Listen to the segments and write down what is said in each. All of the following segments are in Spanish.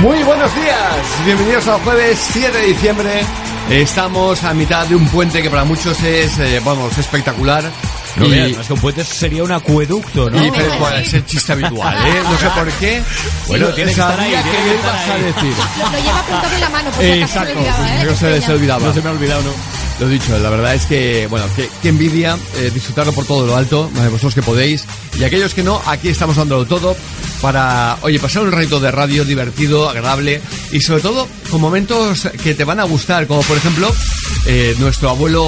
Muy buenos días, bienvenidos al jueves 7 de diciembre. Estamos a mitad de un puente que para muchos es, eh, vamos, espectacular. No, Y- veas, más que un puente sería un acueducto, ¿no? y, pero bueno, es el chiste habitual, ¿eh? No sé por qué. Bueno, tiene que estar ahí, ibas a decir. Lo, lo lleva apuntado en la mano, por si acaso se Exacto, olvidaba, ¿eh? no se, se olvidaba. No se me ha olvidado, ¿no? Lo dicho, la verdad es que, bueno, que, que envidia eh, disfrutarlo por todo lo alto, eh, vosotros que podéis. Y aquellos que no, aquí estamos dándolo todo para, oye, pasar un ratito de radio divertido, agradable y sobre todo con momentos que te van a gustar, como por ejemplo eh, nuestro abuelo.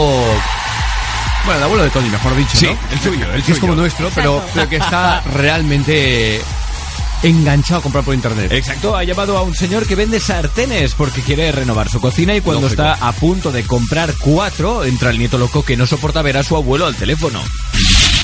Bueno, el abuelo de Tony, mejor dicho, el suyo, el Que es suyo. como nuestro, pero, pero que está realmente enganchado a comprar por internet. Exacto, ha llamado a un señor que vende sartenes porque quiere renovar su cocina y cuando Lógico. está a punto de comprar cuatro, entra el nieto loco que no soporta ver a su abuelo al teléfono.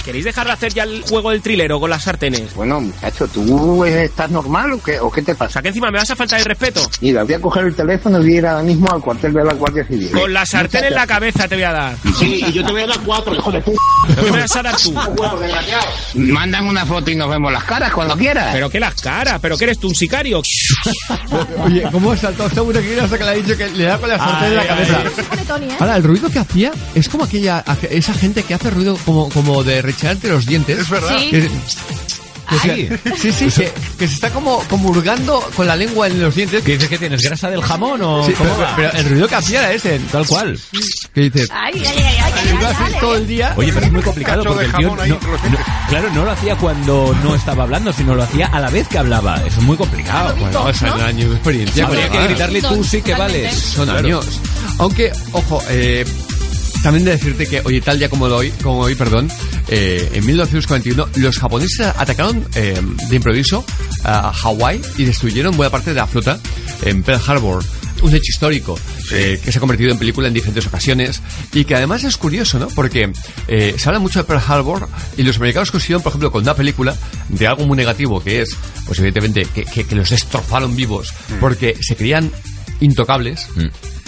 ¿Queréis dejar de hacer ya el juego del trilero con las sartenes? Bueno, muchacho, ¿tú eh, estás normal o qué, o qué te O pasa? sea, que encima me vas a faltar el respeto. Mira, voy a coger el teléfono y voy a ir ahora mismo al cuartel de la Guardia Civil. Con la sartén en la cabeza te voy a dar. Sí, y yo te voy a dar cuatro, hijo de puta. ¿Qué me vas a dar tú? Mandan una foto y nos vemos las caras cuando quieras. ¿Pero qué las caras? ¿Pero qué eres tú, un sicario? Oye, ¿cómo ha saltado seguro que hasta que le ha dicho que le da con la sartén en la Ay, cabeza? Tony, ¿eh? Ahora, el ruido que hacía es como aquella esa gente que hace ruido como, como de recharte los dientes. Es verdad. Sí. sí, sí, que, que se está como, como hurgando con la lengua en los dientes. ¿Qué dices que tienes grasa del jamón o Sí, cómo pero, va? pero el ruido que hacía era ese. Tal cual. Que dices, Ay, ay, ay, ay, ay, lo haces todo el día. Oye, pero es muy complicado porque el tío no, no- claro, no lo hacía cuando no estaba hablando, sino lo hacía a la vez que hablaba. Eso es muy complicado. Bueno, o sea, ¿no? años de experiencia. Habría que gritarle tú sí que vales. Son años. Aunque, ojo, eh, también de decirte que, oye, tal día como hoy, como hoy, perdón, eh, en 1941 los japoneses atacaron eh, de improviso a Hawái y destruyeron buena parte de la flota en Pearl Harbor. Un hecho histórico eh, que se ha convertido en película en diferentes ocasiones y que además es curioso, ¿no? Porque eh, se habla mucho de Pearl Harbor y los americanos consiguieron, por ejemplo, con una película de algo muy negativo que es, pues evidentemente, que, que- que los destrozaron vivos porque se creían intocables,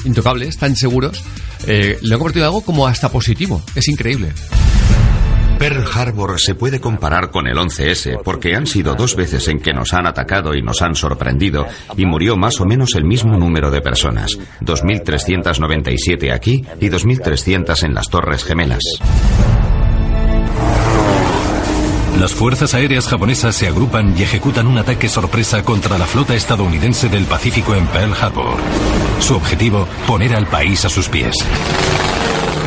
intocables, tan seguros, eh, lo han convertido en algo como hasta positivo. Es increíble. Pearl Harbor se puede comparar con el 11S porque han sido dos veces en que nos han atacado y nos han sorprendido y murió más o menos el mismo número de personas, 2.397 aquí y 2.300 en las Torres Gemelas. Las fuerzas aéreas japonesas se agrupan y ejecutan un ataque sorpresa contra la flota estadounidense del Pacífico en Pearl Harbor. Su objetivo, poner al país a sus pies.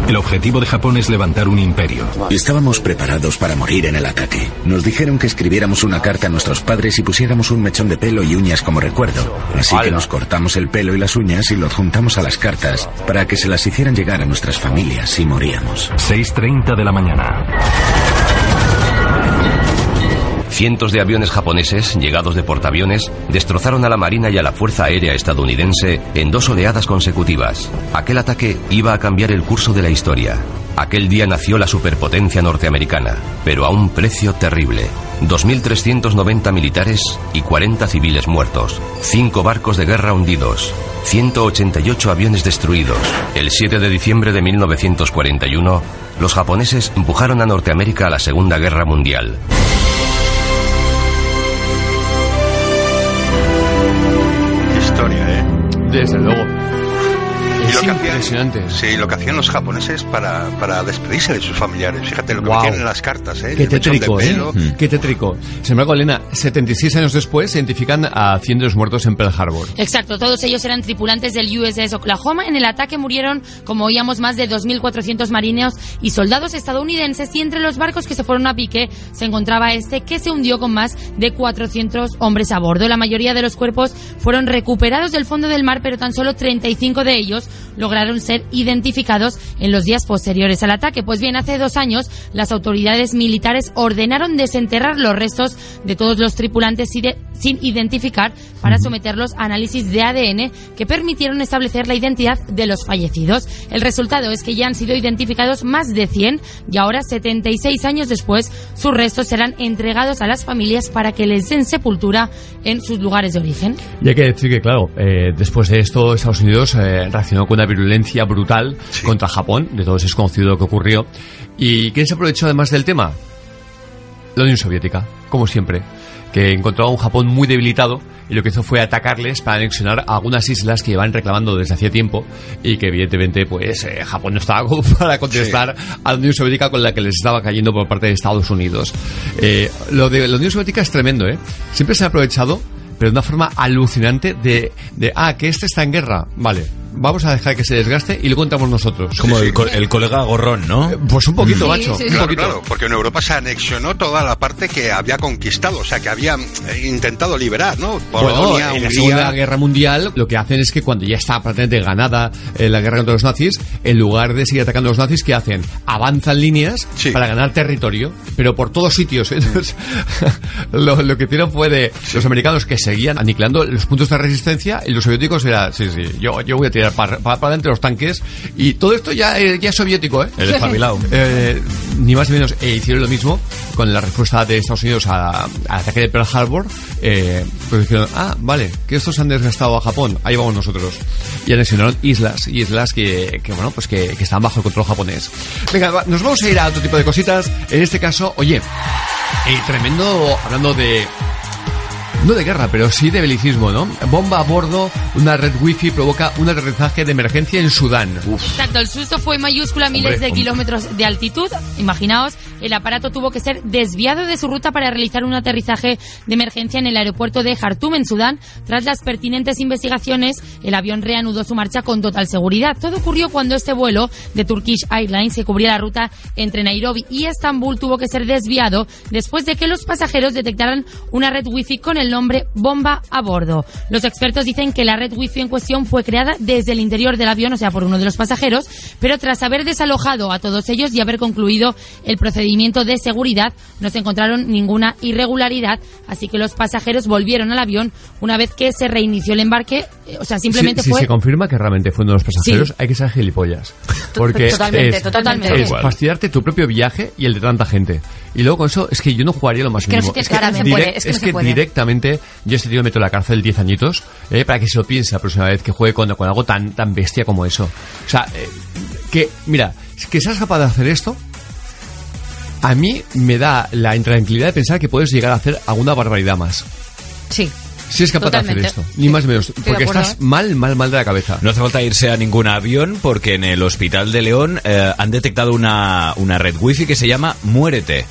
El objetivo de Japón es levantar un imperio. Estábamos preparados para morir en el ataque. Nos dijeron que escribiéramos una carta a nuestros padres y pusiéramos un mechón de pelo y uñas como recuerdo. Así que nos cortamos el pelo y las uñas y los juntamos a las cartas para que se las hicieran llegar a nuestras familias si moríamos. 6.30 de la mañana. Cientos de aviones japoneses, llegados de portaaviones, destrozaron a la Marina y a la Fuerza Aérea estadounidense en dos oleadas consecutivas. Aquel ataque iba a cambiar el curso de la historia. Aquel día nació la superpotencia norteamericana, pero a un precio terrible. 2.390 militares y 40 civiles muertos. Cinco barcos de guerra hundidos. 188 aviones destruidos. El 7 de diciembre de 1941, los japoneses empujaron a Norteamérica a la Segunda Guerra Mundial. Desde luego. Y Es lo que hacían, impresionante. sí, lo que hacían los japoneses para, para despedirse de sus familiares. Fíjate lo que Guau. metían en las cartas, ¿eh? Qué tétrico, ¿eh? pelo. Qué tétrico. Sin embargo, Elena, 76 años después se identifican a 100 de los muertos en Pearl Harbor. Exacto, todos ellos eran tripulantes del USS Oklahoma. En el ataque murieron, como oíamos, más de 2.400 marineros y soldados estadounidenses y entre los barcos que se fueron a pique se encontraba este que se hundió con más de 400 hombres a bordo. La mayoría de los cuerpos fueron recuperados del fondo del mar, pero tan solo 35 de ellos lograron ser identificados en los días posteriores al ataque. Pues bien, hace dos años las autoridades militares ordenaron desenterrar los restos de todos los tripulantes sin identificar para someterlos a análisis de ADN que permitieron establecer la identidad de los fallecidos. El resultado es que ya han sido identificados más de 100 y ahora, 76 años después, sus restos serán entregados a las familias para que les den sepultura en sus lugares de origen. Y hay que decir que, claro, eh, después de esto, Estados Unidos eh, reaccionó con una virulencia brutal contra Japón. De todos es conocido lo que ocurrió. ¿Y quién se aprovechó además del tema? La Unión Soviética, como siempre. que encontró a un Japón muy debilitado y lo que hizo fue atacarles para anexionar algunas islas que iban reclamando desde hacía tiempo y que evidentemente pues eh, Japón no estaba para contestar a la Unión Soviética con la que les estaba cayendo por parte de Estados Unidos. Eh, lo de la Unión Soviética es tremendo, ¿eh? Siempre se ha aprovechado pero de una forma alucinante de, de, ah, que este está en guerra, vale, vamos a dejar que se desgaste y lo contamos nosotros. Como el, co- el colega gorrón, ¿no? Eh, Pues un poquito, Sí, macho. sí, un sí. Claro, poquito. claro, porque en Europa se anexionó toda la parte que había conquistado, o sea, que había eh, intentado liberar, ¿no? Bueno, Polonia, en la. Segunda Guerra Mundial lo que hacen es que cuando ya está prácticamente ganada eh, la guerra contra los nazis, en lugar de seguir atacando a los nazis, ¿qué hacen? Avanzan líneas Sí. para ganar territorio, pero por todos sitios. Entonces, lo, lo que hicieron fue de los americanos que seguían aniquilando los puntos de resistencia y los soviéticos era, sí, sí, yo, yo voy a tirar para, para, para adelante los tanques y todo esto ya, eh, ya es soviético, ¿eh? El espabilado. Eh, ni más ni menos eh, hicieron lo mismo con la respuesta de Estados Unidos a- al ataque de Pearl Harbor. Pues dijeron, ah, vale, que estos han desgastado a Japón, ahí vamos nosotros. Y anexionaron islas, islas que, que bueno, pues que, que estaban bajo el control japonés. Venga, va, nos vamos a ir a otro tipo de cositas. En este caso, oye, tremendo, hablando de no de guerra, pero sí de belicismo, ¿no? Bomba a bordo, una red wifi provoca un aterrizaje de emergencia en Sudán. Exacto, el susto fue mayúscula a miles Hombre, de hombre. kilómetros de altitud. Imaginaos, el aparato tuvo que ser desviado de su ruta para realizar un aterrizaje de emergencia en el aeropuerto de Jartum, en Sudán. Tras las pertinentes investigaciones, el avión reanudó su marcha con total seguridad. Todo ocurrió cuando este vuelo de Turkish Airlines que cubría la ruta entre Nairobi y Estambul tuvo que ser desviado después de que los pasajeros detectaran una red wifi con el nombre bomba a bordo. Los expertos dicen que la red wifi en cuestión fue creada desde el interior del avión, o sea, por uno de los pasajeros, pero tras haber desalojado a todos ellos y haber concluido el procedimiento de seguridad, no se encontraron ninguna irregularidad, así que los pasajeros volvieron al avión una vez que se reinició el embarque, eh, o sea, simplemente si, si fue se confirma que realmente fue uno de los pasajeros, hay que ser gilipollas. Porque Totalmente, es, totalmente. es fastidiarte tu propio viaje y el de tanta gente. Y luego con eso, es que yo no jugaría lo más que mínimo. es que se puede. directamente, yo este tío meto en la cárcel 10 añitos eh, para que se lo piense la próxima vez que juegue con, con algo tan, tan bestia como eso. O sea, eh, que, mira, que seas capaz de hacer esto, a mí me da la intranquilidad de pensar que puedes llegar a hacer alguna barbaridad más. Sí. Si es capaz Totalmente. de hacer esto, ni más ni menos. Porque estás mal, mal, mal de la cabeza. No hace falta irse a ningún avión porque en el hospital de León eh, han detectado una, una red wifi que se llama Muérete.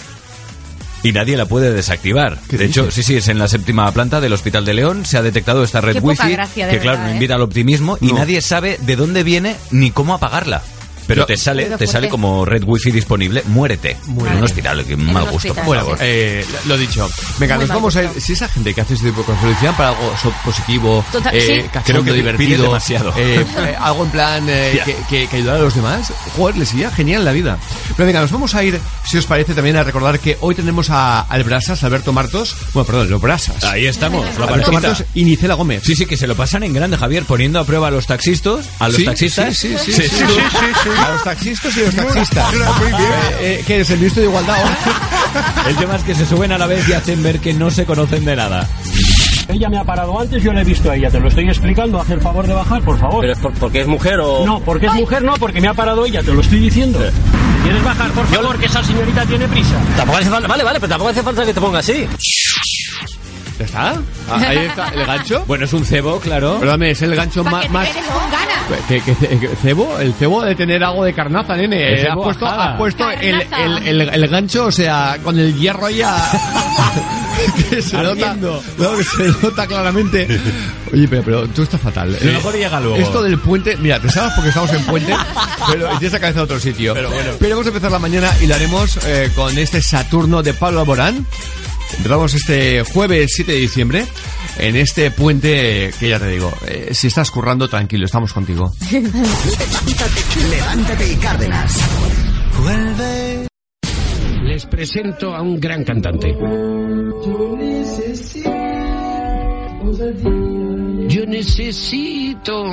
Y nadie la puede desactivar. ¿Qué De hecho, dices? sí, sí, es en la séptima planta del Hospital de León. Se ha detectado esta red Qué poca wifi gracia, de que, claro, verdad, ¿eh? invita al optimismo y nadie sabe de dónde viene ni cómo apagarla. Pero Yo- te sale, te sale como red wifi disponible. Muérete. En un hospital, que mal gusto, por favor. eh, lo dicho. Venga, Muy nos vamos a ir. Si esa gente que hace este tipo de cosas felicidad para algo so- positivo, Total, eh, sí. cachondo, Creo que divertido, demasiado. eh, eh, algo en plan eh, Ya. que, que, que ayudar a los demás, joder, les iría genial la vida. Pero venga, nos vamos a ir, si os parece, también a recordar que hoy tenemos a, al Brasas, Alberto Martos. Bueno, perdón, los Brasas. Ahí estamos, la Alberto. Martos y Nicela Gómez. Sí, sí, que se lo pasan en grande, Javier, poniendo a prueba a los taxistas, a los Sí, taxistas. Sí, sí, sí. sí, sí, sí. A los taxistas y los taxistas. Muy bien. Eh, eh, ¿Qué eres el ministro de Igualdad? El tema es que se suben a la vez y hacen ver que no se conocen de nada. Ella me ha parado antes, yo la he visto a ella. Te lo estoy explicando. Haz el favor de bajar, por favor. ¿Pero es por- porque es mujer o...? No, porque es mujer, no, porque me ha parado ella. Te lo estoy diciendo. ¿Quieres bajar, por favor, que esa señorita tiene prisa? Tampoco hace falta... Vale, vale, pero tampoco hace falta que te ponga así. ¿Ya está? Ah, Ahí está el gancho. Bueno, es un cebo, claro. Perdóname, es el gancho más... más que, que- que- cebo, el cebo de tener algo de carnaza, nene. Eh, ha cebo puesto, ajada. ha puesto el, el, el, el gancho, o sea, con el hierro ahí a... que se nota, no, que se nota claramente. Oye, pero, pero tú estás fatal. Lo Eh, mejor llega luego. Esto del puente, mira, te sabes porque estamos en puente, pero tienes la cabeza en otro sitio. Pero bueno. Pero vamos a empezar la mañana y lo haremos eh, con este Saturno de Pablo Alborán. Empezamos este jueves 7 de diciembre en este puente que ya te digo, eh, si estás currando, tranquilo, estamos contigo. Levántate y Cárdenas. Les presento a un gran cantante. Yo necesito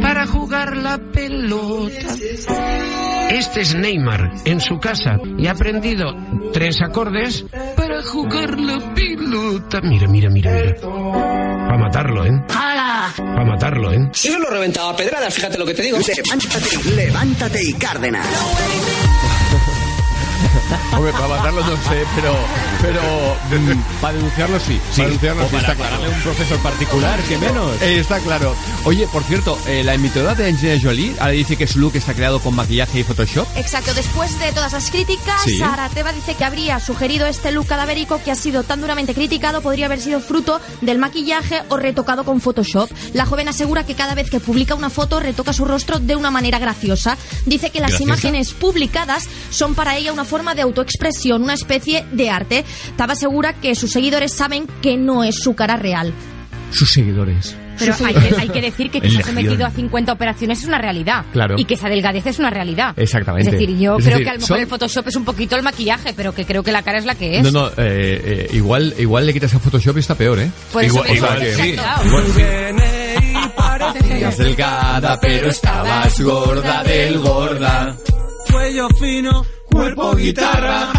para jugar la pelota. Este es Neymar en su casa y ha aprendido tres acordes para jugar la pelota. Mira, mira, mira, mira. Para matarlo, ¿eh? Para matarlo, ¿eh? Eso lo reventaba a pedradas, fíjate lo que te digo. Levántate, levántate y Cárdenas. Hombre, para matarlo no sé, pero, pero mm, para denunciarlo sí. para denunciarlo o sí, para está claro. un profesor particular, que menos. Eh, está claro. Oye, por cierto, eh, la emitidora de Angelina Jolie ahora dice que su look está creado con maquillaje y Photoshop. Exacto, después de todas las críticas, Sí. Sara Teba dice que habría sugerido este look cadavérico que ha sido tan duramente criticado podría haber sido fruto del maquillaje o retocado con Photoshop. La joven asegura que cada vez que publica una foto retoca su rostro de una manera graciosa. Dice que las ¿Graciosa? imágenes publicadas son para ella una forma de autoexpresión, una especie de arte. Taba asegura que sus seguidores saben que no es su cara real. Sus seguidores. Pero hay que, hay que decir que que se ha sometido a 50 operaciones es una realidad. Claro. Y que esa delgadez es una realidad. Exactamente. Es decir, yo Es creo decir, que a lo mejor son- el Photoshop es un poquito el maquillaje, pero que creo que la cara es la que es. No, no, eh, eh, igual, igual le quitas el Photoshop y está peor, ¿eh? Por eso igual, mismo, igual que- exacto. igual Eras delgada, pero estabas gorda del gorda. Cuello fino, cuerpo guitarra,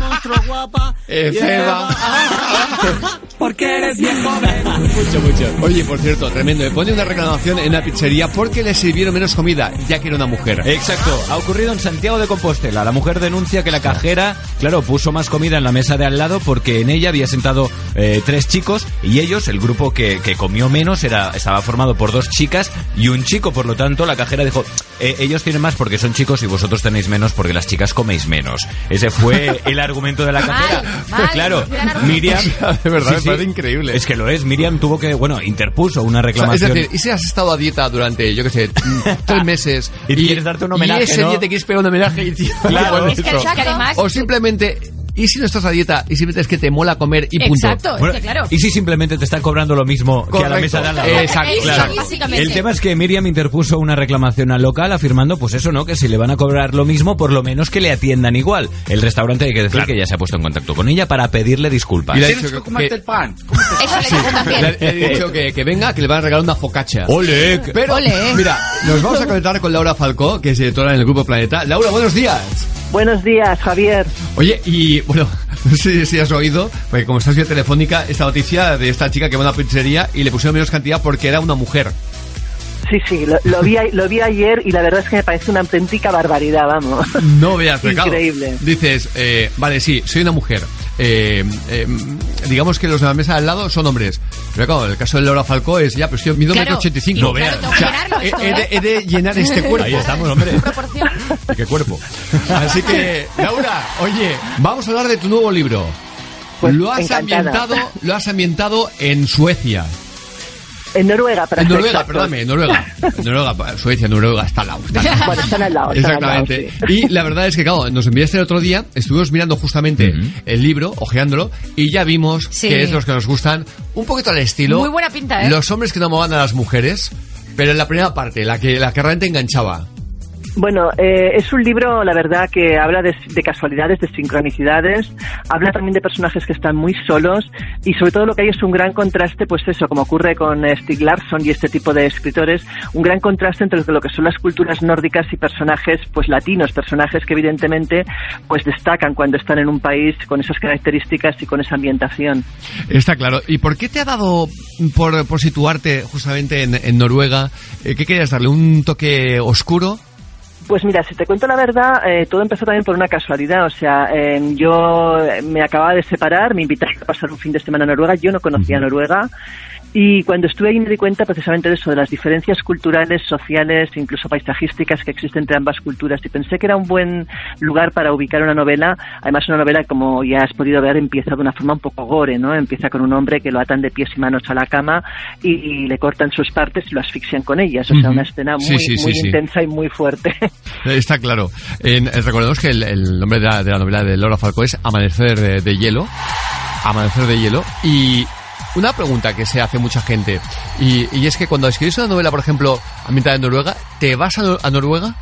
guapa. Efeba. Porque eres bien joven. Mucho, mucho. Oye, por cierto, tremendo. Me pone una reclamación en la pizzería porque le sirvieron menos comida, ya que era una mujer. Exacto, ha ocurrido en Santiago de Compostela. La mujer denuncia que la cajera, claro, puso más comida en la mesa de al lado porque en ella había sentado eh, tres chicos y ellos, el grupo que, que comió menos, era estaba formado por dos chicas y un chico. Por lo tanto, la cajera dijo, "Eh, ellos tienen más porque son chicos y vosotros tenéis menos porque las chicas coméis menos. Ese fue el argumento de la cajera. mal, claro, gran argumento. Miriam... De verdad, me parece increíble. Es que lo es. Miriam tuvo que, bueno, interpuso una O sea, es reclamación. decir, ¿y si has estado a dieta durante, yo qué sé, tres meses? Y quieres darte un homenaje, Y ese ¿no? día te quieres pegar un homenaje y tío, Claro. Es que- eso. es que además- O simplemente, ¿y si no estás a dieta y simplemente es que te mola comer y punto? Exacto, es que claro. ¿Y si simplemente te están cobrando lo mismo que a la Correcto. mesa de al lado? Exacto, claro. básicamente. El tema es que Miriam interpuso una reclamación al local afirmando, pues eso, ¿no? Que si le van a cobrar lo mismo, por lo menos que le atiendan igual. El restaurante hay que decir que ya se ha puesto en contacto con ella para pedirle disculpas. Y le ha dicho que, que- pan. Eso le digo también. le, he dicho que, que venga, que le van a regalar una focacha. ¡Ole! Pero, Ole. mira, nos vamos a conectar con Laura Falcó, que es directora en el Grupo Planeta. Laura, buenos días. Buenos días, Javier. Oye, y bueno, no sé si has oído, porque como estás vía telefónica, esta noticia de esta chica que va a una pizzería y le pusieron menos cantidad porque era una mujer. Sí, sí, lo, lo vi, a- lo vi ayer y la verdad es que me parece una auténtica barbaridad, vamos. No veas. Increíble. Dices, eh, vale, sí, soy una mujer. Eh, eh, digamos que los de la mesa al lado son hombres. Pero claro, en el caso de Laura Falcó es, ya, pero yo mido Claro, metro ochenta y cinco. y claro, tengo que O sea, llenarlo he, esto, he de, ¿eh? he de llenar este cuerpo. Ahí estamos, hombre. ¿Qué cuerpo? Así que, Laura, oye, vamos a hablar de tu nuevo libro. Pues, lo has encantada. ambientado, lo has ambientado en Suecia. En Noruega, para En Noruega, exactos. perdóname, en Noruega. En Noruega, Suecia, Noruega, está al lado. está al lado. Bueno, están al lado. están al lado, Exactamente. sí. Y la verdad es que, claro, nos enviaste el otro día, estuvimos mirando justamente el libro, ojeándolo, y ya vimos Sí. que es los que nos gustan, un poquito al estilo. Muy buena pinta, ¿eh? Los hombres que enamoran a las mujeres, pero en la primera parte, la que, la que realmente enganchaba. Bueno, eh, es un libro, la verdad, que habla de, de casualidades, de sincronicidades, habla también de personajes que están muy solos y sobre todo lo que hay es un gran contraste, pues eso, como ocurre con Stieg Larsson y este tipo de escritores, un gran contraste entre lo que son las culturas nórdicas y personajes pues latinos, personajes que evidentemente pues destacan cuando están en un país con esas características y con esa ambientación. Está claro. ¿Y por qué te ha dado por, por situarte justamente en, en Noruega? Eh, ¿Qué querías darle? ¿Un toque oscuro? Pues mira, si te cuento la verdad, eh, todo empezó también por una casualidad. O sea, eh, yo me acababa de separar, me invitaron a pasar un fin de semana a Noruega, yo no conocía Noruega. Y cuando estuve ahí me di cuenta precisamente de eso, de las diferencias culturales, sociales, incluso paisajísticas que existen entre ambas culturas. Y pensé que era un buen lugar para ubicar una novela. Además, una novela, como ya has podido ver, empieza de una forma un poco gore, ¿no? Empieza con un hombre que lo atan de pies y manos a la cama y, y le cortan sus partes y lo asfixian con ellas. O sea, una escena muy, Sí, sí, sí, muy sí. intensa y muy fuerte. Está claro. Eh, recordemos que el, el nombre de la, de la novela de Laura Falcó es Amanecer de, de hielo. Amanecer de hielo. Y una pregunta que se hace mucha gente. Y, y es que cuando escribes una novela, por ejemplo, ambientada en Noruega, ¿te vas a, Nor- a Noruega?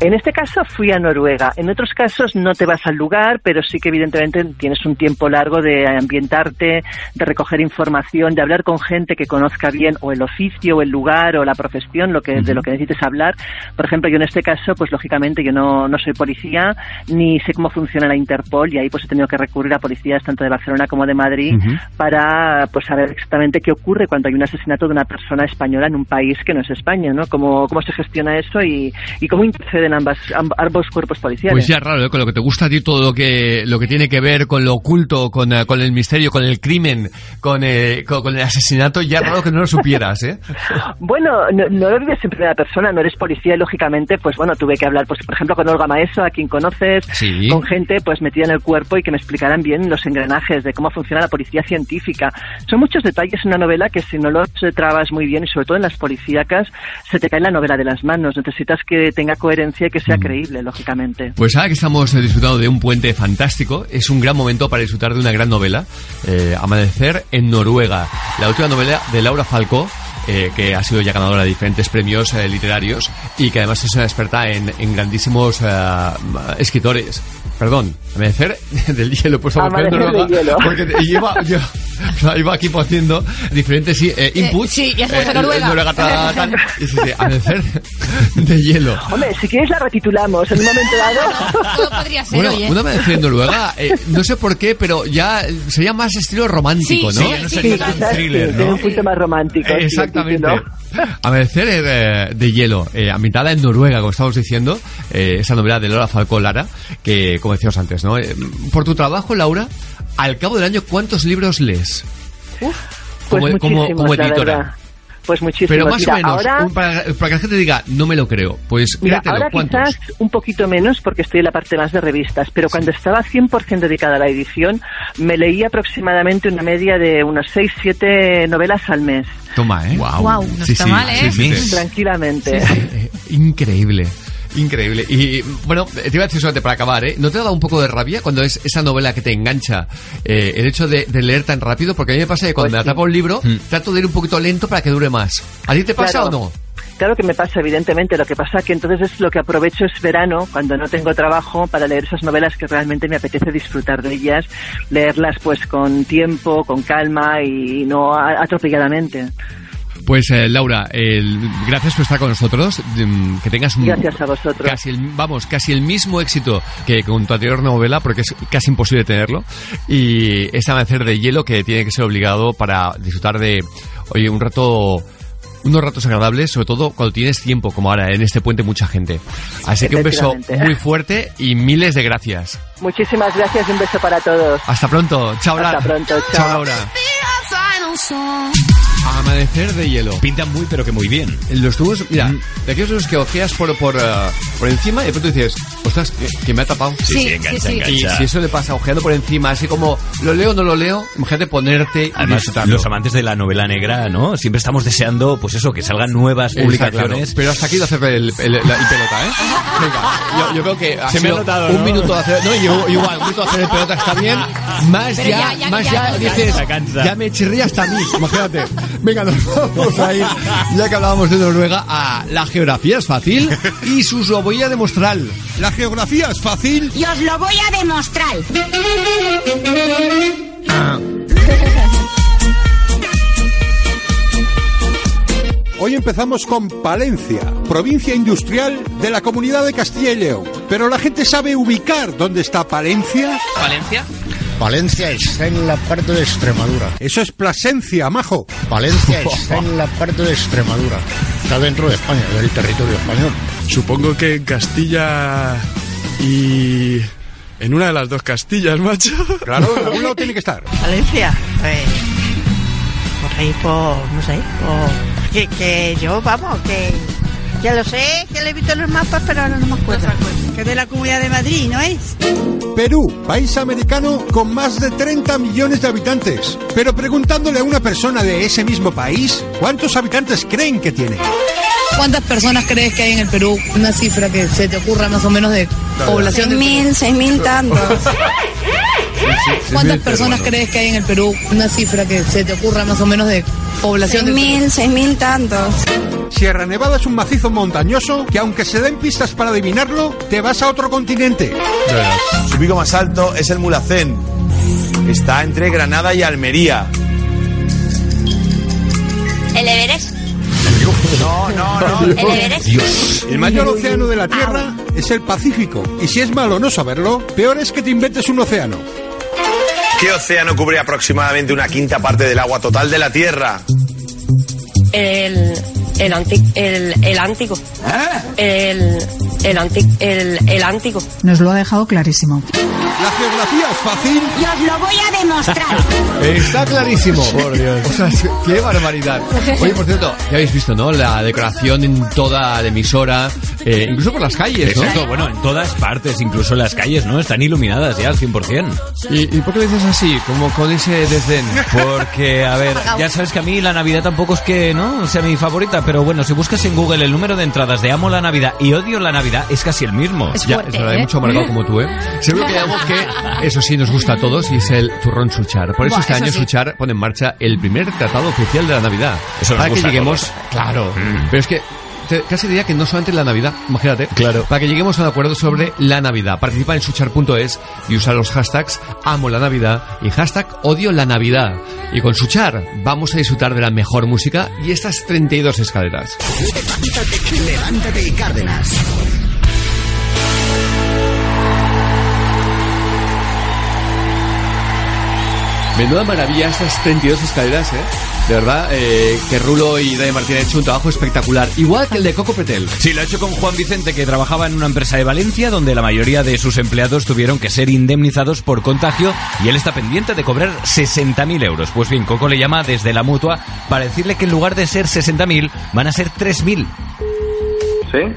En este caso fui a Noruega. En otros casos no te vas al lugar, pero sí que evidentemente tienes un tiempo largo de ambientarte, de recoger información, de hablar con gente que conozca bien o el oficio o el lugar o la profesión, lo que, de lo que necesites hablar. Por ejemplo, yo en este caso, pues lógicamente yo no, no soy policía ni sé cómo funciona la Interpol y ahí pues he tenido que recurrir a policías tanto de Barcelona como de Madrid para pues saber exactamente qué ocurre cuando hay un asesinato de una persona española en un país que no es España, ¿no? Cómo, cómo se gestiona eso y, y cómo interceden ambas, amb- ambos cuerpos policiales. Pues ya raro, ¿eh? con lo que te gusta a ti todo lo que lo que tiene que ver con lo oculto, con, eh, con el misterio, con el crimen, con, eh, con, con el asesinato, ya raro que no lo supieras, ¿eh? Bueno, no, no lo vives en primera persona, no eres policía y lógicamente, pues bueno, tuve que hablar, pues por ejemplo, con Olga Maeso, a quien conoces, Sí. con gente pues metida en el cuerpo y que me explicaran bien los engranajes de cómo funciona la policía científica. Son muchos detalles en una novela que si no los trabas muy bien y sobre todo en las policíacas, se te cae la novela de las manos. Necesitas que tenga coherencia y que sea creíble, lógicamente. Pues ahora que estamos eh, disfrutando de un puente fantástico, es un gran momento para disfrutar de una gran novela, eh, Amanecer en Noruega, la última novela de Laura Falcó, eh, que ha sido ya ganadora de diferentes premios eh, literarios y que además es una experta en, en grandísimos eh, escritores. Perdón, Amanecer del hielo, he puesto Amanecer Amanecer Noruega, del hielo. porque lleva, yo, iba aquí poniendo diferentes eh, inputs. sí, ya se eh, Noruega. Noruega, tal, tal, y sí, sí, Amanecer de hielo. Hombre, si quieres la retitulamos en un momento dado. Todo podría ser, Bueno, oye. una vez en Noruega, eh, no sé por qué, pero ya eh, sería más estilo romántico, Sí, ¿no? sí, ya no Sí, sería tan thriller, tiene ¿no? un punto más romántico. sí, el Exactamente. título. Amanecer eh, de hielo, eh, ambientada en Noruega, como estamos diciendo, eh, esa novela de Laura Falcó Lara, que como decíamos antes, ¿no? Eh, por tu trabajo, Laura, al cabo del año, ¿cuántos libros lees? Pues como, editora. verdad. Pues muchísimos. Pero más Mira, o menos, ahora, un- para, para que la gente diga, no me lo creo. Pues Mira, ahora ¿cuántos? quizás un poquito menos porque estoy en la parte más de revistas, pero cuando estaba 100% dedicada a la edición, me leía aproximadamente una media de unos 6-7 novelas al mes. Toma, ¿eh? Guau, no está mal, ¿eh? sí, sí. Tranquilamente. Eh, increíble. Increíble. Y bueno, te iba a decir solamente para acabar, ¿eh? ¿No te ha dado un poco de rabia cuando es esa novela que te engancha eh, el hecho de, de leer tan rápido? Porque a mí me pasa que cuando Pues me sí. atrapa un libro, trato de ir un poquito lento para que dure más. ¿A ti te pasa Claro. o no? Claro que me pasa, evidentemente. Lo que pasa que entonces es lo que aprovecho es verano, cuando no tengo trabajo, para leer esas novelas que realmente me apetece disfrutar de ellas, leerlas pues con tiempo, con calma y no atropelladamente. Pues eh, Laura, gracias por estar con nosotros. Mm, Que tengas un, Gracias a vosotros. casi el, vamos, casi el mismo éxito que con tu anterior novela, porque es casi imposible tenerlo. Y ese amanecer de hielo que tiene que ser obligado para disfrutar de, oye, un rato, unos ratos agradables, sobre todo cuando tienes tiempo, como ahora en este puente mucha gente. Así que un beso muy fuerte y miles de gracias. Muchísimas gracias y un beso para todos. Hasta pronto. Chao, Hasta Laura. pronto, Chao, chao. Laura. Amanecer de hielo. Pinta muy, pero que muy bien. Los tubos, mira, de aquellos los que ojeas por, por, eh, por encima y de pronto dices, ostras, que, que me ha tapado. Sí, sí, engancha, sí. engancha. Y si eso le pasa ojeando por encima, así como, lo leo o no lo leo, imagínate ponerte Además, los amantes de la novela negra, ¿no? Siempre estamos deseando, pues eso, que salgan nuevas Exacto, publicaciones. claro. Pero hasta aquí de hacer el, el- el- el pelota, ¿eh? Venga, yo, yo creo que ha Se me ha notado, un ¿no? minuto de hacer, no, yo- igual, un minuto de hacer el pelota está bien, más Pero ya, ya, ya, más ya, ya, ya, dices, ya me chirría hasta a mí, imagínate. Venga, nos vamos a ir, ya que hablábamos de Noruega, a la geografía es fácil y sus lo voy a demostrar. La geografía es fácil. Y os lo voy a demostrar. Hoy empezamos con Palencia, provincia industrial de la comunidad de Castilla y León. Pero la gente sabe ubicar dónde está Palencia. ¿Valencia? Valencia está en la parte de Extremadura. Eso es Plasencia, majo. Valencia está en la parte de Extremadura. Está dentro de España, del territorio español. Supongo que en Castilla y... En una de las dos Castillas, macho. Claro, en algún lado tiene que estar. Valencia, pues, por ahí, por, no sé, por, que, que yo, vamos, que, que lo sé, que lo he visto en los mapas, pero ahora no me acuerdo. Que de la Comunidad de Madrid, ¿no es? Perú, país americano con más de 30 millones de habitantes. Pero preguntándole a una persona de ese mismo país, ¿cuántos habitantes creen que tiene? ¿Cuántas personas crees que hay en el Perú? Una cifra que se te ocurra más o menos de población. Seis mil, seis mil tantos. ¿Cuántas personas crees que hay en el Perú? Una cifra que se te ocurra más o menos de población. Seis mil, seis mil tantos. Sierra Nevada es un macizo montañoso que aunque se den pistas para adivinarlo, te vas a otro continente. Su pico más alto es el Mulacén. Está entre Granada y Almería. ¿El Everest? No, no, no. ¿El Everest? El mayor océano de la Tierra es el Pacífico. Y si es malo no saberlo, peor es que te inventes un océano. ¿Qué océano cubre aproximadamente una quinta parte del agua total de la Tierra? El, el, anti- el, el Ántico. El, el, anti, el, el antiguo. Nos lo ha dejado clarísimo. La geografía es fácil. Y os lo voy a demostrar. Está clarísimo. Por Dios. O sea, qué barbaridad. Oye, por cierto, ya habéis visto, ¿no? La decoración en toda la emisora, eh, incluso por las calles, ¿no? Exacto, bueno, en todas partes, incluso las calles, ¿no? Están iluminadas ya al 100%. ¿Y, ¿Y por qué lo dices así? Como con ese desdén. Porque, a ver, ya sabes que a mí la Navidad tampoco es que, ¿no? Sea mi favorita, pero bueno, si buscas en Google el número de entradas de amo la Navidad y odio la Navidad, es casi el mismo. ya, es verdad, hay mucho amargado como tú, ¿eh? Seguro que hay algo que, eso sí, nos gusta a todos y es el turrón Suchar. Por eso Buah, este eso año sí. Suchar pone en marcha el primer tratado oficial de la Navidad. Eso nos Para que gusta a lleguemos, todos. claro, Mm. pero es que te- casi diría que no solamente la Navidad, imagínate. Claro. Para que lleguemos a un acuerdo sobre la Navidad. Participa en suchar.es y usa los hashtags amo la Navidad y hashtag odio la Navidad. Y con Suchar vamos a disfrutar de la mejor música y estas 32 escaleras. Levántate, levántate y Cárdenas. Menuda maravilla estas 32 escaleras, ¿eh? De verdad, eh, que Rulo y Dani Martín han hecho un trabajo espectacular. Igual que el de Coco Petel. Sí, lo ha hecho con Juan Vicente, que trabajaba en una empresa de Valencia, donde la mayoría de sus empleados tuvieron que ser indemnizados por contagio y él está pendiente de cobrar 60.000 euros. Pues bien, Coco le llama desde la mutua para decirle que en lugar de ser 60.000, van a ser 3.000.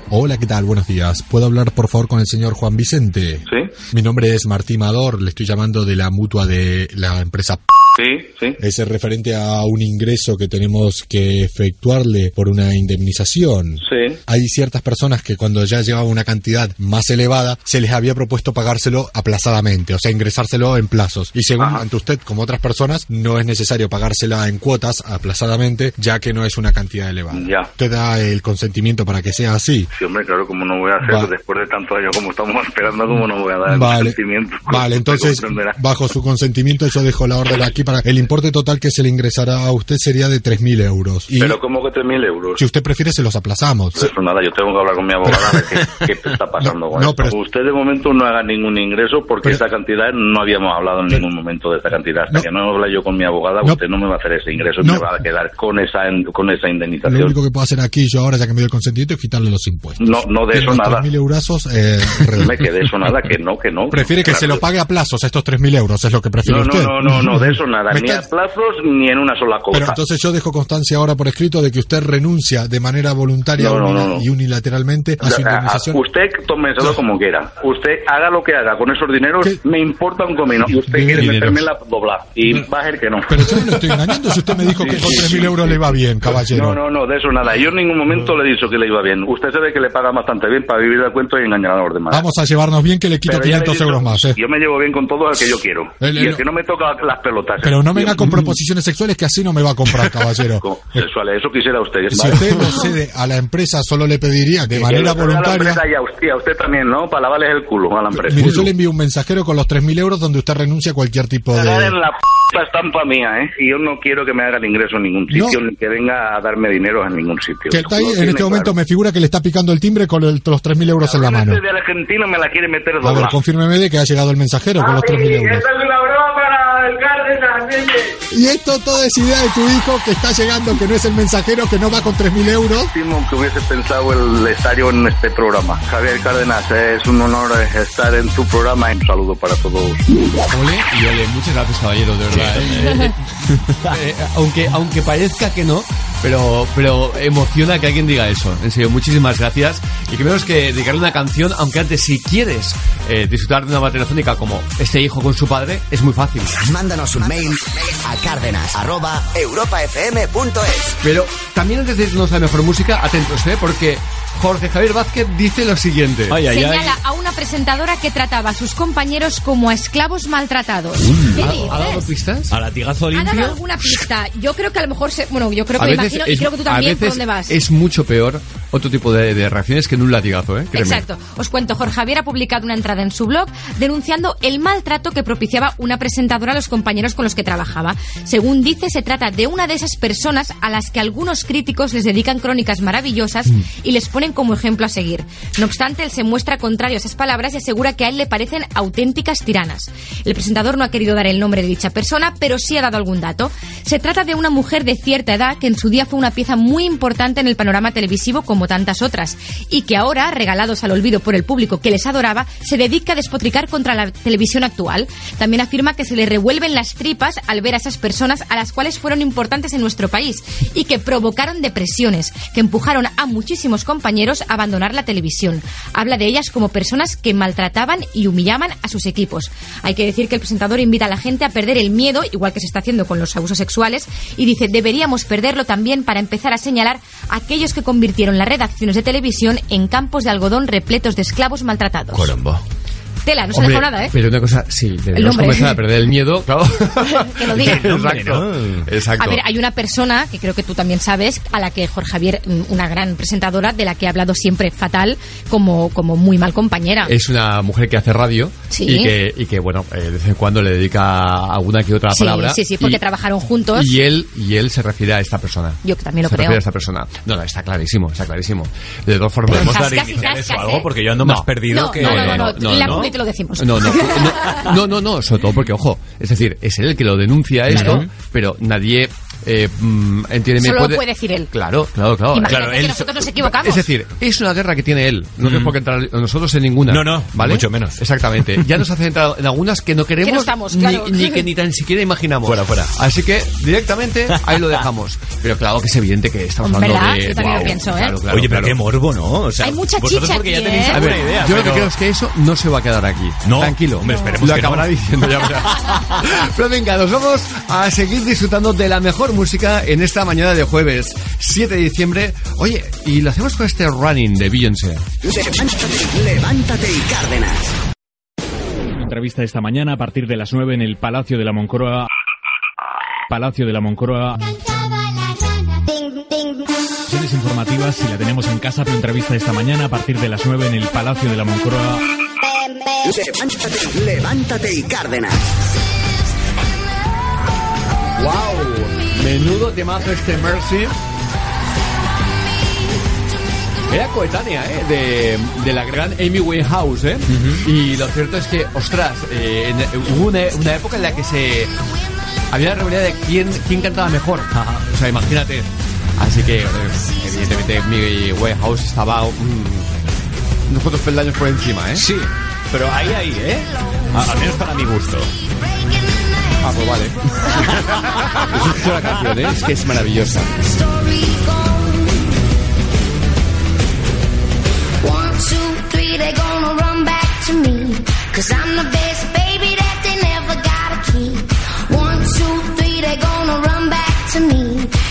Hola, ¿qué tal? Buenos días. ¿Puedo hablar, por favor, con el señor Juan Vicente? Sí. Mi nombre es Martí Mador, le estoy llamando de la mutua de la empresa Sí, sí. Es referente a un ingreso que tenemos que efectuarle por una indemnización. Sí. Hay ciertas personas que cuando ya llevaba una cantidad más elevada, se les había propuesto pagárselo aplazadamente, o sea, ingresárselo en plazos. Y según ante usted, como otras personas, no es necesario pagársela en cuotas aplazadamente, ya que no es una cantidad elevada. Ya. ¿Usted da el consentimiento para que sea así? Sí, hombre, claro, como no voy a hacer Va. después de tantos años como estamos esperando, como no voy a dar Vale. el sentimiento. Vale, entonces, bajo su consentimiento, yo dejo la orden aquí para el importe total que se le ingresará a usted sería de 3.000 euros. Y Pero como que 3.000 euros. si usted prefiere, se los aplazamos. Pues nada, yo tengo que hablar con mi abogada a ver qué, qué está pasando con no, esto. pero- Usted de momento no haga ningún ingreso porque esa cantidad no habíamos hablado en ningún momento de esa cantidad. Hasta que no hable yo con mi abogada, No. usted no me va a hacer ese ingreso y No. me va a quedar con esa con esa Lo indemnización. único que puedo hacer aquí yo ahora, ya que me dio el consentimiento, es quitarle los impuestos. No, no de eso nada. 3.000 eurazos, eh, Me eso nada, que no, que no. Prefiere que Claro. se lo pague a plazos, estos 3.000 euros, es lo que prefiere No, no, usted. no, no, no, de eso nada, ni a plazos ni en una sola cosa. Pero entonces yo dejo constancia ahora por escrito de que usted renuncia de manera voluntaria No, no, unila- no, no. y unilateralmente a su O sea, a- indemnización. usted tómeselo como quiera. Usted haga lo que haga con esos dineros, me importa un comino. Y usted quiere meterme la dobla. Y va a ser que no. Pero yo no estoy engañando si usted me dijo que con sí, 3.000 sí, euros le va bien, caballero. No, no, no, de eso nada. Yo en ningún momento le he dicho que le iba bien. Usted sabe que le paga bastante bien para vivir de cuento y engañar a los demás. Vamos a llevarnos bien que le quito Pero ya le he 500 dicho, euros más, ¿eh? Yo me llevo bien con todo al que yo quiero. El- y el el- que no me toca las pelotas. Pero no venga con proposiciones sexuales que así no me va a comprar, caballero. Sexuales, eso quisiera usted. Si ¿vale? usted lo cede a la empresa, solo le pediría de Que manera a voluntaria. empresa y a usted, a usted también, ¿no? Para lavarles el culo a la empresa. Mire, yo le envío un mensajero con los 3.000 euros donde usted renuncia a cualquier tipo de... en la p estampa mía, ¿eh? Y yo no quiero que me hagan ingreso en ningún sitio, ni que venga a darme dinero en ningún sitio. Que está ahí, en este momento claro. me figura que le está picando el timbre con el- los 3.000 euros en la mano. De Argentina me la quiere meter A ver, confírmeme de que ha llegado el mensajero con los 3.000 euros. es una broma para el Cárdenas, Y esto todo es idea de tu hijo que está llegando, que no es el mensajero, que no va con 3.000 euros. Último que hubiese pensado el estadio en este programa. Javier Cárdenas, es un honor estar en tu programa. Un saludo para todos. Ole y ole, muchas gracias caballero, de verdad. ¿eh? Eh, eh, aunque, aunque parezca que no, pero, pero emociona que alguien diga eso. En serio, muchísimas gracias. Y que menos que dedicarle una canción, aunque antes si quieres eh, disfrutar de una materofónica como este hijo con su padre, es muy fácil. Mándanos un mail a cárdenas arroba europafm.es. Pero también antes de irnos a la mejor música, atentos, ¿eh? Porque Jorge Javier Vázquez dice lo siguiente. Señala a una presentadora que trataba a sus compañeros como a esclavos maltratados. ¿Qué dices? ¿Ha dado pistas? ¿A latigazo ¿Ha dado limpio? alguna pista? Yo creo que a lo mejor se, bueno, yo creo que A me veces y creo que tú a también por veces dónde vas. Es mucho peor otro tipo de, de reacciones que en un latigazo, ¿eh? Créeme. Exacto. Os cuento, Jorge Javier ha publicado una entrada en su blog denunciando el maltrato que propiciaba una presentadora a los compañeros con los que trabajaba. Según dice, se trata de una de esas personas a las que algunos críticos les dedican crónicas maravillosas y les ponen como ejemplo a seguir. No obstante, él se muestra contrario a esas palabras y asegura que a él le parecen auténticas tiranas. El presentador no ha querido dar el nombre de dicha persona, pero sí ha dado algún dato. Se trata de una mujer de cierta edad que en su día fue una pieza muy importante en el panorama televisivo como tantas otras y que ahora, regalados al olvido por el público que les adoraba, se dedica a despotricar contra la televisión actual. También afirma que se le revuelven las tripas al ver a esas personas a las cuales fueron importantes en nuestro país y que provocaron depresiones, que empujaron a muchísimos compañeros a abandonar la televisión. Habla de ellas como personas que maltrataban y humillaban a sus equipos. Hay que decir que el presentador invita a la gente a perder el miedo, igual que se está haciendo con los abusos sexuales, y dice deberíamos perderlo también para empezar a señalar a aquellos que convirtieron las redacciones de televisión en campos de algodón repletos de esclavos maltratados. Colombo. Tela, no se Hombre, dejó nada, ¿eh? Pero una cosa, sí, debemos nombre. comenzar a perder el miedo, claro. Que lo diga. Exacto. Exacto. A ver, hay una persona que creo que tú también sabes, a la que Jorge Javier, mm, una gran presentadora, de la que he hablado siempre fatal, como, como muy mal compañera. Es una mujer que hace radio Sí. y, que, y que, bueno, eh, de vez en cuando le dedica alguna que otra sí, palabra. sí, sí, porque y, trabajaron juntos. y él y él se refiere a esta persona. Yo también lo se creo. refiere a esta persona. No, no, está clarísimo, está clarísimo. De todas formas, ¿Podemos dar algo? Porque yo ando No. más perdido No, que... no, no, no, no, la no. Publi te lo decimos. No, no, no, no, no, no, sobre todo porque, ojo, es decir, es él el que lo denuncia esto, pero nadie, eh, mm, entiéndeme, Solo lo puede decir él. Claro, claro, claro. Imagínate claro, que él- nosotros nos equivocamos. Es decir, es una guerra que tiene él. No tenemos por qué entrar nosotros en ninguna. No, no, ¿vale? mucho menos. Exactamente. Ya nos hace entrar en algunas que no queremos Que no estamos, ni, claro. ni que ni tan siquiera imaginamos. Fuera, fuera. Así que directamente ahí lo dejamos. Pero claro que es evidente que estamos ¿Verdad? hablando de. Yo también lo Guau, pienso, ¿eh? claro, claro, Oye, pero claro. qué morbo, ¿no? O sea, Hay mucha vosotros chicha porque ya aquí, tenéis ¿eh? A alguna ver, idea, yo lo que creo es que eso no se va a quedar aquí. No, Tranquilo. hombre, esperemos lo que no. acabará diciendo ya. verás. Pero venga, nos vamos a seguir disfrutando de la mejor música en esta mañana de jueves 7 de diciembre. Oye, y lo hacemos con este running de Beyoncé. Levántate, levántate y Cárdenas. Entrevista esta mañana a partir de las 9 en el Palacio de la Moncloa. Palacio de la Moncloa. Sesiones informativas si la tenemos en casa, pero entrevista esta mañana a partir de las 9 en el Palacio de la Moncloa. Levántate, levántate y Cárdenas. ¡Wow! Menudo temazo este Mercy. Era coetánea, ¿eh? De, de la gran Amy Winehouse, ¿eh? Y lo cierto es que, ostras, eh, hubo una, una época en la que se... Había la rivalidad de quién, quién cantaba mejor. O sea, imagínate. Así que, eh, evidentemente, Amy Winehouse estaba mm, unos cuantos peldaños por encima, ¿eh? Sí, pero ahí, ahí, ¿eh? A- al menos para mi gusto. Ah, pues vale. Escucho la canción, ¿eh? Es que es maravillosa. One, two, three, they gonna run back to me. Cause I'm the best baby that they never gotta keep. One, two, three, they gonna run back to me.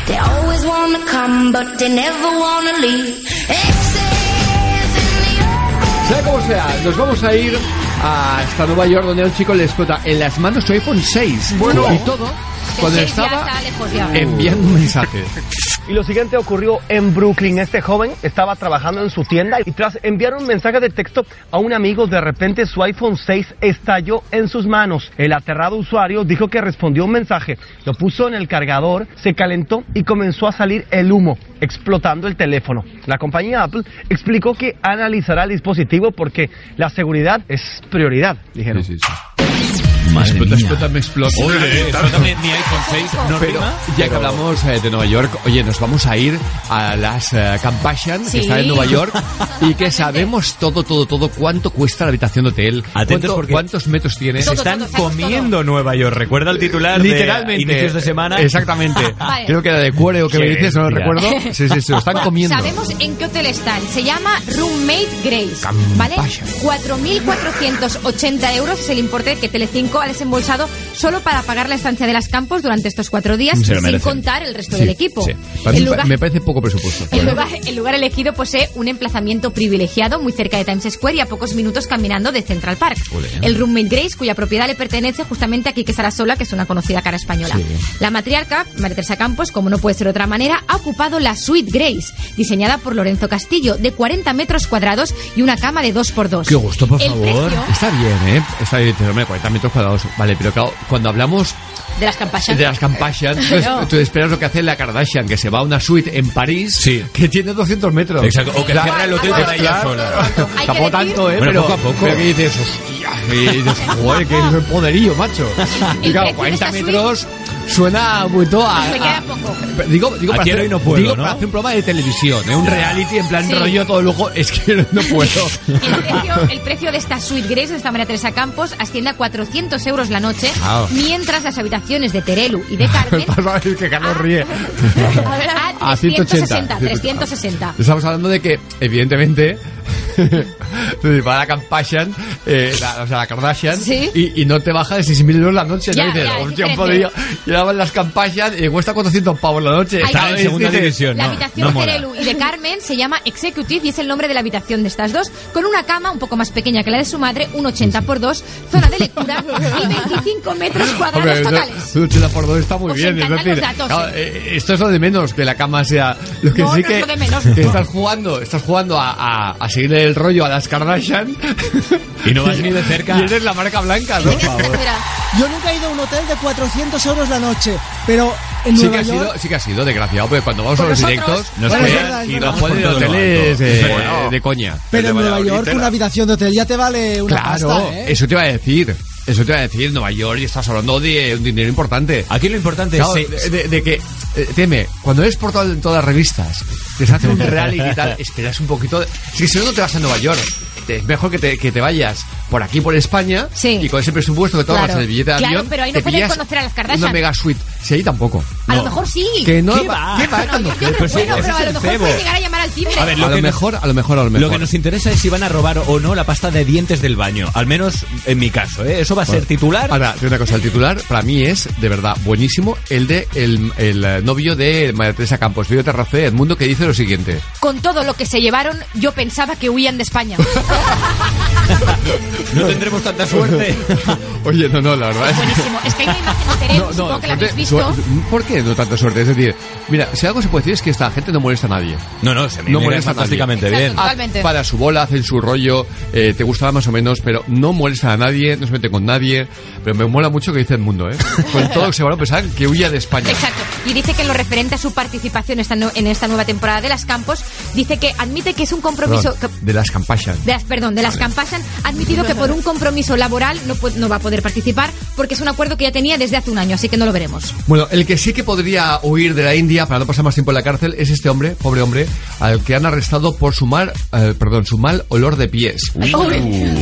They always wanna come, but they never wanna leave. Sea como sea, nos vamos a ir hasta Nueva York donde a un chico le explota en las manos su iPhone 6. Bueno. y todo cuando estaba enviando un mensaje. Y lo siguiente ocurrió en Brooklyn. Este joven estaba trabajando en su tienda y tras enviar un mensaje de texto a un amigo, de repente su iPhone 6 estalló en sus manos. El aterrado usuario dijo que respondió un mensaje, lo puso en el cargador, se calentó y comenzó a salir el humo, explotando el teléfono. La compañía Apple explicó que analizará el dispositivo porque la seguridad es prioridad, dijeron. Madre explota, mía. explota, me explota. Oye, explótame mi iPhone 6. No Pero rima, ya que pero- hablamos eh, de Nueva York, oye, nos vamos a ir a las eh, Compassion, Sí. que está en Nueva York, y que sabemos todo, todo, todo, cuánto cuesta la habitación de hotel, Atentos cuánto- porque- cuántos metros tiene. Se están comiendo Nueva York. Recuerda el titular Literalmente. de inicios de semana. Exactamente. Vale. Creo que era de cuero que Qué me dices, no lo recuerdo. Sí, sí, sí, lo están comiendo. Sabemos en qué hotel están. Se llama Roommate Grace. ¿Vale? 4.480 euros es el importe que Telecinco ha desembolsado solo para pagar la estancia de las campos durante estos cuatro días, sin contar el resto Sí, del equipo. sí. Para El mí lugar- me parece poco presupuesto. El lugar, el lugar elegido posee un emplazamiento privilegiado muy cerca de Times Square y a pocos minutos caminando de Central Park. El roommate Grace, cuya propiedad le pertenece justamente a Quique Sarasola, que es una conocida cara española. La matriarca, María Teresa Campos, como no puede ser de otra manera, ha ocupado la Suite Grace, diseñada por Lorenzo Castillo, de 40 metros cuadrados y una cama de 2x2. Qué gusto, por El favor. precio- Está bien, ¿eh? Está bien, pero, hombre, 40 metros cuadrados separados. Vale, pero claro, cuando hablamos De las Kardashian. de las pues, No. tú esperas lo que hace la Kardashian, que se va a una suite en París que tiene 200 metros. Exacto, o que Claro, cierra el hotel para ella sola. Tampoco decir- tanto, ¿eh? Bueno, pero, poco a poco. pero que dices, hostia, y dices, joder, que poderío, macho. Y claro, precio de 40 esta suite- metros suena mucho a... Me a- queda poco. Digo, digo, para hacer, y no puedo, digo ¿no? para hacer un programa de televisión, ¿eh? un reality en plan Sí. rollo todo lujo, es que no puedo. El precio, el precio de esta suite Grace de esta María Teresa Campos asciende a 400 euros la noche, mientras las habitaciones de Terelu y de Carmen es que Carlos ríe. a A 180. 360. 360. Estamos hablando de que, evidentemente, va la Kardashian, eh, la, o sea, la Kardashian, Sí. y, y no te baja de 6.000 euros la noche, Ya, ¿no? Dices, hostia, ahora van las Kardashian y cuesta 400 pavos la noche. Está en segunda división, La no, habitación no de. Terelu y de Carmen se llama Executive y es el nombre de la habitación de estas dos, con una cama un poco más pequeña que la de su madre, un 80 por 2, zona de lectura y 25 metros cuadrados Hombre, totales. un 80 por 2 está muy Os bien. Es decir, los datos, claro, ¿eh? eh, esto es lo de menos, que la cama sea. Lo que No, sí no que, es lo de menos. que estás jugando, estás jugando a, a, a seguir el rollo a las Kardashian. Y no vas ni de cerca. Y eres la marca blanca, ¿no? Yo nunca he ido a un hotel de 400 euros la noche, pero en Sí Nueva que, ha York... sido, sí que ha sido desgraciado, porque cuando vamos a los directos, Nos puede- pueden y nos a ponen hoteles eh, Bueno. de coña. Pero en Nueva York una habitación de hotel ya te vale una Claro, pasta, ¿eh? eso te iba a decir. Eso te iba a decir, Nueva York, y estás hablando de un dinero importante. Aquí lo importante Claro, es... de, de- de que, eh, teme, cuando eres por todo- en todas las revistas, te hace un reality y tal, esperas un poquito. Que si no, no te vas a Nueva York. Te- Es mejor que te, que te vayas por aquí, por España, y con ese presupuesto que tomas Claro. en el billete de Claro, avión, pero ahí no te pillas conocer a las Kardashian. Una mega suite. Si ahí tampoco. A No. lo mejor sí. Que no ¿Qué va-? ¿Qué va? No, yo creo Pues bueno, sí, pero a lo el mejor cebo. pueden llegar a llamar al timbre. A ver, A lo lo que nos- mejor, a lo mejor, a lo mejor. Lo que nos interesa es si van a robar o no la pasta de dientes del baño. Al menos en mi caso, ¿eh? Eso va a ser titular. Ahora, te digo una cosa, el titular para mí es de verdad buenísimo el de el, el, eh, novio de María Teresa Campos, Vídeo Terracé, Edmundo, que dice lo siguiente. Con todo lo que se llevaron, yo pensaba que huían de España. No tendremos tanta suerte. Oye, no, no, la verdad es Buenísimo. Es que hay una imagen de supongo que la habéis suerte- ¿Por qué no tanta suerte? Es decir, mira, si algo se puede decir es que esta gente no molesta a nadie. No, no, se me No molesta a nadie. fantásticamente Exacto, bien. totalmente. Para su bola, hacen su rollo, eh, te gustará más o menos, pero no molesta a nadie, no se mete con nadie. Pero me mola mucho que dice el mundo, ¿eh? Con todo que se van a pensar que huya de España. Exacto. Y dice que en lo referente a su participación en esta nueva temporada de Las Campos, dice que admite que es un compromiso... Perdón, que- de las Campashan. de las, perdón, de las Campashan ha admitido que por un compromiso laboral no, pu- no va a poder participar porque es un acuerdo que ya tenía desde hace un año, así que no lo veremos. Bueno, el que sí que podría huir de la India para no pasar más tiempo en la cárcel es este hombre, pobre hombre, al que han arrestado por su mal, eh, perdón, su mal olor de pies. Uy.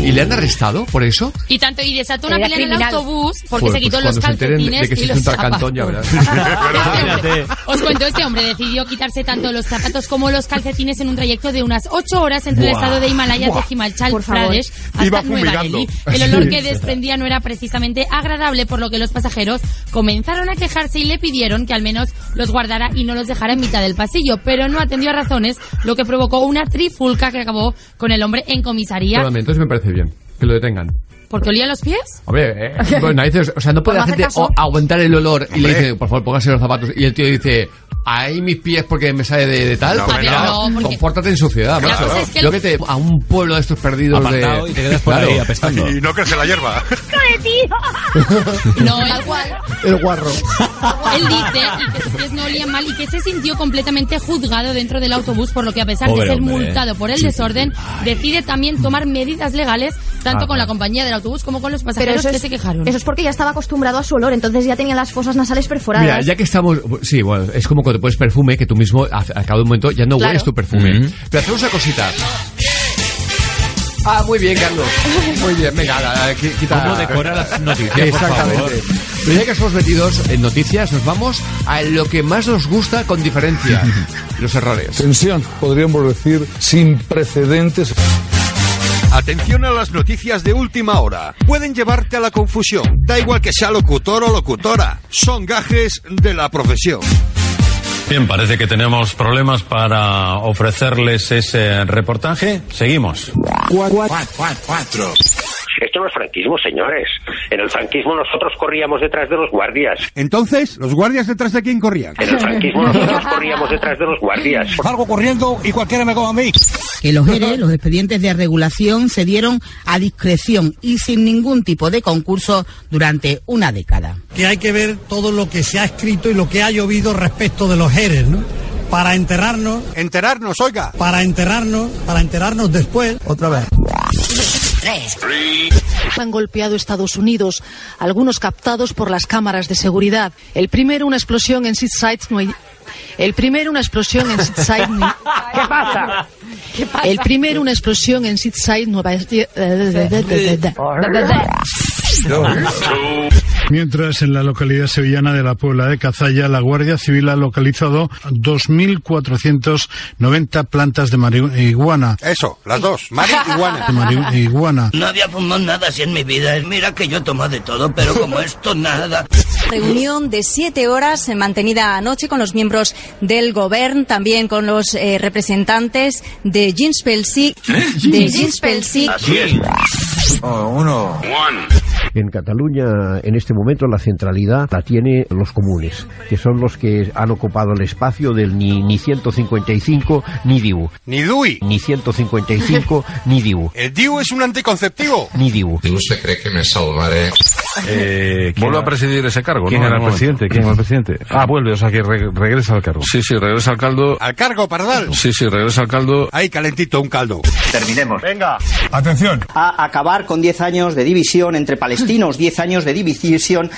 ¿Y le han arrestado por eso? Y tanto, y desató una pelea en el autobús porque Pues- se quitó pues los calcetines de que y se los junta el zapatos. cantón, ya verás. Os cuento, este hombre decidió quitarse tanto los zapatos como los calcetines en un trayecto de unas 8 horas entre el Buah. estado de Himalaya de favor. Pradesh Iba hasta Nueva. Delhi. El olor Sí. que desprendía no era precisamente agradable, por lo que los pasajeros comenzaron a quejarse y le pidieron que al menos los guardara y no los dejara en mitad del pasillo, pero no atendió a razones, lo que provocó una trifulca que acabó con el hombre en comisaría entonces me parece bien que lo detengan. porque olía los pies. Hombre, eh, bueno, narices, o sea, no puede la gente aguantar el olor y le dice, por favor, póngase los zapatos. Y el tío dice, ahí mis pies porque me sale de, de tal. No, Pues mira, no, porque- compórtate en sociedad, La macho. cosa es que Yo que te, a un pueblo de estos perdidos Apartado de... y te quedas por Claro. ahí apestando. Y no crece la hierba. No, el cual. El guarro. Él dice y que sus pies no olían mal y que se sintió completamente juzgado dentro del autobús, por lo que a pesar Pobre de ser hombre, multado por el desorden, decide también tomar medidas legales tanto Ah, con la compañía del autobús como con los Pero pasajeros eso que es, se quejaron. eso es porque ya estaba acostumbrado a su olor, entonces ya tenía las fosas nasales perforadas. Mira, ya que estamos... Sí, bueno, es como cuando pones perfume, que tú mismo, a, a cabo de un momento, ya no Claro. hueles tu perfume. Ujú. Pero hacemos una cosita. Ah, muy bien, Carlos. Muy bien, venga, la- la- qui- quita... ¿Cómo decora las noticias, por Exactamente. favor? Pero ya que estamos metidos en noticias, nos vamos a lo que más nos gusta con diferencia. los errores. Tensión, podríamos decir, sin precedentes. Atención a las noticias de última hora. Pueden llevarte a la confusión. Da igual que sea locutor o locutora. Son gajes de la profesión. Bien, parece que tenemos problemas para ofrecerles ese reportaje. Seguimos. Cuatro. Esto no es franquismo, señores. En el franquismo nosotros corríamos detrás de los guardias. Entonces, ¿los guardias detrás de quién corrían? En el franquismo nosotros corríamos detrás de los guardias. Salgo corriendo y cualquiera me come a mí. que los ERE, los expedientes de regulación, se dieron a discreción y sin ningún tipo de concurso durante una década. que hay que ver todo lo que se ha escrito y lo que ha llovido respecto de los Para enterrarnos. Enterarnos, oiga. Para enterrarnos, para enterarnos después. Otra vez. Han golpeado Estados Unidos, algunos captados por las cámaras de seguridad. El primero, una explosión en Seaside, El primero, una explosión en Seaside. Nue- ¿Qué pasa? El primero, una explosión en Seaside, Nueva Mientras en la localidad sevillana de la Puebla de Cazalla, la Guardia Civil ha localizado 2.490 plantas de marihuana. Eso, las dos, marihuana. De marihuana. No había fumado nada así en mi vida. Mira que yo tomo de todo, pero como esto nada. Reunión de siete horas eh, mantenida anoche con los miembros del Govern, también con los eh, representantes de Jeans Pelsi, de Jeans Pelsi. uno. En Cataluña, en este momento, la centralidad la tiene los comunes, que son los que han ocupado el espacio del ni, ni 155 ni DIU. Ni DUI. Ni 155 ni DIU. El DIU es un anticonceptivo. Ni DIU. ¿Usted cree que me salvaré? ¿Vuelve a presidir ese cargo? ¿Quién ¿no? era el presidente? ¿Quién era el presidente? Ah, vuelve, o sea que re- regresa al cargo. Sí, sí, regresa al caldo. Al cargo, pardal. Sí, sí, regresa al caldo. Ahí, calentito, un caldo. Terminemos. Venga. Atención. a acabar con 10 años de división entre palestinos, 10 años de división.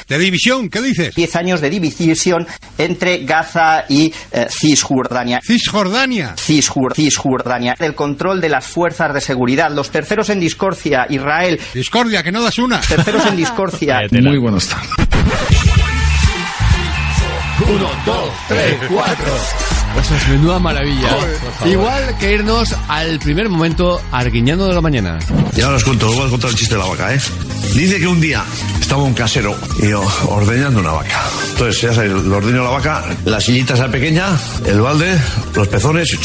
¿De división? ¿Qué dices? 10 años de división entre Gaza y eh, Cisjordania. Cisjordania. Cisjur- Cisjordania. El control de las fuerzas de seguridad. Los terceros en discordia, Israel. Discordia, que no das una. Terceros en discordia. Muy buenas tardes. Uno, dos, tres, cuatro. Eso es menuda maravilla. Igual que irnos al primer momento arguiñando de la mañana. Ya os cuento, os voy a contar el chiste de la vaca, ¿eh? Dice que un día estaba un casero y yo, ordeñando una vaca. Entonces, ya sabéis, lo ordeño la vaca, la sillita esa pequeña, el balde, los pezones.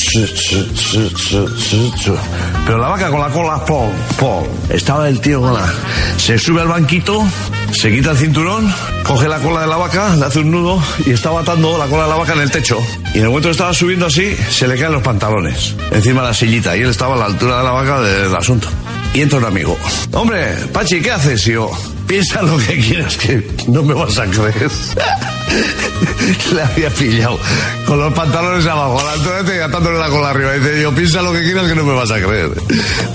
Pero la vaca con la cola, pom, pom. Estaba el tío con la. Se sube al banquito, se quita el cinturón, coge la cola de la vaca, le hace un nudo y estaba atando la cola de la vaca en el techo. Y en el momento estaba subiendo así, se le caen los pantalones encima de la sillita y él estaba a la altura de la vaca del asunto. Y entra un amigo. Hombre, Pachi, ¿qué haces? Y yo, piensa lo que quieras, que no me vas a creer. Le había pillado con los pantalones abajo, a la altura de y atándole la cola arriba. Y dice yo, piensa lo que quieras, que no me vas a creer.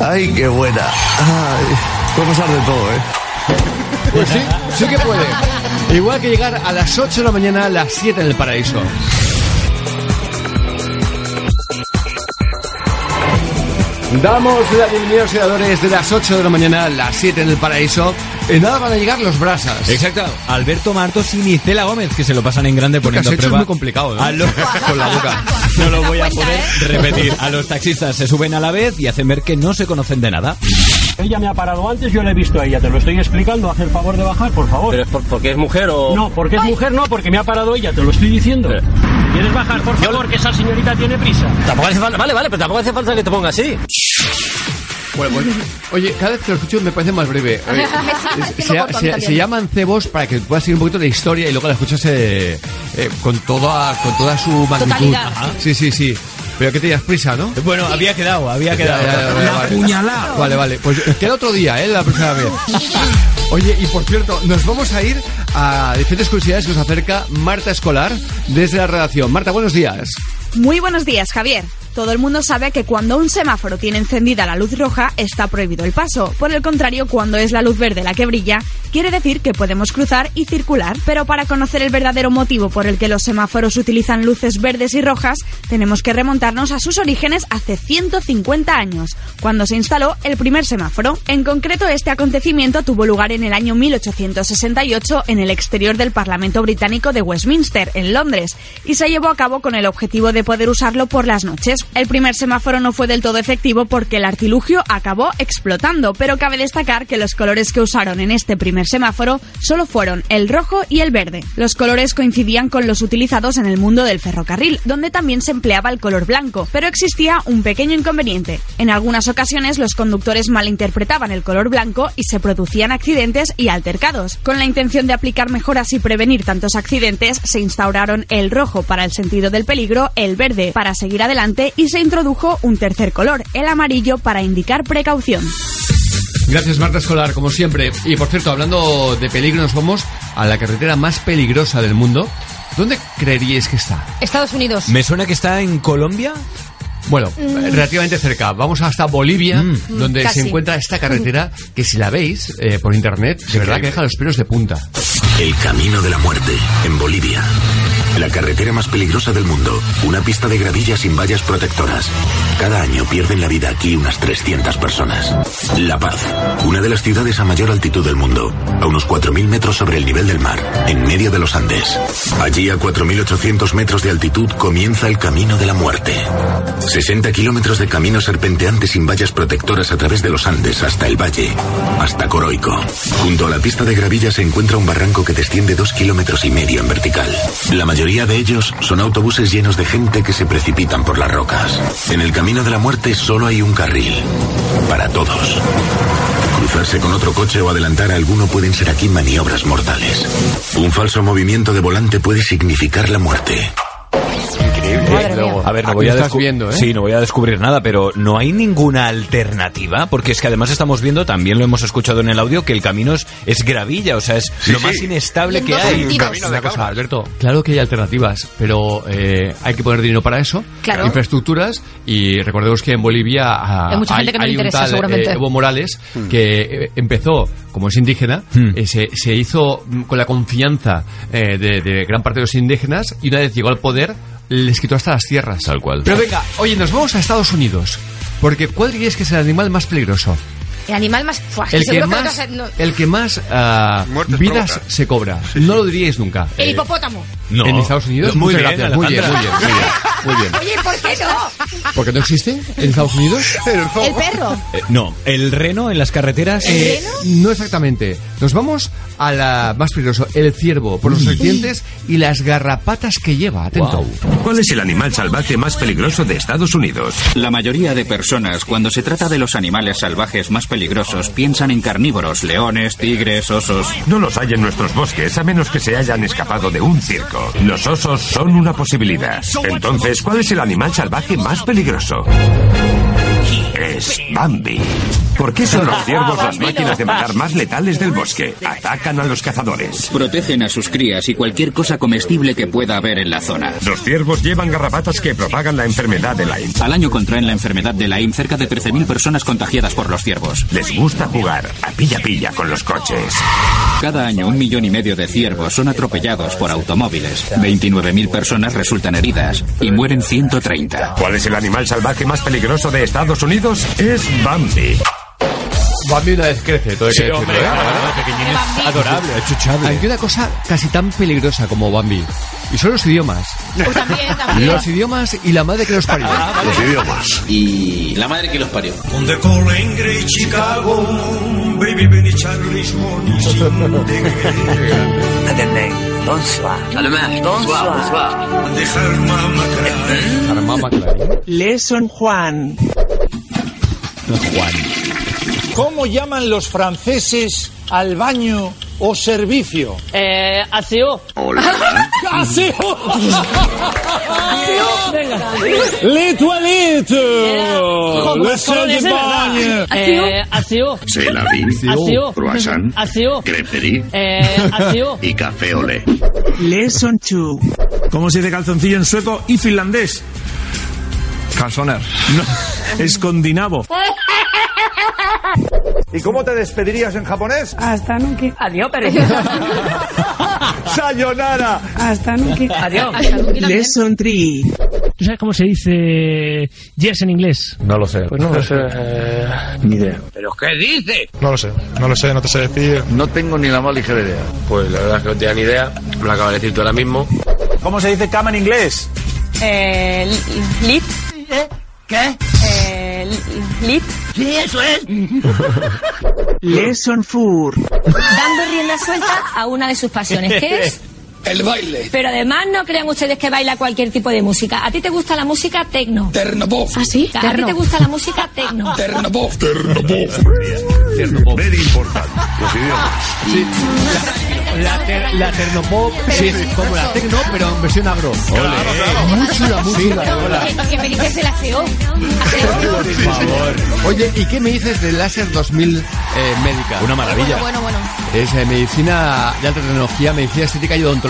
Ay, qué buena. Ay, puede pasar de todo, ¿eh? Pues sí, sí que puede. Igual que llegar a las 8 de la mañana a las 7 en el paraíso. Damos la bienvenida a los de las 8 de la mañana a las 7 en el paraíso. En nada van a llegar los brasas. Exacto. Alberto Martos y Nicela Gómez, que se lo pasan en grande poniendo has a hecho es prueba. muy complicado, ¿eh? a los- con la boca. No lo voy a poder repetir. A los taxistas se suben a la vez y hacen ver que no se conocen de nada. Ella me ha parado antes, yo la he visto a ella, te lo estoy explicando, haz el favor de bajar, por favor. ¿Pero es por- porque es mujer o...? No, porque es mujer no, porque me ha parado ella, te lo estoy diciendo. ¿Quieres bajar, por favor, que esa señorita tiene prisa? Tampoco hace falta... Vale, vale, pero tampoco hace falta que te ponga así. Bueno, pues, oye, cada vez que lo escucho me parece más breve. Oye, se, llaman cebos para que puedas seguir un poquito de historia y luego la escuchas eh, eh, con, toda, con toda su magnitud. Ajá. Sí, sí, sí. Pero que tenías prisa, ¿no? Bueno, había quedado, había quedado. Ya, ya, ya, La vale. puñalada. Vale, vale. Pues queda otro día, ¿eh? La próxima vez. Oye, y por cierto, nos vamos a ir a diferentes curiosidades que nos acerca Marta Escolar desde la redacción. Marta, buenos días. Muy buenos días, Javier. Todo el mundo sabe que cuando un semáforo tiene encendida la luz roja está prohibido el paso. Por el contrario, cuando es la luz verde la que brilla, quiere decir que podemos cruzar y circular. Pero para conocer el verdadero motivo por el que los semáforos utilizan luces verdes y rojas, tenemos que remontarnos a sus orígenes hace 150 años, cuando se instaló el primer semáforo. En concreto, este acontecimiento tuvo lugar en el año 1868 en el exterior del Parlamento británico de Westminster, en Londres, y se llevó a cabo con el objetivo de poder usarlo por las noches, El primer semáforo no fue del todo efectivo porque el artilugio acabó explotando, pero cabe destacar que los colores que usaron en este primer semáforo solo fueron el rojo y el verde. Los colores coincidían con los utilizados en el mundo del ferrocarril, donde también se empleaba el color blanco, pero existía un pequeño inconveniente. En algunas ocasiones los conductores malinterpretaban el color blanco y se producían accidentes y altercados. Con la intención de aplicar mejoras y prevenir tantos accidentes, se instauraron el rojo para el sentido del peligro, el verde para seguir adelante y se introdujo un tercer color, el amarillo para indicar precaución. Gracias Marta Escolar, como siempre. Y por cierto, hablando de peligro, nos vamos a la carretera más peligrosa del mundo. ¿Dónde creeríais que está? Estados Unidos. Me suena que está en Colombia. Bueno, Mm. relativamente cerca. Vamos hasta Bolivia, donde Casi. se encuentra esta carretera que si la veis eh, por internet, de verdad que deja los pelos de punta. El Camino de la Muerte, en Bolivia. La carretera más peligrosa del mundo. Una pista de gravilla sin vallas protectoras. Cada año pierden la vida aquí unas 300 personas. La Paz, una de las ciudades a mayor altitud del mundo. A unos 4.000 metros sobre el nivel del mar, en medio de los Andes. Allí a 4.800 metros de altitud comienza el Camino de la Muerte. 60 kilómetros de camino serpenteante sin vallas protectoras a través de los Andes hasta el valle, hasta Coroico. Junto a la pista de gravilla se encuentra un barranco que desciende dos kilómetros y medio en vertical. La mayoría de ellos son autobuses llenos de gente que se precipitan por las rocas. En el camino de la muerte solo hay un carril. Para todos. Cruzarse con otro coche o adelantar a alguno pueden ser aquí maniobras mortales. Un falso movimiento de volante puede significar la muerte. A ver, no Aquí voy a estás descu- viendo, ¿eh? Sí, no voy a descubrir nada, pero no hay ninguna alternativa, porque es que además estamos viendo, también lo hemos escuchado en el audio, que el camino es, es gravilla, o sea, es Sí, lo sí. más inestable que hay. sentidos. Una cosa, Alberto, claro que hay alternativas, pero eh, hay que poner dinero para eso, Claro. infraestructuras, y recordemos que en Bolivia ah, Hay mucha gente que no le hay un tal eh, Evo Morales que eh, empezó como es indígena, eh, se, se hizo mm, con la confianza eh, de, de gran parte de los indígenas y una vez llegó al poder les quitó hasta las tierras. Tal cual. Pero venga, oye, nos vamos a Estados Unidos, porque ¿cuál diríais que es el animal más peligroso? El animal más. Fua, El que seguro que más, no el que más ah, vidas provoca. se cobra. No lo diríais nunca. El Eh, hipopótamo. No. En Estados Unidos. Muy bien, gracias. Muy bien, muy bien, muy bien, muy bien. Oye, ¿por qué no? ¿Por qué no existe en Estados Unidos? El perro. Eh, no, el reno en las carreteras. Eh, no exactamente. Nos vamos a la más peligroso, el ciervo, por los serpientes y las garrapatas que lleva. Atento. ¿Cuál es el animal salvaje más peligroso de Estados Unidos? La mayoría de personas, cuando se trata de los animales salvajes más peligrosos, piensan en carnívoros, leones, tigres, osos. No los hay en nuestros bosques, a menos que se hayan escapado de un circo. Los osos son una posibilidad. Entonces, ¿cuál es el animal salvaje más peligroso? Es Bambi. ¿Por qué son los ciervos las máquinas de matar más letales del bosque? Atacan a los cazadores. Protegen a sus crías y cualquier cosa comestible que pueda haber en la zona. Los ciervos llevan garrapatas que propagan la enfermedad de Lyme. Al año contraen la enfermedad de Lyme cerca de 13.000 personas contagiadas por los ciervos. Les gusta jugar a pilla-pilla con los coches. Cada año un millón y medio de ciervos son atropellados por automóviles. 29.000 personas resultan heridas y mueren 130. ¿Cuál es el animal salvaje más peligroso de Estados Unidos? Es Bambi. Bambi una vez crece, todo Sí, hombre, ¿eh? claro, es adorable, achuchable. Hay una cosa casi tan peligrosa como Bambi. Y son los idiomas. Pues también, también. Los idiomas y la madre que los parió. Los idiomas. Y la madre que los parió. Chicago, baby Bonsoir. Bonsoir. Juan. Juan. ¿Cómo llaman los franceses al baño o servicio? Eh, aseo. ¡Aseo! Venga. ¡Les toilettes! ¡Le salle de baño! Eh, aseo. C'est la vie. Aseo. Croissant. Aseo. Creperie. Eh, aseo. Y café olé. Lesson 2. ¿Cómo se dice calzoncillo en sueco y finlandés? Calzoner. No, escondinavo. ¿Y cómo te despedirías en japonés? Hasta nunca. Adiós, pero. ¡Sayonara! Hasta nunca. Adiós. Lesson 3. ¿Tú sabes cómo se dice yes en inglés? No lo sé. Pues no lo sé. Ni idea. ¿Pero qué dice? No lo sé. No lo sé, no te sé decir. No tengo ni la más ligera idea. Pues la verdad es que no tenía ni idea. Me lo acabo de decir tú ahora mismo. ¿Cómo se dice cama en inglés? Eh, ¿Qué? Eh, Lit. Sí, eso es. Lesson Fur. Dando rienda suelta a una de sus pasiones, que es El baile. Pero además no crean ustedes que baila cualquier tipo de música. ¿A ti te gusta la música tecno? Ternopop. ¿Ah, sí? ¿A ti te gusta la música tecno? Ternopop. Ternopop. Very important. Los idiomas. Sí. La, la, ter- la Ternopop sí, es como la Tecno, pero en versión agro. Ole. Muy chula. Hola. ¿Qué me dices de la CEO? Por favor. Oye, ¿y qué me dices del Láser 2000 eh, médica? Una maravilla. Bueno, bueno, bueno. Es eh, medicina de alta tecnología, medicina estética y odontología.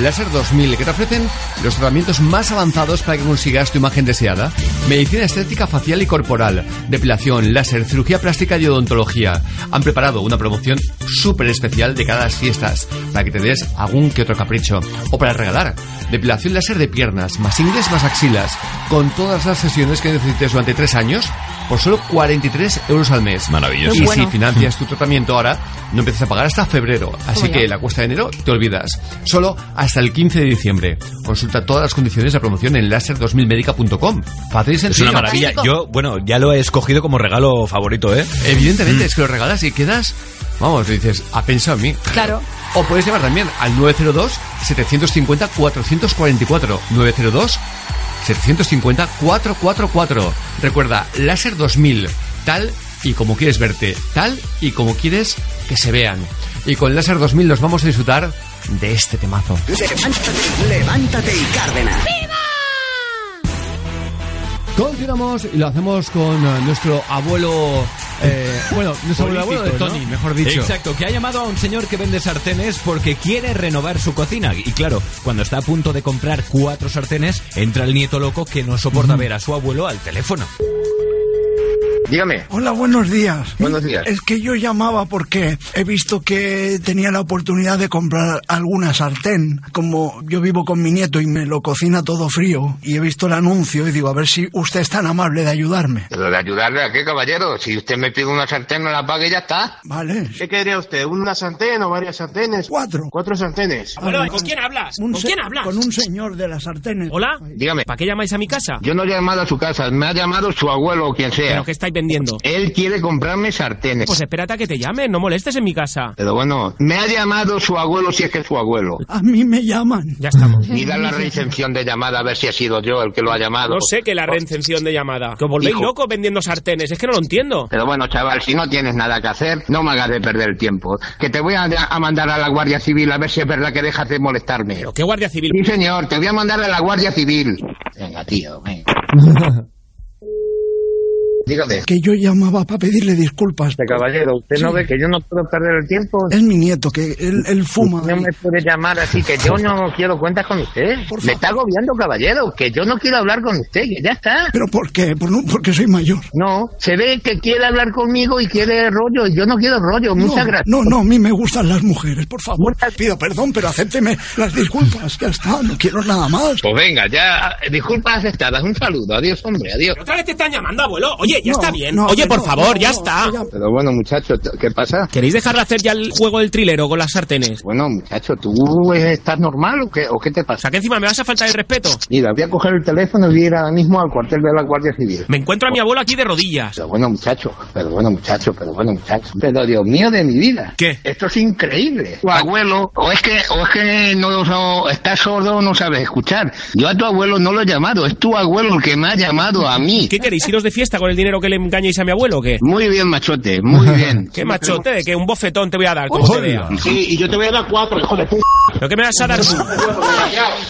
Láser 2000, que te ofrecen los tratamientos más avanzados para que consigas tu imagen deseada. Medicina estética facial y corporal, depilación, láser, cirugía plástica y odontología. Han preparado una promoción súper especial de cada fiestas para que te des algún que otro capricho. O para regalar. Depilación láser de piernas, más ingles, más axilas. Con todas las sesiones que necesites durante tres años por solo 43 euros al mes. Maravilloso. Y bueno. si financias tu tratamiento ahora, no empiezas a pagar hasta febrero. Así que la cuesta de enero te olvidas. Solo hasta el 15 de diciembre. Consulta todas las condiciones de promoción en laser2000medica.com. Fácil y Es sencillo. una maravilla. Yo, bueno, ya lo he escogido como regalo favorito, ¿eh? Evidentemente, es que lo regalas y quedas... Vamos, dices, ha pensado en mí. Claro. O puedes llamar también al 902-750-444. 902-750-444. Recuerda, Láser 2000, tal y como quieres verte, tal y como quieres que se vean. Y con Láser 2000 nos vamos a disfrutar de este temazo. Levántate, levántate y Cárdenas. Continuamos y lo hacemos con eh, nuestro abuelo... eh, bueno, nuestro abuelo, abuelo de Tony, ¿no? mejor dicho. Exacto, que ha llamado a un señor que vende sartenes porque quiere renovar su cocina. Y claro, cuando está a punto de comprar cuatro sartenes, entra el nieto loco que no soporta ver a su abuelo al teléfono. Dígame. Hola, buenos días. Buenos días. Es que yo llamaba porque he visto que tenía la oportunidad de comprar alguna sartén. Como yo vivo con mi nieto y me lo cocina todo frío, y he visto el anuncio y digo, a ver si usted es tan amable de ayudarme. Pero de ayudarle a qué, caballero. Si usted me pide una sartén, no la pague y ya está. Vale. ¿Qué quería usted? ¿Una sartén o varias sartenes? Cuatro. Cuatro sartenes. Vale. ¿con quién hablas? Un ¿Con quién hablas? Con un señor de las sartenes. ¿Hola? Dígame. ¿Para qué llamáis a mi casa? Yo no he llamado a su casa, me ha llamado su abuelo o quien sea. ¿Pero qué estáis vendiendo? Él quiere comprarme sartenes. Pues espérate a que te llamen, no molestes en mi casa. Pero bueno, me ha llamado su abuelo si es que es su abuelo. A mí me llaman. Ya estamos. Mira la reincensión de llamada a ver si ha sido yo el que lo ha llamado. No sé qué la reincensión de llamada. Que os volvéis locos vendiendo sartenes, es que no lo entiendo. Pero bueno, chaval, si no tienes nada que hacer, no me hagas de perder el tiempo. Que te voy a, a mandar a la Guardia Civil a ver si es verdad que dejas de molestarme. ¿Pero qué Guardia Civil? Sí, señor, te voy a mandar a la Guardia Civil. Venga, tío, venga. Dígame. Que yo llamaba para pedirle disculpas. caballero, ¿usted no ve que yo no puedo perder el tiempo? Es mi nieto, que él, él fuma. No me puede llamar así, que yo no quiero cuentas con usted. Me está agobiando, caballero, que yo no quiero hablar con usted, que ya está. ¿Pero por qué? Por no- porque soy mayor. No, se ve que quiere hablar conmigo y quiere rollo, y yo no quiero rollo, muchas gracias. No, no, a mí me gustan las mujeres, por favor. Pido perdón, pero acépteme las disculpas. Ya está, no quiero nada más. Pues venga, ya, disculpas aceptadas, un saludo, adiós, hombre, adiós. Otra vez te están llamando, abuelo. Oye, ya No, está bien. no, Oye, por no, favor, no, ya no, está. Pero bueno, muchacho, ¿qué pasa? ¿Queréis dejar de hacer ya el juego del trilero con las sartenes? Bueno, muchacho, ¿tú estás normal o qué, o qué te O pasa? sea, que encima me vas a faltar el respeto. Mira, voy a coger el teléfono y voy a ir ahora mismo al cuartel de la Guardia Civil. Me encuentro a mi abuelo aquí de rodillas. Pero bueno, muchacho, pero bueno, muchacho, pero bueno, muchacho. Pero Dios mío de mi vida. ¿Qué? Esto es increíble. Tu abuelo, o es que, o es que no, no- estás sordo o no sabes escuchar. Yo a tu abuelo no lo he llamado, es tu abuelo el que me ha llamado a mí. ¿Qué queréis? ¿Iros de fiesta con el dinero que le engañéis a mi abuelo o qué? Muy bien, machote, muy bien. ¿Qué machote? ¿De que un bofetón te voy a dar? como? Sí, y yo te voy a dar cuatro, hijo de puta. ¿Pero qué me vas a dar tú?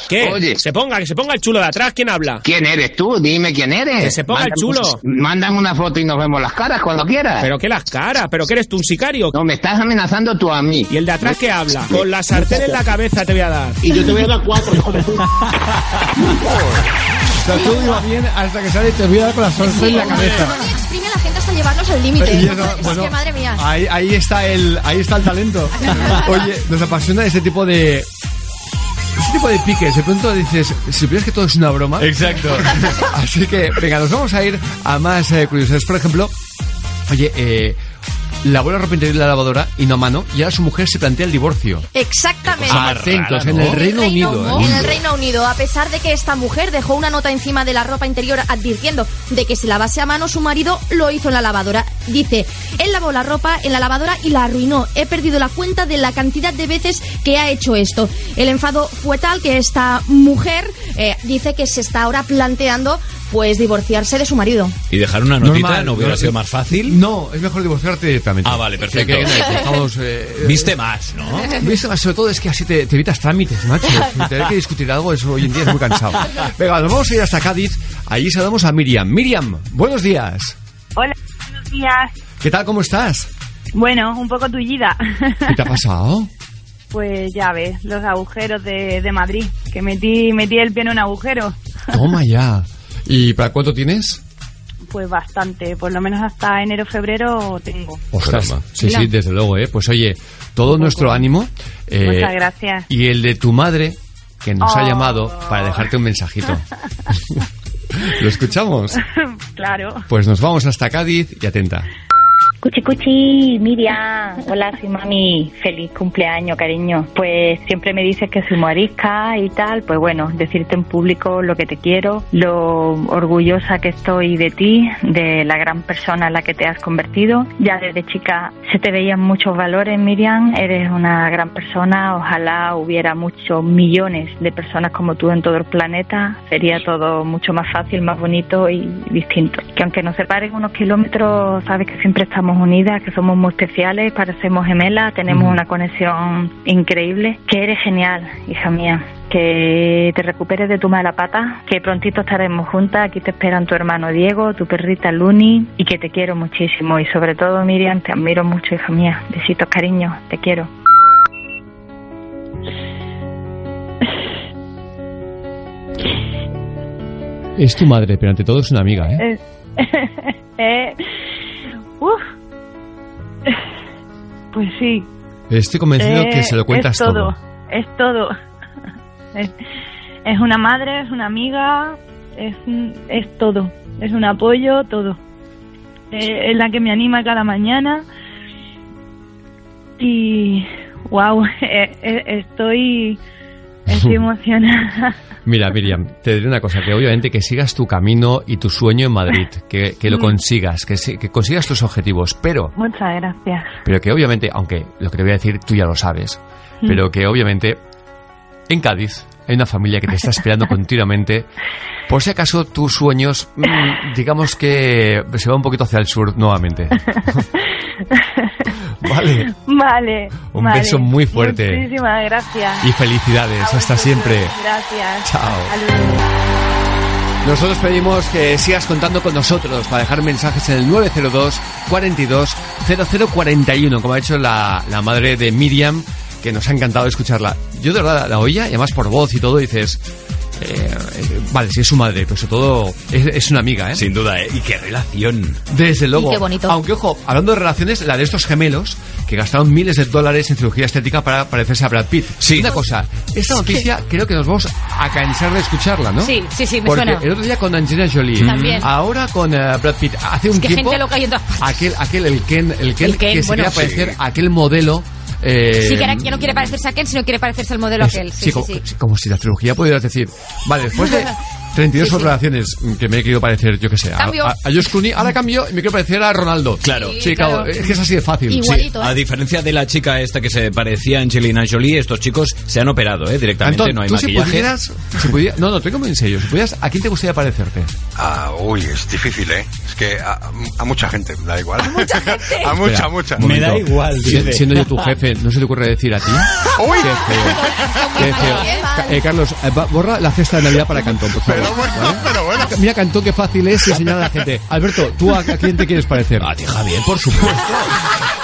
¿Qué? Oye. Se ponga, que se ponga el chulo de atrás. ¿Quién habla? ¿Quién eres tú? Dime quién eres. Que se ponga el chulo. Mándame una foto y nos vemos las caras cuando quieras. ¿Pero qué las caras? ¿Pero qué eres tú, un sicario? No, me estás amenazando tú a mí. ¿Y el de atrás qué habla? Con la sartén en la cabeza te voy a dar. Y yo te voy a dar cuatro, hijo de puta. O sea, todo iba bien hasta que sale y te voy a dar con la sorpresa en la cabeza. Tony exprime a la gente hasta llevarlos al límite. Es eso, bueno, que madre mía. Ahí, ahí está el, ahí está el talento. Oye, nos apasiona ese tipo de, ese tipo de piques. De pronto dices, si supieras que todo es una broma. Exacto. Así que, venga, nos vamos a ir a más eh, curiosidades. Por ejemplo, oye, eh, la ropa interior de la lavadora y no a mano, y ahora su mujer se plantea el divorcio. Exactamente. Atentos, en el Reino Unido. ¿eh? En el Reino Unido, a pesar de que esta mujer dejó una nota encima de la ropa interior advirtiendo de que se lavase a mano, su marido lo hizo en la lavadora. Dice, él lavó la ropa en la lavadora y la arruinó. He perdido la cuenta de la cantidad de veces que ha hecho esto. El enfado fue tal que esta mujer eh, dice que se está ahora planteando pues divorciarse de su marido. Y dejar una notita, Normal, ¿no hubiera no- sido más fácil? No, es mejor divorciarte directamente. Ah, vale, perfecto. Que- que- que- dejamos, eh, Viste más, ¿no? Viste más, sobre todo es que así te, te evitas trámites, macho. Tener que discutir algo, eso hoy en día es muy cansado. Venga, nos vamos a ir hasta Cádiz. Allí saludamos a Miriam. Miriam, buenos días. Hola, días. ¿Qué tal? ¿Cómo estás? Bueno, un poco tullida. ¿Qué te ha pasado? pues ya ves, los agujeros de, de Madrid, que metí, metí el pie en un agujero. Toma ya. ¿Y para cuánto tienes? Pues bastante, por lo menos hasta enero, febrero tengo. Ostras, sí, Mira. sí, desde luego, ¿eh? Pues oye, todo nuestro ánimo. eh, Muchas gracias. Y el de tu madre, que nos ha Oh. llamado para dejarte un mensajito. ¿Lo escuchamos? claro. Pues nos vamos hasta Cádiz y atenta. Cuchi Cuchi, Miriam, hola, soy mami, feliz cumpleaños, cariño. Pues siempre me dices que soy morisca y tal, pues bueno, decirte en público lo que te quiero, lo orgullosa que estoy de ti, de la gran persona en la que te has convertido. Ya desde chica se te veían muchos valores, Miriam, eres una gran persona, ojalá hubiera muchos millones de personas como tú en todo el planeta, sería todo mucho más fácil, más bonito y distinto. Que aunque nos separen unos kilómetros, sabes que siempre estamos unidas, que somos muy especiales, parecemos gemelas, tenemos una conexión increíble, que eres genial, hija mía. Que te recuperes de tu mala pata, que prontito estaremos juntas. Aquí te esperan tu hermano Diego, tu perrita Luni, y que te quiero muchísimo. Y sobre todo, Miriam, te admiro mucho, hija mía. Besitos, cariño, te quiero. Es tu madre, pero ante todo es una amiga, ¿eh? Eh, eh, uf. Pues sí. Estoy convencido Eh, que se lo cuentas es todo. todo. Es todo. Es, es una madre, es una amiga, es, es todo. Es un apoyo, todo. Eh, es la que me anima cada mañana. Y. ¡Wow! estoy. Estoy emocionada. Mira, Miriam, te diré una cosa, que obviamente que sigas tu camino y tu sueño en Madrid, que, que lo Mm. consigas, que, si- que consigas tus objetivos, pero, Muchas gracias. pero que obviamente, aunque lo que te voy a decir tú ya lo sabes, Mm. pero que obviamente en Cádiz hay una familia que te está esperando continuamente, por si acaso tus sueños, mm, digamos que se va un poquito hacia el sur nuevamente. vale, Vale. Un vale. beso muy fuerte. Muchísimas gracias. y felicidades, hasta siempre. Gracias. Chao. Saludos. Nosotros pedimos que sigas contando con nosotros para dejar mensajes en el 902 42 0041, como ha hecho la, la madre de Miriam, que nos ha encantado escucharla. Yo de verdad la oía, y además por voz y todo, dices... eh, eh, vale, sí es su madre, pero sobre todo es, es una amiga, ¿eh? Sin duda, ¿eh? Y qué relación. Desde luego. Y qué bonito. Aunque, ojo, hablando de relaciones, la de estos gemelos que gastaron miles de dólares en cirugía estética para parecerse a Brad Pitt. Sí. Una cosa, esta noticia creo que nos vamos a cansar de escucharla, ¿no? Sí, sí, sí, me Porque suena. el otro día con Angelina Jolie, También. ahora con eh, Brad Pitt, hace un Es que tiempo gente loca aquel, aquel, el Ken, el Ken, El Ken, que se bueno. quería parecer Sí. a aquel modelo. Eh, Sí, que ahora ya no quiere parecerse a Ken, sino quiere parecerse al modelo es- aquel. Sí, como, sí. sí, como si la trilogía pudieras decir, vale, después de 32 Sí, sí. operaciones mm, que me he querido parecer, yo que sé, a, Cambio. a, a Clooney, ahora cambio y me quiero parecer a Ronaldo. Claro. Sí, claro, es que es así de fácil. Sí, a diferencia de la chica esta que se parecía a Angelina Jolie, estos chicos se han operado, ¿eh? Directamente, Antón, no hay tú si maquillaje. pudieras, si pudieras- no, no, digo muy en serio, si pudieras, ¿a quién te gustaría parecerte? Ah, uy, es difícil, ¿eh? Es que a, a mucha gente me da igual. A mucha gente. a mucha, Espera, mucha. un momento. Si- siendo yo tu jefe, ¿no se te ocurre decir a ti? ¡Uy! Qué feo. Qué feo. Eh, Carlos, eh, borra la cesta de Navidad para Cantón, por favor. ¿Vale? Mira, Cantón, qué fácil es enseñar a la gente. Alberto, ¿tú a, a quién te quieres parecer? A ti, Javier, por supuesto.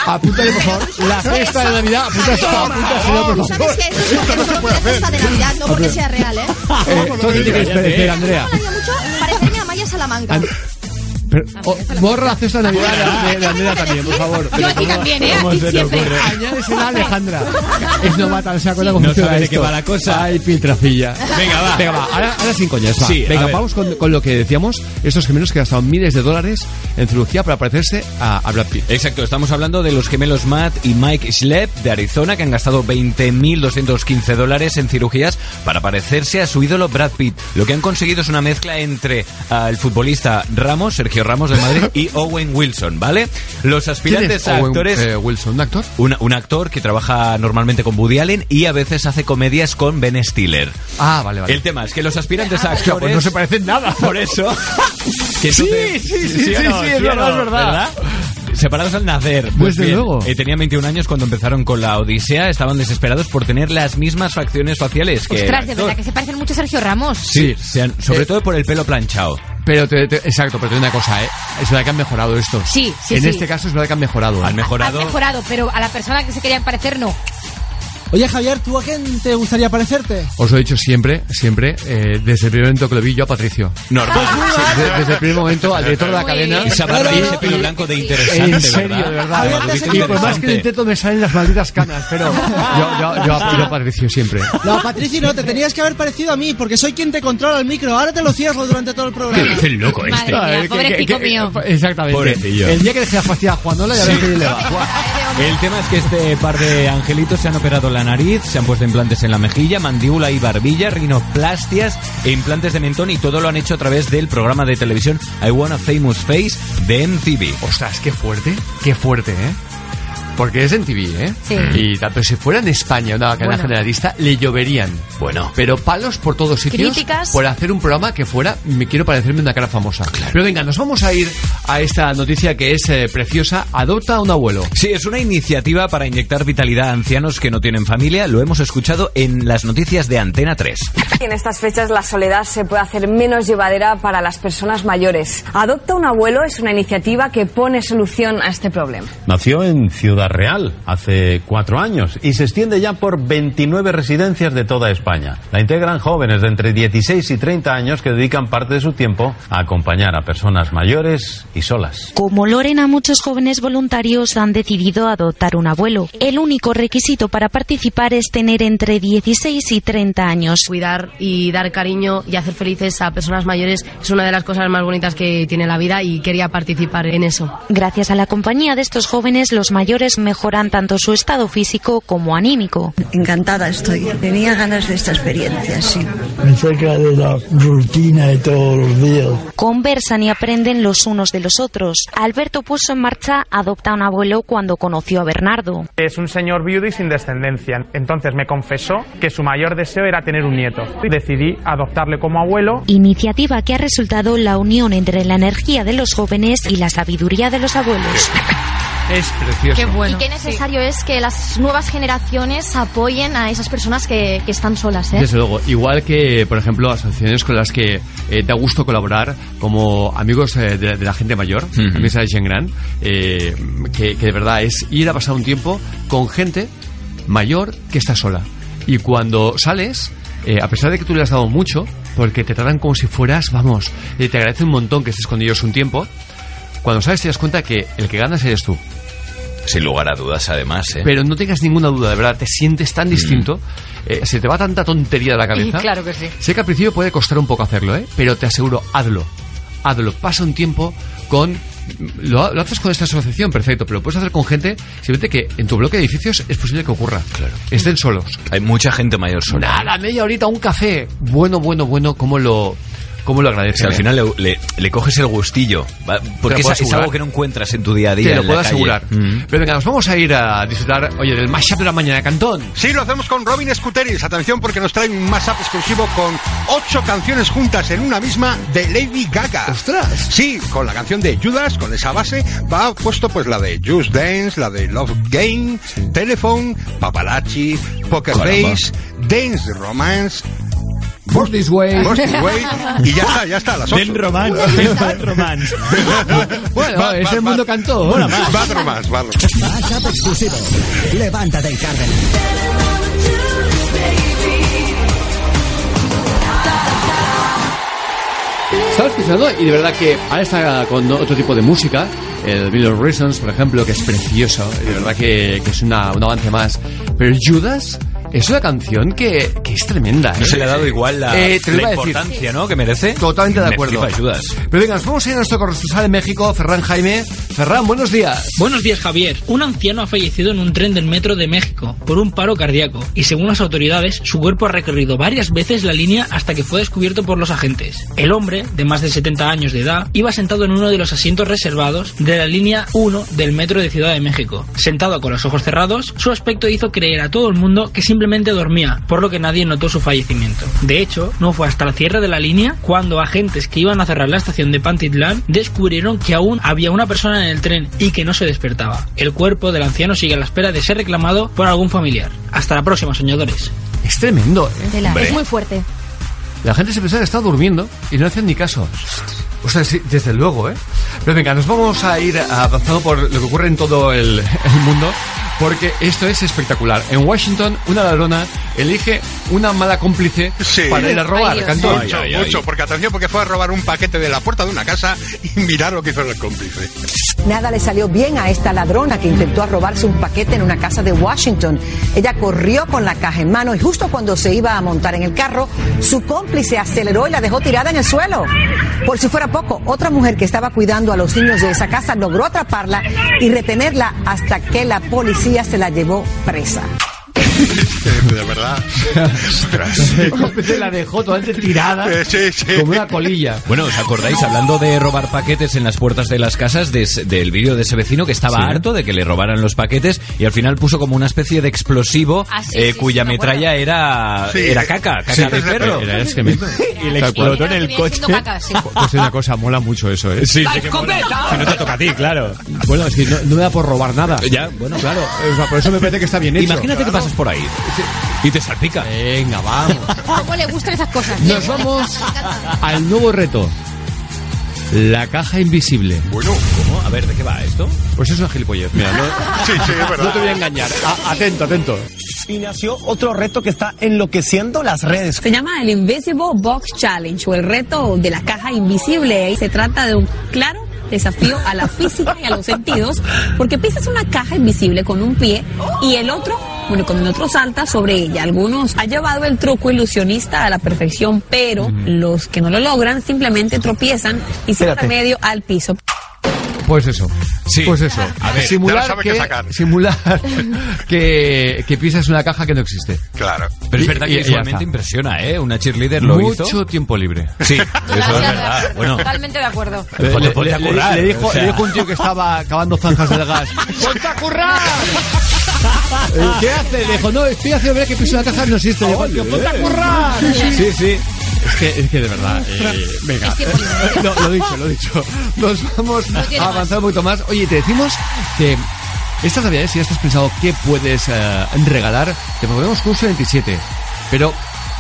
Apúntale, por favor, la cesta de Navidad. Apunta, por favor. ¿Sabes qué? Eso es, eso es una fiesta de Navidad, no porque sea real, ¿eh? Eh, ¿Tú a quién te quieres parecer, Andrea? Me mucho parecerme a Maya Salamanca. Pero, oh, borra la cesta de Navidad de, de Andrea también, por favor. Yo aquí también, ¿eh? ¿Cómo Aquí se te siempre. ocurre? Añádesela a Alejandra. Es novata, no se acuerda cómo No funciona sabe de qué va la cosa. Ay, piltrafilla. Venga, va. Venga, va. Ahora, ahora sin coñas, va. Sí, a Venga, vamos con, con lo que decíamos. Estos gemelos que gastaron miles de dólares en cirugía para parecerse a, a Brad Pitt. Exacto, estamos hablando de los gemelos Matt y Mike Schlepp de Arizona que han gastado 20.215 dólares en cirugías para parecerse a su ídolo Brad Pitt. Lo que han conseguido es una mezcla entre ah, el futbolista Ramos, Sergio Ramos de Madrid, y Owen Wilson, ¿vale? Los ¿Quién aspirantes es a Owen, actores... eh, Wilson, un actor? Un, un actor que trabaja normalmente con Woody Allen y a veces hace comedias con Ben Stiller. Ah, vale, vale. El tema es que los aspirantes a Hostia, actores... pues no se parecen nada. Por eso... que Sí, entonces- sí, sí, sí, o no? sí, es verdad, no? es verdad. Separados al nacer. Pues Desde bien, luego. eh, tenían 21 años cuando empezaron con la Odisea. Estaban desesperados por tener las mismas facciones faciales que Ostras, de verdad que se parecen mucho a Sergio Ramos. Sí, sean- sobre Eh, todo por el pelo planchado. Pero, te- te- exacto, pero te digo una cosa, ¿eh? Es verdad que han mejorado esto. Sí, sí, En sí. este caso es verdad que han mejorado. ¿eh? Han mejorado. Has mejorado, pero a la persona que se querían parecer no. Oye, Javier, ¿tú a quién te gustaría parecerte? Os lo he dicho siempre, siempre, eh, desde el primer momento que lo vi yo a Patricio. Normal. Sí, desde, desde el primer momento al director de la cadena. Esa barba y ese pelo blanco de interesante, En serio, de verdad. Y por más que lo intento me salen las malditas canas, pero yo, yo, yo apoyo a Patricio siempre. No, Patricio, no, te tenías que haber parecido a mí, porque soy quien te controla el micro. Ahora te lo cierro durante todo el programa. el loco este? Madre mía, pobre que- mío. Exactamente. Pobrecillo. El día que dejé la fastidia a Juanola ya ves que le va. El tema es que este par de angelitos se han operado la nariz, se han puesto implantes en la mejilla, mandíbula y barbilla, rinoplastias e implantes de mentón y todo lo han hecho a través del programa de televisión I Want a Famous Face de MTV. Ostras, qué fuerte, qué fuerte, ¿eh? Porque es en TV, ¿eh? Sí. Y tal, pero si fuera en España una cadena Bueno. generalista, le lloverían. Bueno. Pero palos por todos sitios Críticas. por hacer un programa que fuera me quiero parecerme una cara famosa. Pero venga, nos vamos a ir a esta noticia que es eh, preciosa. Adopta a un abuelo. Sí, es una iniciativa para inyectar vitalidad a ancianos que no tienen familia. Lo hemos escuchado en las noticias de Antena 3. En estas fechas la soledad se puede hacer menos llevadera para las personas mayores. Adopta un abuelo es una iniciativa que pone solución a este problema. Nació en Ciudad Real hace cuatro años y se extiende ya por 29 residencias de toda España. La integran jóvenes de entre 16 y 30 años que dedican parte de su tiempo a acompañar a personas mayores y solas. Como Lorena, muchos jóvenes voluntarios han decidido adoptar un abuelo. El único requisito para participar es tener entre 16 y 30 años. Cuidar y dar cariño y hacer felices a personas mayores es una de las cosas más bonitas que tiene la vida y quería participar en eso. Gracias a la compañía de estos jóvenes, los mayores mejoran tanto su estado físico como anímico. Encantada estoy. Tenía ganas de esta experiencia, sí. Me saca de la rutina de todos los días. Conversan y aprenden los unos de los otros. Alberto puso en marcha Adopta un abuelo cuando conoció a Bernardo. Es un señor viudo y sin descendencia. Entonces me confesó que su mayor deseo era tener un nieto. Y decidí adoptarle como abuelo. Iniciativa que ha resultado la unión entre la energía de los jóvenes y la sabiduría de los abuelos. Es precioso. Y qué necesario es que las nuevas generaciones apoyen a esas personas que, que están solas, ¿eh? Desde luego, igual que, por ejemplo, asociaciones con las que eh, da gusto colaborar, como amigos eh, de, de la gente mayor, Ujú. también sabes, Gen Gran, eh, que, que de verdad es ir a pasar un tiempo con gente mayor que está sola. Y cuando sales, eh, a pesar de que tú le has dado mucho, porque te tratan como si fueras, vamos, eh, te agradece un montón que estés con ellos un tiempo, cuando sales te das cuenta que el que ganas eres tú. Sin lugar a dudas, además, ¿eh? Pero no tengas ninguna duda, de verdad, te sientes tan distinto, eh, se te va tanta tontería de la cabeza. Y claro que sí. Sé que al principio puede costar un poco hacerlo, ¿eh? Pero te aseguro, hazlo. Hazlo. Pasa un tiempo con... Lo, lo haces con esta asociación, perfecto, pero lo puedes hacer con gente simplemente que en tu bloque de edificios es posible que ocurra. Claro. Estén solos. Hay mucha gente mayor sola. Nada, media horita, un café. Bueno, bueno, bueno, ¿cómo lo, cómo lo agradeces? sea, al final le, le- le coges el gustillo, ¿va? porque es, es algo que no encuentras en tu día a día. Te lo en puedo la calle. asegurar. Mm. Pero venga, nos vamos a ir a disfrutar, oye, del mashup de la mañana, Cantón. Sí, lo hacemos con Robin Scuteris. Atención porque nos trae un mashup exclusivo con ocho canciones juntas en una misma de Lady Gaga. ¡Ostras! Sí, con la canción de Judas, con esa base, va puesto pues la de Just Dance, la de Love Game, Telephone, Paparazzi, Poker Caramba. Face, Dance Romance, Born This Way. Born This Way, y ya está, ya está, las. Den romance, den romance. Bueno, Va- es va- el mundo cantó. Hola, más. Bad Romance, Bad Romance. Mashup exclusivo. Levántate y Cárdenas. Estaba escuchando y de verdad que ahora está con otro tipo de música, el Million Reasons, por ejemplo, que es precioso, y de verdad que, que es una, un avance más. Pero Judas es una canción que, que es tremenda. No ¿eh? se le ha dado igual la, Eh, te la iba a decir. importancia, ¿no? Que merece. Totalmente de Me acuerdo. flipa Judas. Pero venga, nos vamos a ir a nuestro corresponsal en México, Ferran Jaime. Ferran, buenos días. Buenos días, Javier. Un anciano ha fallecido en un tren del metro de México por un paro cardíaco y según las autoridades, su cuerpo ha recorrido varias veces la línea hasta que fue descubierto por los agentes. El hombre, de más de 70 años de edad, iba sentado en uno de los asientos reservados de la línea 1 del metro de Ciudad de México. Sentado con los ojos cerrados, su aspecto hizo creer a todo el mundo que simplemente dormía, por lo que nadie notó su fallecimiento. De hecho, no fue hasta el cierre de la línea cuando agentes que iban a cerrar la estación de Pantitlán descubrieron que aún había una persona en el tren y que no se despertaba. El cuerpo del anciano sigue a la espera de ser reclamado por algún familiar. Hasta la próxima, soñadores. Es tremendo, ¿eh? Tela, Es muy fuerte. La gente se pensaba que estaba durmiendo y no hacían ni caso. O sea, sí, desde luego, ¿eh? Pero venga, nos vamos a ir avanzando por lo que ocurre en todo el, el mundo, porque esto es espectacular. En Washington, una ladrona elige una mala cómplice para ir a robar. Ay, mucho, mucho, porque atención, porque fue a robar un paquete de la puerta de una casa y mirar lo que hizo el cómplice. Nada le salió bien a esta ladrona que intentó robarse un paquete en una casa de Washington. Ella corrió con la caja en mano y justo cuando se iba a montar en el carro, su cómplice aceleró y la dejó tirada en el suelo. Por si fuera poco, otra mujer que estaba cuidando a los niños de esa casa logró atraparla y retenerla hasta que la policía se la llevó presa. De verdad. Cómplice la dejó totalmente tirada como una colilla. Bueno, ¿os acordáis, hablando de robar paquetes en las puertas de las casas, de del vídeo de ese vecino que estaba Sí. harto de que le robaran los paquetes y al final puso como una especie de explosivo Ah, sí, eh, sí, cuya sí, me metralla era, Sí. era caca, caca Sí, de perro. era excremento. y le Tal cual. explotó en el coche. Pues una cosa, mola mucho eso, ¿eh? Sí, sí que. Si no te toca a ti, claro. Bueno, es que no, no me da por robar nada. Ya, bueno, claro. O sea, por eso me parece que está bien hecho. Imagínate que pasas por ahí y te salpica. Venga, vamos. ¿Cómo le gustan esas cosas? Nos vamos al nuevo reto. La caja invisible. Bueno, ¿cómo? A ver, ¿de qué va esto? Pues es una gilipollez. Mira, no, Sí, sí, es verdad. no te voy a engañar. A- atento, atento. Y nació otro reto que está enloqueciendo las redes. Se llama el Invisible Box Challenge o el reto de la caja invisible. Se trata de un claro desafío a la física y a los sentidos, porque pisas una caja invisible con un pie y el otro, bueno, con el otro salta sobre ella. Algunos han llevado el truco ilusionista a la perfección, pero los que no lo logran simplemente tropiezan y se medio al piso. Pues eso. Pues eso. A ver, simular que, sacar. simular que, que pisas una caja que no existe. Claro. Pero es verdad y- que visualmente impresiona, ¿eh? Una cheerleader lo Mucho hizo. tiempo libre. Sí, eso es verdad. Bueno, Totalmente de acuerdo. Le, Ponte- le- le- currar, le dijo, o sea. le dijo un tío que estaba acabando zanjas del gas. ¡Ponte a currar! ¿Qué hace? Le dijo, no, estoy haciendo ver que piso una caja no existe. Le dijo, "Tío, ponte a currar! sí, sí. Es que, es que de verdad, eh, venga. Es. No, lo dicho, lo dicho. Nos vamos a avanzar un poquito más. Oye, te decimos que estas navidades, si ya estás pensado qué puedes eh, regalar, te proponemos curso 27. Pero,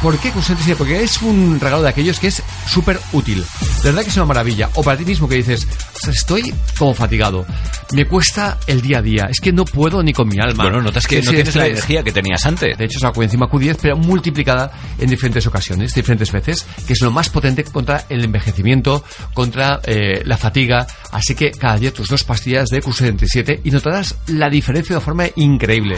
¿por qué curso 27? Porque es un regalo de aquellos que es súper útil. De verdad que es una maravilla. O para ti mismo que dices, "O sea, estoy como fatigado. Me cuesta el día a día. Es que no puedo ni con mi alma. Bueno, notas que no tienes la energía que tenías antes. De hecho, es la coenzima Q10, pero multiplicada en diferentes ocasiones, diferentes veces, que es lo más potente contra el envejecimiento, contra eh, la fatiga. Así que cada día tus dos pastillas de Q77 y notarás la diferencia de una forma increíble.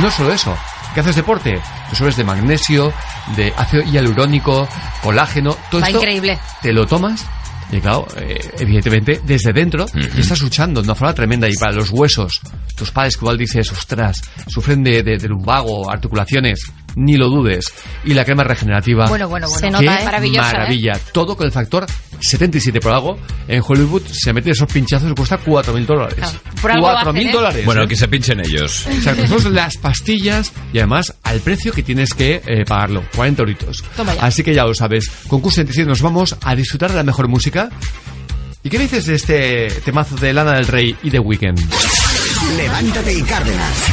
No solo eso, que haces deporte, te sobres de magnesio, de ácido hialurónico, colágeno, todo Va esto increíble. te lo tomas y claro, eh, evidentemente desde dentro y estás luchando de una forma tremenda y para los huesos, tus padres que igual dices, ostras, sufren de, de, de lumbago, articulaciones, ni lo dudes. Y la crema regenerativa. Bueno, bueno, bueno. Se qué nota, ¿eh? Maravillosa, ¿eh? Maravilla. Todo con el factor 77 por algo. En Hollywood se meten esos pinchazos y cuesta 4.000 dólares. por algo lo 4.000 hacen, ¿eh? dólares. Bueno, ¿eh? que se pinchen ellos. O sea, costamos las pastillas y además al precio que tienes que eh, pagarlo, 40 euritos. Toma ya. Así que ya lo sabes, con Q77 nos vamos a disfrutar de la mejor música. ¿Y qué dices de este temazo de Lana del Rey y The Weeknd? Levántate y Cárdenas.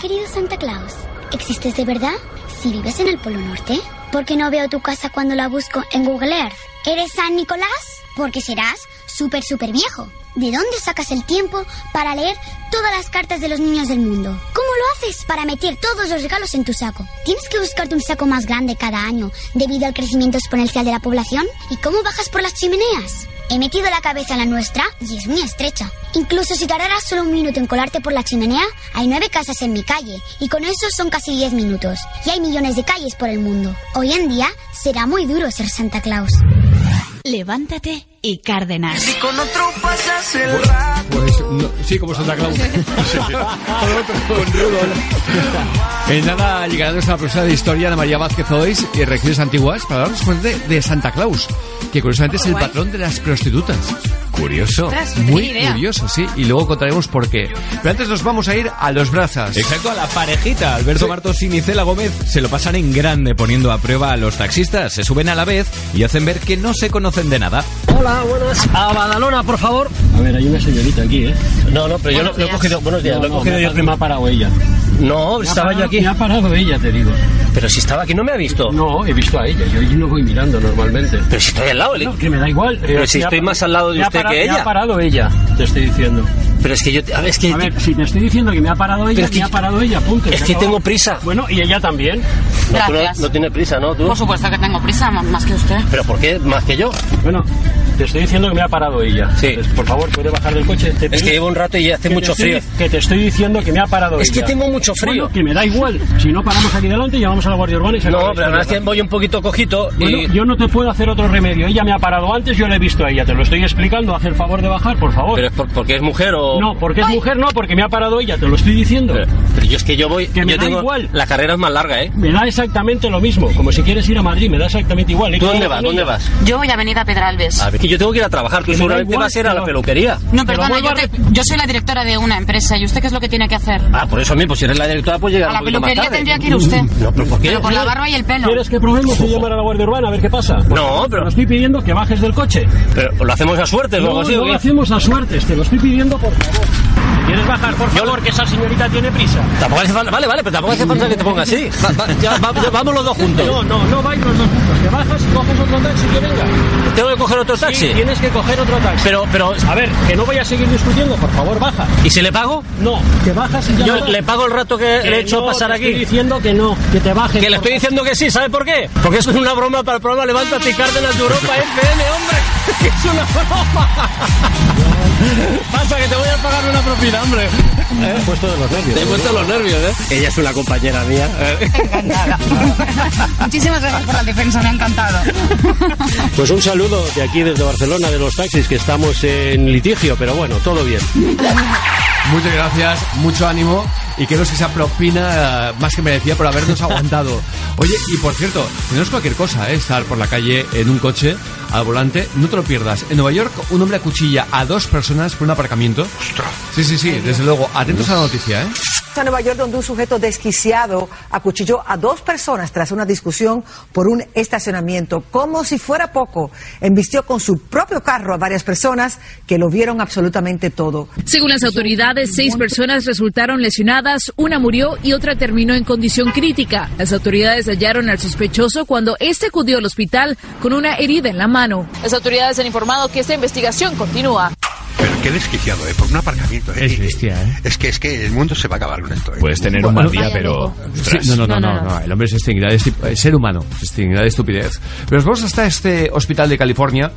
Querido Santa Claus, ¿existes de verdad? Si vives en el Polo Norte, ¿por qué no veo tu casa cuando la busco en Google Earth? ¿Eres San Nicolás? Porque serás súper, súper viejo. ¿De dónde sacas el tiempo para leer todas las cartas de los niños del mundo? ¿Cómo lo haces? Para meter todos los regalos en tu saco. Tienes que buscarte un saco más grande cada año debido al crecimiento exponencial de la población. ¿Y cómo bajas por las chimeneas? He metido la cabeza en la nuestra y es muy estrecha. Incluso si tardaras solo un minuto en colarte por la chimenea, hay nueve casas en mi calle y con eso son casi diez minutos. Y hay millones de calles por el mundo. Hoy en día será muy duro ser Santa Claus. Levántate y Cárdenas. con otro pasas el rato. Pues, no, sí, como Santa Claus. Con Rudolf. En nada llegará nuestra profesora de historia, Ana María Vázquez Ois, y Regiones Antiguas, para hablarnos pues, de, de Santa Claus, que curiosamente es el guay. patrón de las prostitutas. Curioso. Ostras, Muy curioso, sí. Y luego contaremos por qué. Pero antes nos vamos a ir a los brazos. Exacto, a la parejita. Alberto Martos y Nicela Gómez se lo pasan en grande poniendo a prueba a los taxistas. Se suben a la vez y hacen ver que no se conocen de nada. Hola, buenas. A Badalona, por favor. A ver, hay una señorita aquí, ¿eh? No, no, pero yo lo, lo he cogido. Buenos días, lo he cogido yo primero. Me ha parado ella. No, estaba yo aquí. Me ha parado ella, te digo. Pero si estaba aquí, ¿no me ha visto? No, he visto a ella. Yo allí no voy mirando normalmente. Pero si estoy al lado, no, que me da igual. Pero si me ha estoy pa- más al lado de me ha usted parado- que Me ella. ha parado ella, te estoy diciendo. Pero es que yo. A ver, es que. A ver, si te estoy diciendo que me ha parado ella, Pero es que- me ha parado ella, punto. es que tengo prisa. Bueno, y ella también. No, tú no, no tiene prisa, ¿no? ¿Tú? Por supuesto que tengo prisa, más que usted. ¿Pero por qué? ¿Más que yo? Bueno, te estoy diciendo que me ha parado ella. Sí. Entonces, por favor, puede bajar del coche. Te Es que llevo un rato y hace que mucho estoy- frío. Que te estoy diciendo que me ha parado Es que ella. tengo mucho frío. Bueno, que me da igual. Si no paramos aquí delante, a la Guardia Urbana y se No, la pero además que voy un poquito cojito y. Bueno, yo no te puedo hacer otro remedio. Ella me ha parado antes, yo le he visto a ella. Te lo estoy explicando. Haz el favor de bajar, por favor. Pero es por- porque es mujer o. No, porque es mujer, no, porque me ha parado ella. Te lo estoy diciendo. Pero, pero yo es que yo voy. Que me yo da tengo. igual. La carrera es más larga, ¿eh? Me da exactamente lo mismo. Como si quieres ir a Madrid, me da exactamente igual. ¿Tú dónde vas? ¿Dónde vas? Yo voy a Avenida Pedralbes. A ver, que yo tengo que ir a trabajar. Tú seguramente igual, vas a ir a la peluquería. No, perdona, yo, a te- yo soy la directora de una empresa. ¿Y usted qué es lo que tiene que hacer? Ah, por eso mismo, si eres la directora, pues llegar A la un poquito más peluquería tarde. tendría que ir usted. No, pero ¿por qué? Pero por la barba y el pelo. ¿Quieres que probemos y llamar a la Guardia Urbana a ver qué pasa? No, pero- Te lo estoy pidiendo que bajes del coche. Pero lo hacemos a suerte, No, luego así. ¿o no lo hacemos a suertes. Te lo estoy pidiendo, por favor. ¿Quieres bajar, por favor, que esa señorita tiene prisa? Tampoco hace falta, vale, vale, pero tampoco hace falta que te pongas así. Va- va- ya, va- ya vamos los dos juntos. No, no, no vais los dos juntos. Te bajas y coges otro taxi que venga. ¿Tengo que coger otro taxi? Sí, tienes que coger otro taxi. Pero, pero, A ver, que no voy a seguir discutiendo, por favor, baja. ¿y si le pago? No, que bajas y ya Yo le pago el rato que, Que le he hecho no, pasar te aquí. Estoy diciendo que no, que te bajes. Que le estoy diciendo que sí, ¿sabe por qué? Porque es una broma para el programa Levántate y Cárdenas de Europa FM, hombre. Que es una broma. Pasa que te voy a pagar una propina, hombre. Me he puesto de los nervios. Te he puesto los nervios, ¿eh? Ella es una compañera mía. Encantada. Muchísimas gracias por la defensa, me ha encantado. Pues un saludo de aquí desde Barcelona de los taxis que estamos en litigio, pero bueno, todo bien. Muchas gracias, mucho ánimo y que esa propina eh, más que merecida por habernos aguantado. Oye, y por cierto, si no es cualquier cosa, ¿eh? estar por la calle en un coche al volante, no te lo pierdas. En Nueva York, un hombre acuchilla a dos personas por un aparcamiento. Sí, sí, sí, desde luego. Atentos a la noticia, ¿eh? En Nueva York, donde un sujeto desquiciado acuchilló a dos personas tras una discusión por un estacionamiento. Como si fuera poco, embistió con su propio carro a varias personas que lo vieron absolutamente todo. Según las autoridades, seis personas resultaron lesionadas, una murió y otra terminó en condición crítica. Las autoridades hallaron al sospechoso cuando este acudió al hospital con una herida en la mano. Las autoridades han informado que esta investigación continúa. Pero qué desquiciado, ¿eh? Por un aparcamiento, ¿eh? Es bestia, ¿eh? Es que, es que el mundo se va a acabar con esto, ¿eh? Puedes tener un mal día, pero. Sí, no, no, no, no, no, el hombre de estu- eh, ser humano, se extinguirá de estupidez. Pero nos vamos hasta este hospital de California,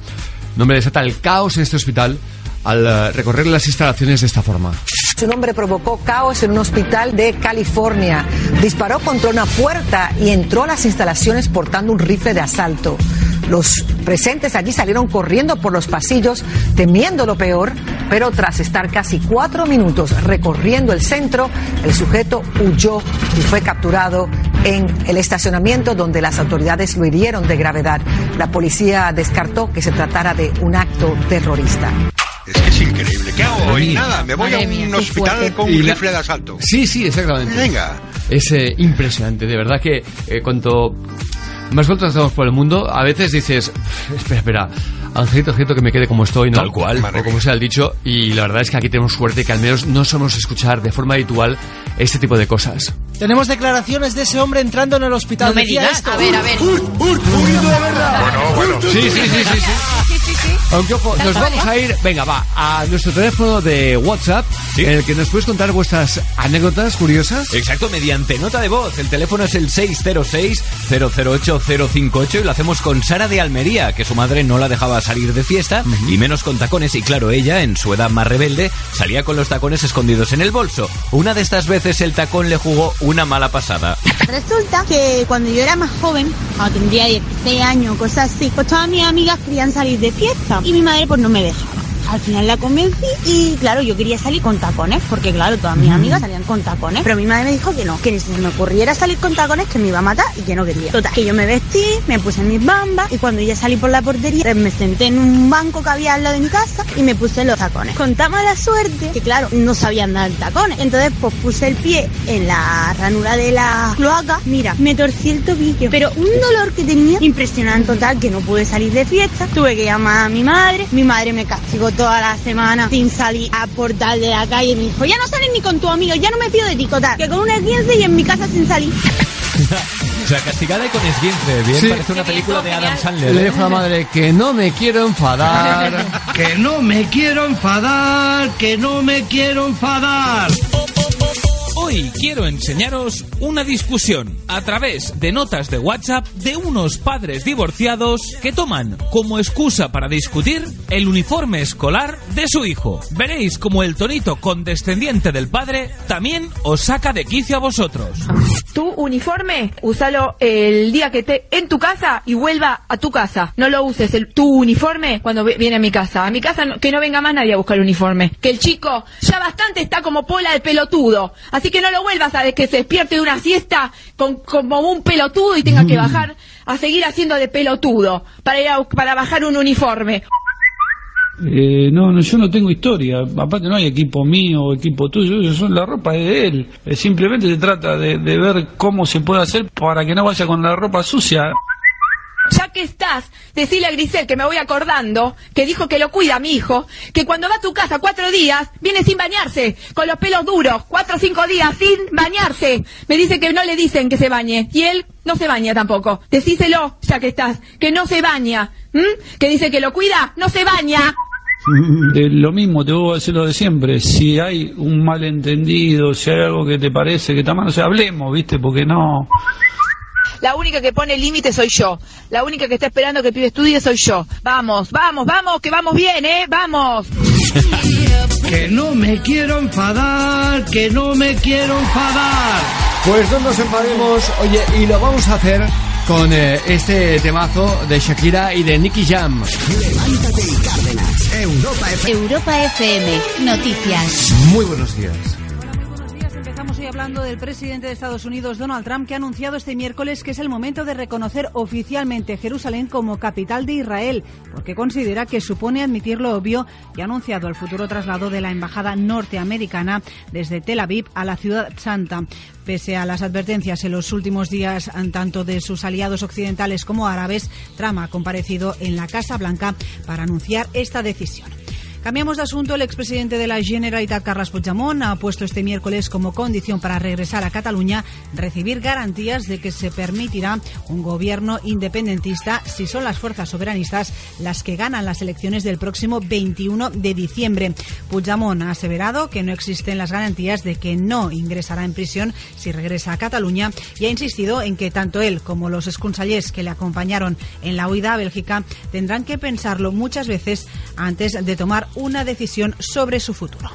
donde desata el caos en este hospital al eh, recorrer las instalaciones de esta forma. Su nombre provocó caos en un hospital de California. Disparó contra una puerta y entró a las instalaciones portando un rifle de asalto. Los presentes allí salieron corriendo por los pasillos temiendo lo peor, pero tras estar casi cuatro minutos recorriendo el centro, el sujeto huyó y fue capturado en el estacionamiento donde las autoridades lo hirieron de gravedad. La policía descartó que se tratara de un acto terrorista. Es que es increíble. ¿Qué hago hoy? Nada, me voy Madre a un hospital fuerte. con un la- rifle de asalto. Sí, sí, exactamente. Venga. Es eh, impresionante, de verdad que eh, cuanto más vueltas damos por el mundo, a veces dices, espera, espera, Angelito, Angelito, que me quede como estoy, ¿no? Tal cual. O como sea el dicho, y la verdad es que aquí tenemos suerte que al menos no somos escuchar de forma habitual este tipo de cosas. Tenemos declaraciones de ese hombre entrando en el hospital. No me digas. esto. A ver, a ver. Bueno, bueno. Sí, sí, sí, sí, sí. Sí, sí, sí. Aunque ojo, nos vamos a ir, venga, va, a nuestro teléfono de WhatsApp, en el que nos puedes contar vuestras anécdotas curiosas. Exacto, mediante nota de voz. El teléfono es el 606-008-058 y lo hacemos con Sara de Almería, que su madre no la dejaba salir de fiesta y menos con tacones. Y claro, ella, en su edad más rebelde, salía con los tacones escondidos en el bolso. Una de estas veces el tacón le jugó una mala pasada. Resulta que cuando yo era más joven, cuando tendría 16 años, cosas así, pues todas mis amigas querían salir de fiesta y mi madre pues no me dejaba. Al final la convencí y claro, yo quería salir con tacones, porque claro, todas mis amigas salían con tacones. Pero mi madre me dijo que no, que ni si se me ocurriera salir con tacones que me iba a matar y que no quería. Total, que yo me vestí, me puse mis bambas y cuando ya salí por la portería, pues me senté en un banco que había al lado de mi casa y me puse los tacones. Con tan mala suerte que claro, no sabía andar en tacones. Entonces pues puse el pie en la ranura de la cloaca. Mira, me torcí el tobillo, pero un dolor que tenía impresionante total que no pude salir de fiesta. Tuve que llamar a mi madre, mi madre me castigó toda la semana sin salir a portal de la calle. Me dijo, ya no sales ni con tu amigo, ya no me fío de ti, total. Que con una 15 y en mi casa sin salir. O sea, castigada y con esguince. Bien, Sí. parece una película de Adam Sandler. Le ¿eh? dijo a la madre que no me quiero enfadar. Que no me quiero enfadar, que no me quiero enfadar. Hoy quiero enseñaros una discusión a través de notas de WhatsApp de unos padres divorciados que toman como excusa para discutir el uniforme escolar de su hijo. Veréis como el tonito condescendiente del padre también os saca de quicio a vosotros. Tu uniforme, úsalo el día que esté en tu casa y vuelva a tu casa. No lo uses el, tu uniforme cuando viene a mi casa. A mi casa no- que no venga más nadie a buscar el uniforme. Que el chico ya bastante está como pola de pelotudo. Así que no lo vuelvas a que se despierte de una siesta con, como un pelotudo y tenga que bajar a seguir haciendo de pelotudo para ir a, para bajar un uniforme. Eh, no, no, yo no tengo historia. Aparte no hay equipo mío o equipo tuyo. Yo soy la ropa es de él. Eh, simplemente se trata de, de ver cómo se puede hacer para que no vaya con la ropa sucia. Ya que estás, decile a Grisel que me voy acordando, que dijo que lo cuida mi hijo, que cuando va a tu casa cuatro días, viene sin bañarse, con los pelos duros, cuatro o cinco días sin bañarse. Me dice que no le dicen que se bañe, y él no se baña tampoco. Decíselo, ya que estás, que no se baña, que dice que lo cuida, no se baña. De lo mismo te voy a decir lo de siempre. Si hay un malentendido, si hay algo que te parece que está mal, o sea, hablemos, ¿viste? Porque no. La única que pone límite soy yo. La única que está esperando que el pibe estudie soy yo. Vamos, vamos, vamos, que vamos bien, ¿eh? Vamos. Que no me quiero enfadar, que no me quiero enfadar. Pues no nos enfademos, oye, y lo vamos a hacer con eh, este temazo de Shakira y de Nicky Jam. Levántate y Cárdenas. Europa FM. Europa FM. Noticias. Muy buenos días. Hoy hablando del presidente de Estados Unidos, Donald Trump, que ha anunciado este miércoles que es el momento de reconocer oficialmente Jerusalén como capital de Israel, porque considera que supone admitir lo obvio y ha anunciado el futuro traslado de la embajada norteamericana desde Tel Aviv a la ciudad santa. Pese a las advertencias en los últimos días tanto de sus aliados occidentales como árabes, Trump ha comparecido en la Casa Blanca para anunciar esta decisión. Cambiamos de asunto. El expresidente de la Generalitat, Carles Puigdemont, ha puesto este miércoles como condición para regresar a Cataluña recibir garantías de que se permitirá un gobierno independentista si son las fuerzas soberanistas las que ganan las elecciones del próximo 21 de diciembre. Puigdemont ha aseverado que no existen las garantías de que no ingresará en prisión si regresa a Cataluña y ha insistido en que tanto él como los exconsellers que le acompañaron en la huida a Bélgica tendrán que pensarlo muchas veces antes de tomar una decisión sobre su futuro.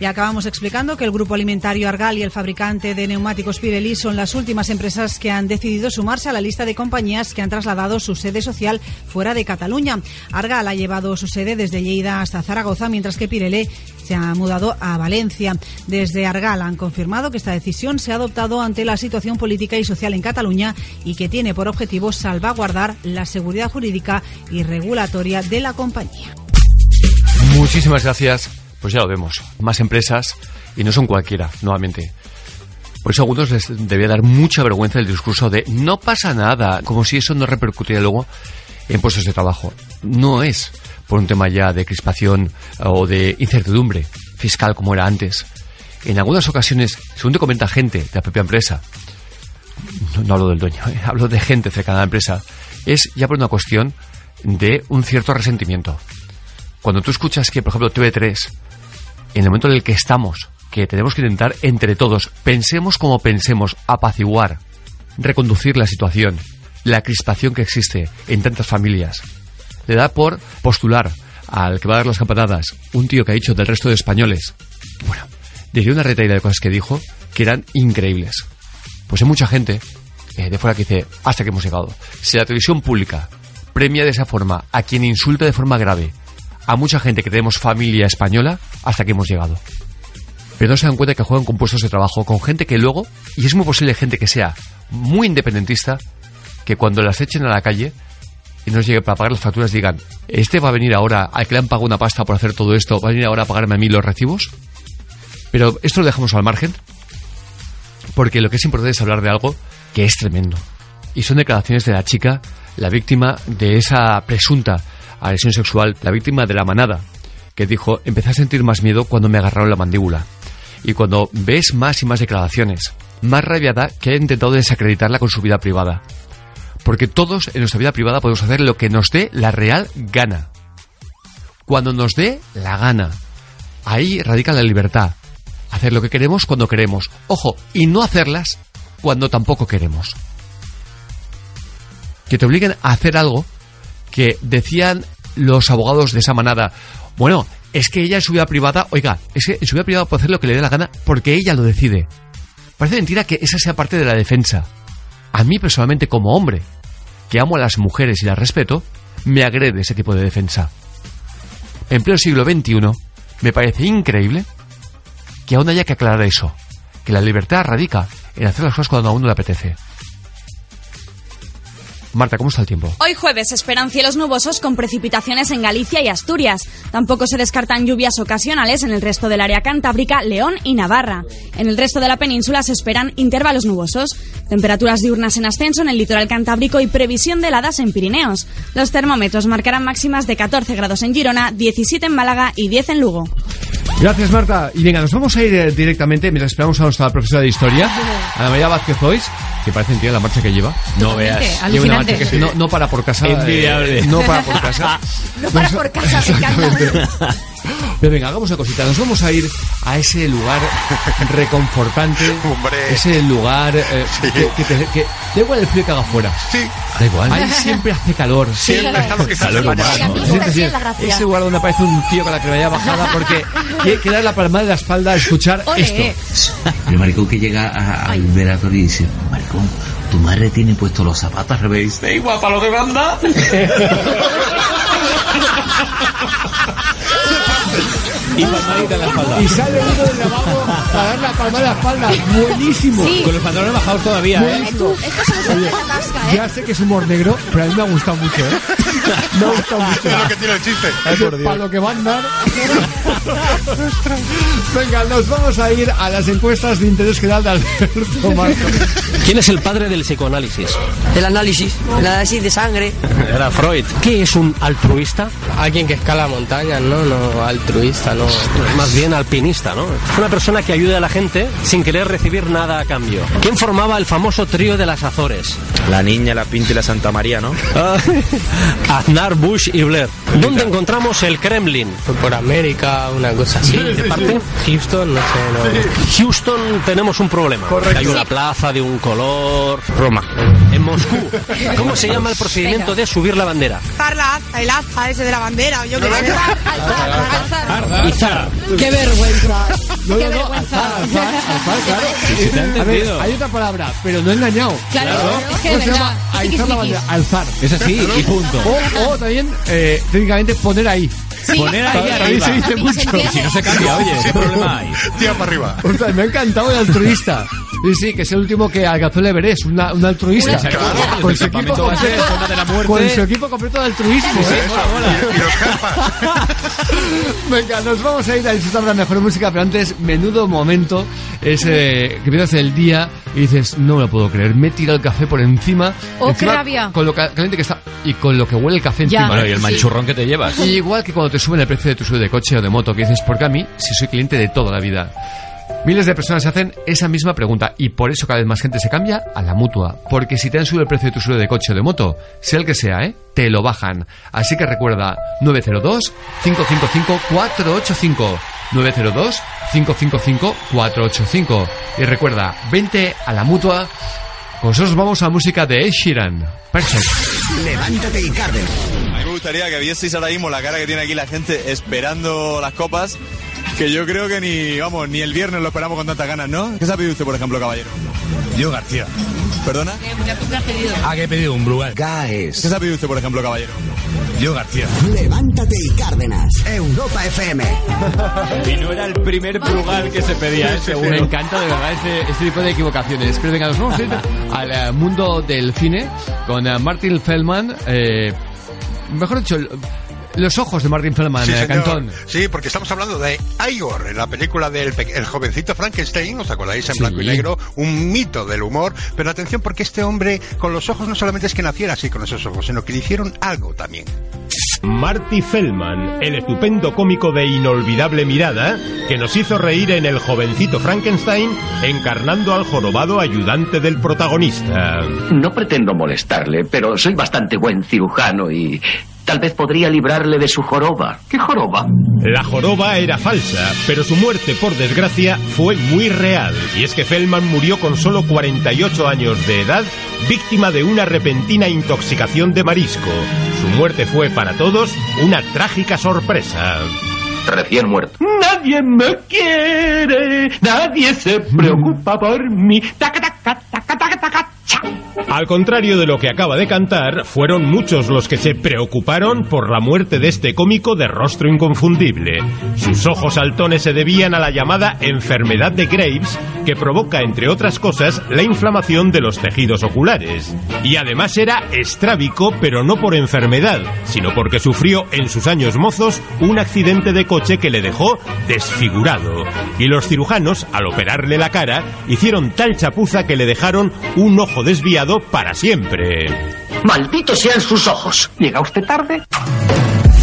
Y acabamos explicando que el grupo alimentario Argal y el fabricante de neumáticos Pirelli son las últimas empresas que han decidido sumarse a la lista de compañías que han trasladado su sede social fuera de Cataluña. Argal ha llevado su sede desde Lleida hasta Zaragoza, mientras que Pirelli se ha mudado a Valencia. Desde Argal han confirmado que esta decisión se ha adoptado ante la situación política y social en Cataluña y que tiene por objetivo salvaguardar la seguridad jurídica y regulatoria de la compañía. Muchísimas gracias. Pues ya lo vemos. Más empresas y no son cualquiera, nuevamente. Por eso a algunos les debía dar mucha vergüenza el discurso de no pasa nada, como si eso no repercutiera luego en puestos de trabajo. No es por un tema ya de crispación o de incertidumbre fiscal como era antes. En algunas ocasiones, según te comenta gente de la propia empresa, no, no hablo del dueño, eh, hablo de gente cercana a la empresa, es ya por una cuestión de un cierto resentimiento. Cuando tú escuchas que, por ejemplo, TV3, en el momento en el que estamos, que tenemos que intentar entre todos, pensemos como pensemos, apaciguar, reconducir la situación, la crispación que existe en tantas familias. Le da por postular al que va a dar las campanadas un tío que ha dicho del resto de españoles. Bueno, diría una retaída de cosas que dijo que eran increíbles. Pues hay mucha gente eh, de fuera que dice, hasta que hemos llegado. Si la televisión pública premia de esa forma a quien insulta de forma grave a mucha gente que tenemos familia española, hasta que hemos llegado. Pero no se dan cuenta que juegan con puestos de trabajo, con gente que luego, y es muy posible gente que sea muy independentista, que cuando las echen a la calle y nos llegue para pagar las facturas digan, ¿este va a venir ahora, al que le han pagado una pasta por hacer todo esto, va a venir ahora a pagarme a mí los recibos? Pero esto lo dejamos al margen, porque lo que es importante es hablar de algo que es tremendo. Y son declaraciones de la chica, la víctima de esa presunta agresión sexual, la víctima de la manada, que dijo, empecé a sentir más miedo cuando me agarraron la mandíbula. Y cuando ves más y más declaraciones, más rabia da que haya intentado desacreditarla con su vida privada. Porque todos en nuestra vida privada podemos hacer lo que nos dé la real gana. Cuando nos dé la gana. Ahí radica la libertad. Hacer lo que queremos cuando queremos. Ojo, y no hacerlas cuando tampoco queremos. Que te obliguen a hacer algo que decían los abogados de esa manada. Bueno, es que ella en su vida privada, oiga, es que en su vida privada puede hacer lo que le dé la gana porque ella lo decide. Parece mentira que esa sea parte de la defensa. A mí personalmente como hombre, que amo a las mujeres y las respeto, me agrede ese tipo de defensa. En pleno siglo XXI, me parece increíble que aún haya que aclarar eso, que la libertad radica en hacer las cosas cuando a uno le apetece. Marta, ¿cómo está el tiempo? Hoy jueves esperan cielos nubosos con precipitaciones en Galicia y Asturias. Tampoco se descartan lluvias ocasionales en el resto del área cantábrica, León y Navarra. En el resto de la península se esperan intervalos nubosos. Temperaturas diurnas en ascenso en el litoral cantábrico y previsión de heladas en Pirineos. Los termómetros marcarán máximas de 14 grados en Girona, 17 en Málaga y 10 en Lugo. Gracias, Marta. Y venga, nos vamos a ir eh, directamente, mientras esperamos a nuestra profesora de historia, Ana María Vázquez Hoyes, que parece tía la marcha que lleva. No veas. Lleva una marcha que es- no, no para por casa. eh, Envidiable. no para por casa. No para por casa, me encanta. Pero venga, hagamos una cosita. Nos vamos a ir a ese lugar reconfortante. Ese lugar eh, que, que te- que- da igual el frío que haga afuera. Sí. Da igual. Ahí siempre hace calor. Siempre estamos que Calor humano. Ese lugar donde aparece un tío con la cremallera bajada porque quiere, quiere dar la palmada de la espalda a escuchar Ole. esto. El maricón que llega a- al velatorio y dice, maricón, tu madre tiene puestos los zapatos al revés. Dice, igual para lo que manda. Y palmadita en la espalda. Y sale uno del lavabo para dar la palmada de la espalda. Buenísimo. Sí. Con los pantalones bajados todavía, ¿eh? Eh, tú, esto se nos hace la tasca, ¿eh? Ya sé que es humor negro, pero a mí me ha gustado mucho, ¿eh? Me ha gustado mucho. Es lo que tiene el chiste. Para lo que va a andar. Venga, nos vamos a ir a las encuestas de interés general de Alberto Marcos. ¿Quién es el padre del psicoanálisis? El análisis, el análisis de sangre. Era Freud. ¿Qué es un altruista? Alguien que escala montañas, ¿no? No altruista, no. Más bien alpinista, ¿no? Una persona que ayuda a la gente sin querer recibir nada a cambio. ¿Quién formaba el famoso trío de las Azores? La niña, la pinta y la Santa María, ¿no? Ah, Aznar, Bush y Blair. ¿Dónde encontramos el Kremlin? Por América, una cosa así. ¿De parte? Houston, no sé, no. Houston tenemos un problema. Hay una plaza de un color. Roma. En Moscú. ¿Cómo se llama el procedimiento de subir la bandera? Parla, el asta ese de la bandera, yo qué sé. Izar. ¡Qué vergüenza! No, Qué no, no, vergüenza. alzar, alzar, alzar, claro. Sí, ha A ver, hay otra palabra, pero no he engañado. Claro, es que de ¿Cómo se llama? Alzar la bandera, alzar. Es así, y punto. O, o también, eh, técnicamente, poner ahí. Poner ahí Ahí arriba. se dice ¿Y mucho. Si no se cambia, oye, ¿qué problema hay? Tira para arriba. Ostras, me ha encantado el altruista. Sí, sí, que es el último que alcanzó el Everest, una- un altruista. Exacto. Con su equipo completo, de la muerte. con su equipo completo de altruismo. ¿eh? Y los Herpas. Venga, nos vamos a ir a disfrutar de la mejor música, pero antes, menudo momento, ese que empiezas el día y dices, no me lo puedo creer, me he tirado el café por encima. Oh, qué encima, rabia. Con lo ca- caliente que está y con lo que huele el café Ya. encima. Bueno, y el manchurrón que te llevas. Y igual que cuando te suben el precio de tu seguro de coche o de moto, que dices, porque a mí, si soy cliente de toda la vida. Miles de personas se hacen esa misma pregunta y por eso cada vez más gente se cambia a la mutua. Porque si te han subido el precio de tu seguro de coche o de moto, sea el que sea, ¿eh? te lo bajan. Así que recuerda 902-555-485. 902-555-485. Y recuerda, vente a la mutua. Con nosotros vamos a música de Ed Sheeran. Perfect. Levántate y Cárdenas. A mí me gustaría que vieseis ahora mismo la cara que tiene aquí la gente esperando las copas, que yo creo que ni, vamos, ni el viernes lo esperamos con tantas ganas, ¿no? ¿Qué se ha pedido usted, por ejemplo, caballero? Yo García. ¿Perdona? Ah, que he pedido un Brugal. ¿Qué se ha pedido usted, por ejemplo, caballero? Yo García. Levántate y Cárdenas. Europa FM. Y no era el primer Brugal que se pedía, ¿eh? seguro. Me encanta de verdad este, este tipo de equivocaciones. Pero venga, nos vamos a ir al eh, mundo del cine con eh, Martin Feldman. eh, mejor dicho, el- los ojos de Martin Feldman, Sí, señor. Cantón. Sí, porque estamos hablando de Igor, en la película del el jovencito Frankenstein, ¿os acordáis? En Sí. blanco y negro, un mito del humor. Pero atención, porque este hombre con los ojos no solamente es que naciera así con esos ojos, sino que le hicieron algo también. Marty Feldman, el estupendo cómico de inolvidable mirada, que nos hizo reír en El jovencito Frankenstein, encarnando al jorobado ayudante del protagonista. No pretendo molestarle, pero soy bastante buen cirujano y tal vez podría librarle de su joroba. ¿Qué joroba? La joroba era falsa, pero su muerte, por desgracia, fue muy real. Y es que Feldman murió con solo 48 años de edad, víctima de una repentina intoxicación de marisco. Su muerte fue para todos una trágica sorpresa. Recién muerto. Nadie me quiere, nadie se preocupa por mí. Taca, taca, taca, taca, taca, cha. Al contrario de lo que acaba de cantar, fueron muchos los que se preocuparon por la muerte de este cómico de rostro inconfundible. Sus ojos saltones se debían a la llamada enfermedad de Graves, que provoca, entre otras cosas, la inflamación de los tejidos oculares. Y además era estrábico, pero no por enfermedad, sino porque sufrió en sus años mozos un accidente de coche que le dejó desfigurado. Y los cirujanos, al operarle la cara, hicieron tal chapuza que le dejaron un ojo desviado para siempre. Malditos sean sus ojos. ¿Llega usted tarde?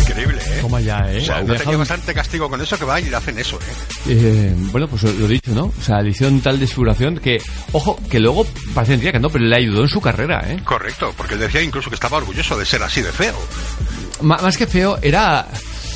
Increíble, ¿eh? Toma ya, ¿eh? O sea, bastante castigo con eso que van y le hacen eso, ¿eh? Eh, bueno, pues lo he dicho, ¿no? O sea, le hicieron tal desfiguración que, ojo, que luego parece que no, pero le ayudó en su carrera, ¿eh? Correcto, porque él decía incluso que estaba orgulloso de ser así de feo. Más que feo, era...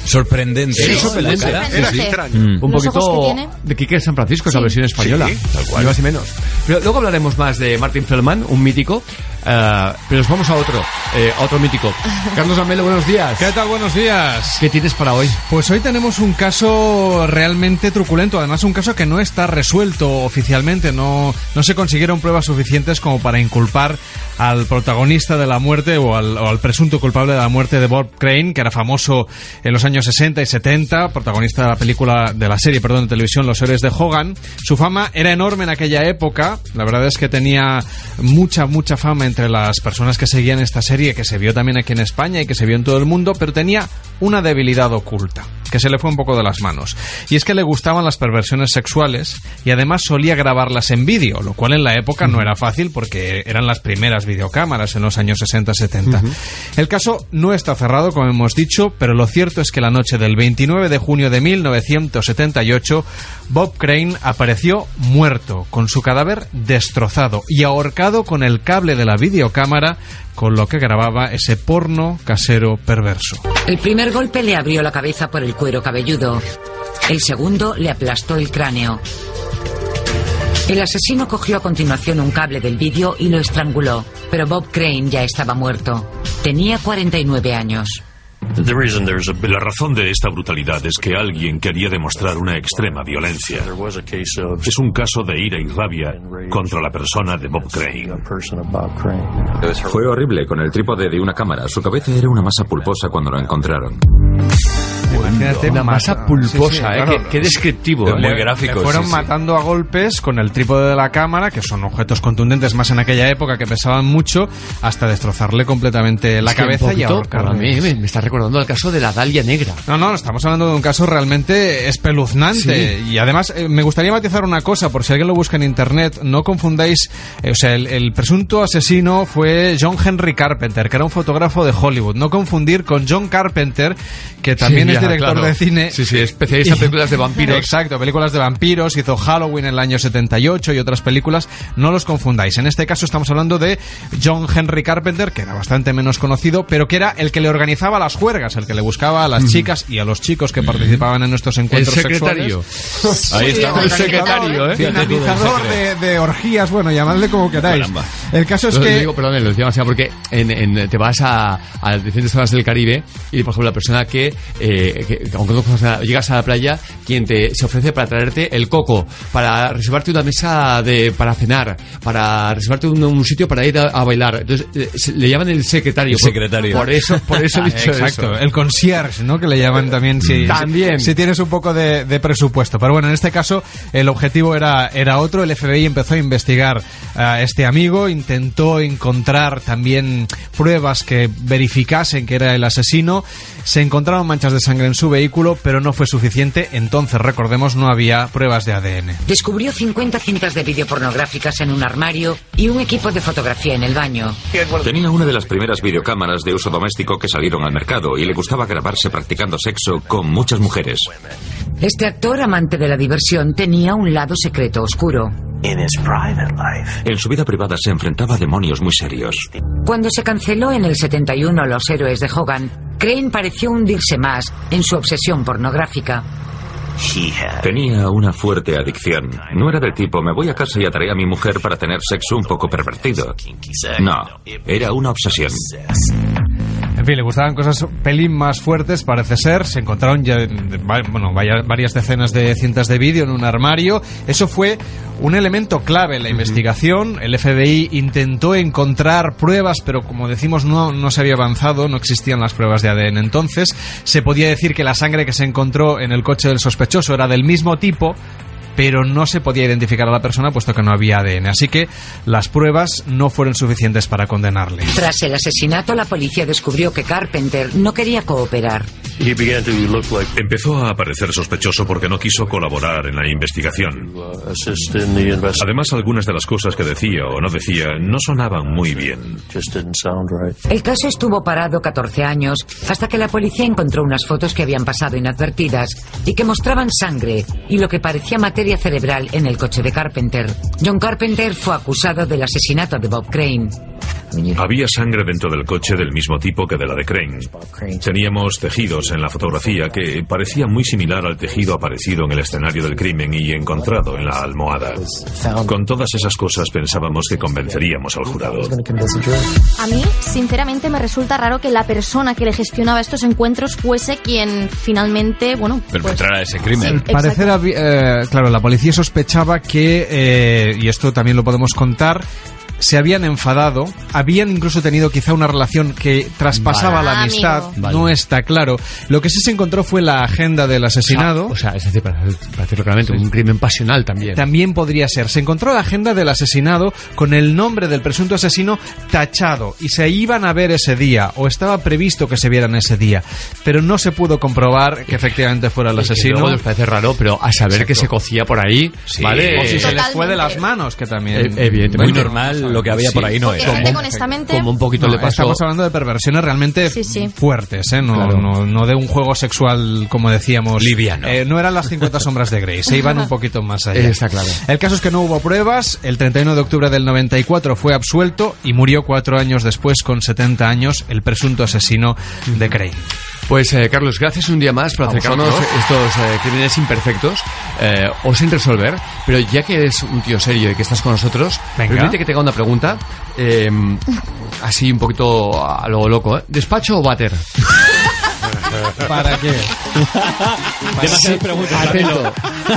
Sorprendente. Era ¿no? sorprendente. La cara. Sí, sí. extraño. Un Los poquito de Quique San Francisco, esa Sí. versión española. Sí, tal cual. Ni más y menos. Pero luego hablaremos más de Martin Feldman, un mítico. Eh, pero nos vamos a otro, eh, a otro mítico. Carlos Amelo, buenos días. ¿Qué tal? Buenos días. ¿Qué tienes para hoy? Pues hoy tenemos un caso realmente truculento, además un caso que no está resuelto oficialmente, no, no se consiguieron pruebas suficientes como para inculpar al protagonista de la muerte o al, o al presunto culpable de la muerte de Bob Crane, que era famoso en los años 60 y 70, protagonista de la película, de la serie, perdón, de televisión Los Héroes de Hogan. Su fama era enorme en aquella época, la verdad es que tenía mucha, mucha fama entre las personas que seguían esta serie, que se vio también aquí en España y que se vio en todo el mundo, pero tenía una debilidad oculta, que se le fue un poco de las manos. Y es que le gustaban las perversiones sexuales y además solía grabarlas en vídeo, lo cual en la época no era fácil porque eran las primeras videocámaras en los años 60-70. El caso no está cerrado, como hemos dicho, pero lo cierto es que la noche del 29 de junio de 1978, Bob Crane apareció muerto, con su cadáver destrozado y ahorcado con el cable de la videocámara con lo que grababa ese porno casero perverso. El primer golpe le abrió la cabeza por el cuero cabelludo. El segundo le aplastó el cráneo. El asesino cogió a continuación un cable del vídeo y lo estranguló, pero Bob Crane ya estaba muerto. Tenía 49 años. La razón de esta brutalidad es que alguien quería demostrar una extrema violencia. Es un caso de ira y rabia contra la persona de Bob Crane. Fue horrible con el trípode de una cámara. Su cabeza era una masa pulposa cuando lo encontraron. Imagínate, Una masa pulposa, Sí, sí, ¿eh? claro. Qué, qué descriptivo. ¿eh? Le- le fueron matando a golpes con el trípode de la cámara, que son objetos contundentes más en aquella época que pesaban mucho, hasta destrozarle completamente la Es cabeza y ahorcarle. para mí, me, me está recordando el caso de la Dalia Negra. No, no, estamos hablando de un caso realmente espeluznante. Y además, eh, me gustaría matizar una cosa, por si alguien lo busca en internet, no confundáis, eh, o sea, el, el presunto asesino fue John Henry Carpenter, que era un fotógrafo de Hollywood. No confundir con John Carpenter, que también Sí, es director claro. de cine. Sí, sí, especialista en películas de vampiros. Exacto, películas de vampiros. Hizo Halloween en el año 78 y otras películas. No los confundáis. En este caso estamos hablando de John Henry Carpenter, que era bastante menos conocido, pero que era el que le organizaba las juergas, el que le buscaba a las chicas y a los chicos que participaban en nuestos encuentros secretario. sexuales. Ahí está, el secretario, ¿eh? Dinamizador de, de orgías, bueno, llamadle como queráis. Caramba. El caso es que... digo, perdón, lo decía demasiado porque en, en- te vas a, a diferentes zonas del Caribe y, por ejemplo, la persona que, eh, que- que aunque no llegas a la playa, quien te se ofrece para traerte el coco, para reservarte una mesa de para cenar, para reservarte un, un sitio para ir a, a bailar. Entonces, eh, se- le llaman el secretario. El secretario. Por, por eso, por eso he dicho Exacto, eso. el concierge, ¿no? Que le llaman también si, También. si, si tienes un poco de, de presupuesto. Pero bueno, en este caso el objetivo era, era otro. El FBI empezó a investigar a este amigo, intentó encontrar también pruebas que verificasen que era el asesino. Se encontraron manchas de sangre en su vehículo, pero no fue suficiente. Entonces, recordemos, no había pruebas de ADN. Descubrió 50 cintas de vídeo pornográficas en un armario y un equipo de fotografía en el baño. Tenía una de las primeras videocámaras de uso doméstico que salieron al mercado y le gustaba grabarse practicando sexo con muchas mujeres. Este actor, amante de la diversión, tenía un lado secreto oscuro. En su vida privada se enfrentaba a demonios muy serios. Cuando se canceló en el 71 Los Héroes de Hogan, Crane pareció hundirse más en su obsesión pornográfica. Tenía una fuerte adicción. No era del tipo, me voy a casa y atraeré a mi mujer para tener sexo un poco pervertido. No, era una obsesión. En fin, le gustaban cosas pelín más fuertes, parece ser. Se encontraron ya, bueno, varias decenas de cintas de vídeo en un armario. Eso fue un elemento clave en la investigación. El FBI intentó encontrar pruebas, pero como decimos, no, no se había avanzado, no existían las pruebas de ADN. Entonces, se podía decir que la sangre que se encontró en el coche del sospechoso era del mismo tipo, pero no se podía identificar a la persona puesto que no había ADN. Así que las pruebas no fueron suficientes para condenarle. Tras el asesinato, la policía descubrió que Carpenter no quería cooperar. Empezó a parecer sospechoso porque no quiso colaborar en la investigación. Además, algunas de las cosas que decía o no decía no sonaban muy bien. El caso estuvo parado 14 años hasta que la policía encontró unas fotos que habían pasado inadvertidas y que mostraban sangre y lo que parecía cerebral en el coche de Carpenter. John Carpenter fue acusado del asesinato de Bob Crane. Había sangre dentro del coche del mismo tipo que de la de Crane. Teníamos tejidos en la fotografía que parecía muy similar al tejido aparecido en el escenario del crimen y encontrado en la almohada. Con todas esas cosas pensábamos que convenceríamos al jurado. A mí, sinceramente, me resulta raro que la persona que le gestionaba estos encuentros fuese quien finalmente, bueno, pues, Perpetrara ese crimen. Al parecer, eh, claro, la policía sospechaba que, eh, y esto también lo podemos contar, se habían enfadado, habían incluso tenido quizá una relación que traspasaba Vale. la Ah, amistad. Vale. no está claro. Lo que sí se encontró fue la agenda del asesinado. O sea, es decir, para, para decirlo claramente, un crimen pasional también. También podría ser. Se encontró la agenda del asesinado con el nombre del presunto asesino tachado y se iban a ver ese día o estaba previsto que se vieran ese día, pero no se pudo comprobar que efectivamente fuera el asesino. luego nos parece raro, pero a saber que se cocía por ahí, ¿vale? O si se les fue de las manos, que también. Eh, evidentemente. Muy normal, lo que había por ahí no porque es. gente con esta mente... Como un poquito No, le pasó. Estamos hablando de perversiones realmente Sí, sí. fuertes, ¿eh? No, Claro. no, no de un juego sexual, como decíamos. Liviano. Eh, no eran las 50 sombras de Grey, se iban un poquito más allá. Está claro. El caso es que no hubo pruebas. El 31 de octubre del 94 fue absuelto y murió cuatro años después, con 70 años, el presunto asesino de Crane. Pues eh, Carlos, gracias un día más por A acercarnos vosotros. estos eh, crímenes imperfectos eh, o sin resolver. Pero ya que eres un tío serio y que estás con nosotros, Venga. permite que te haga una pregunta. eh, así un poquito a lo loco, ¿eh? ¿Despacho o váter? ¿Para qué? Demasiadas preguntas. Atento,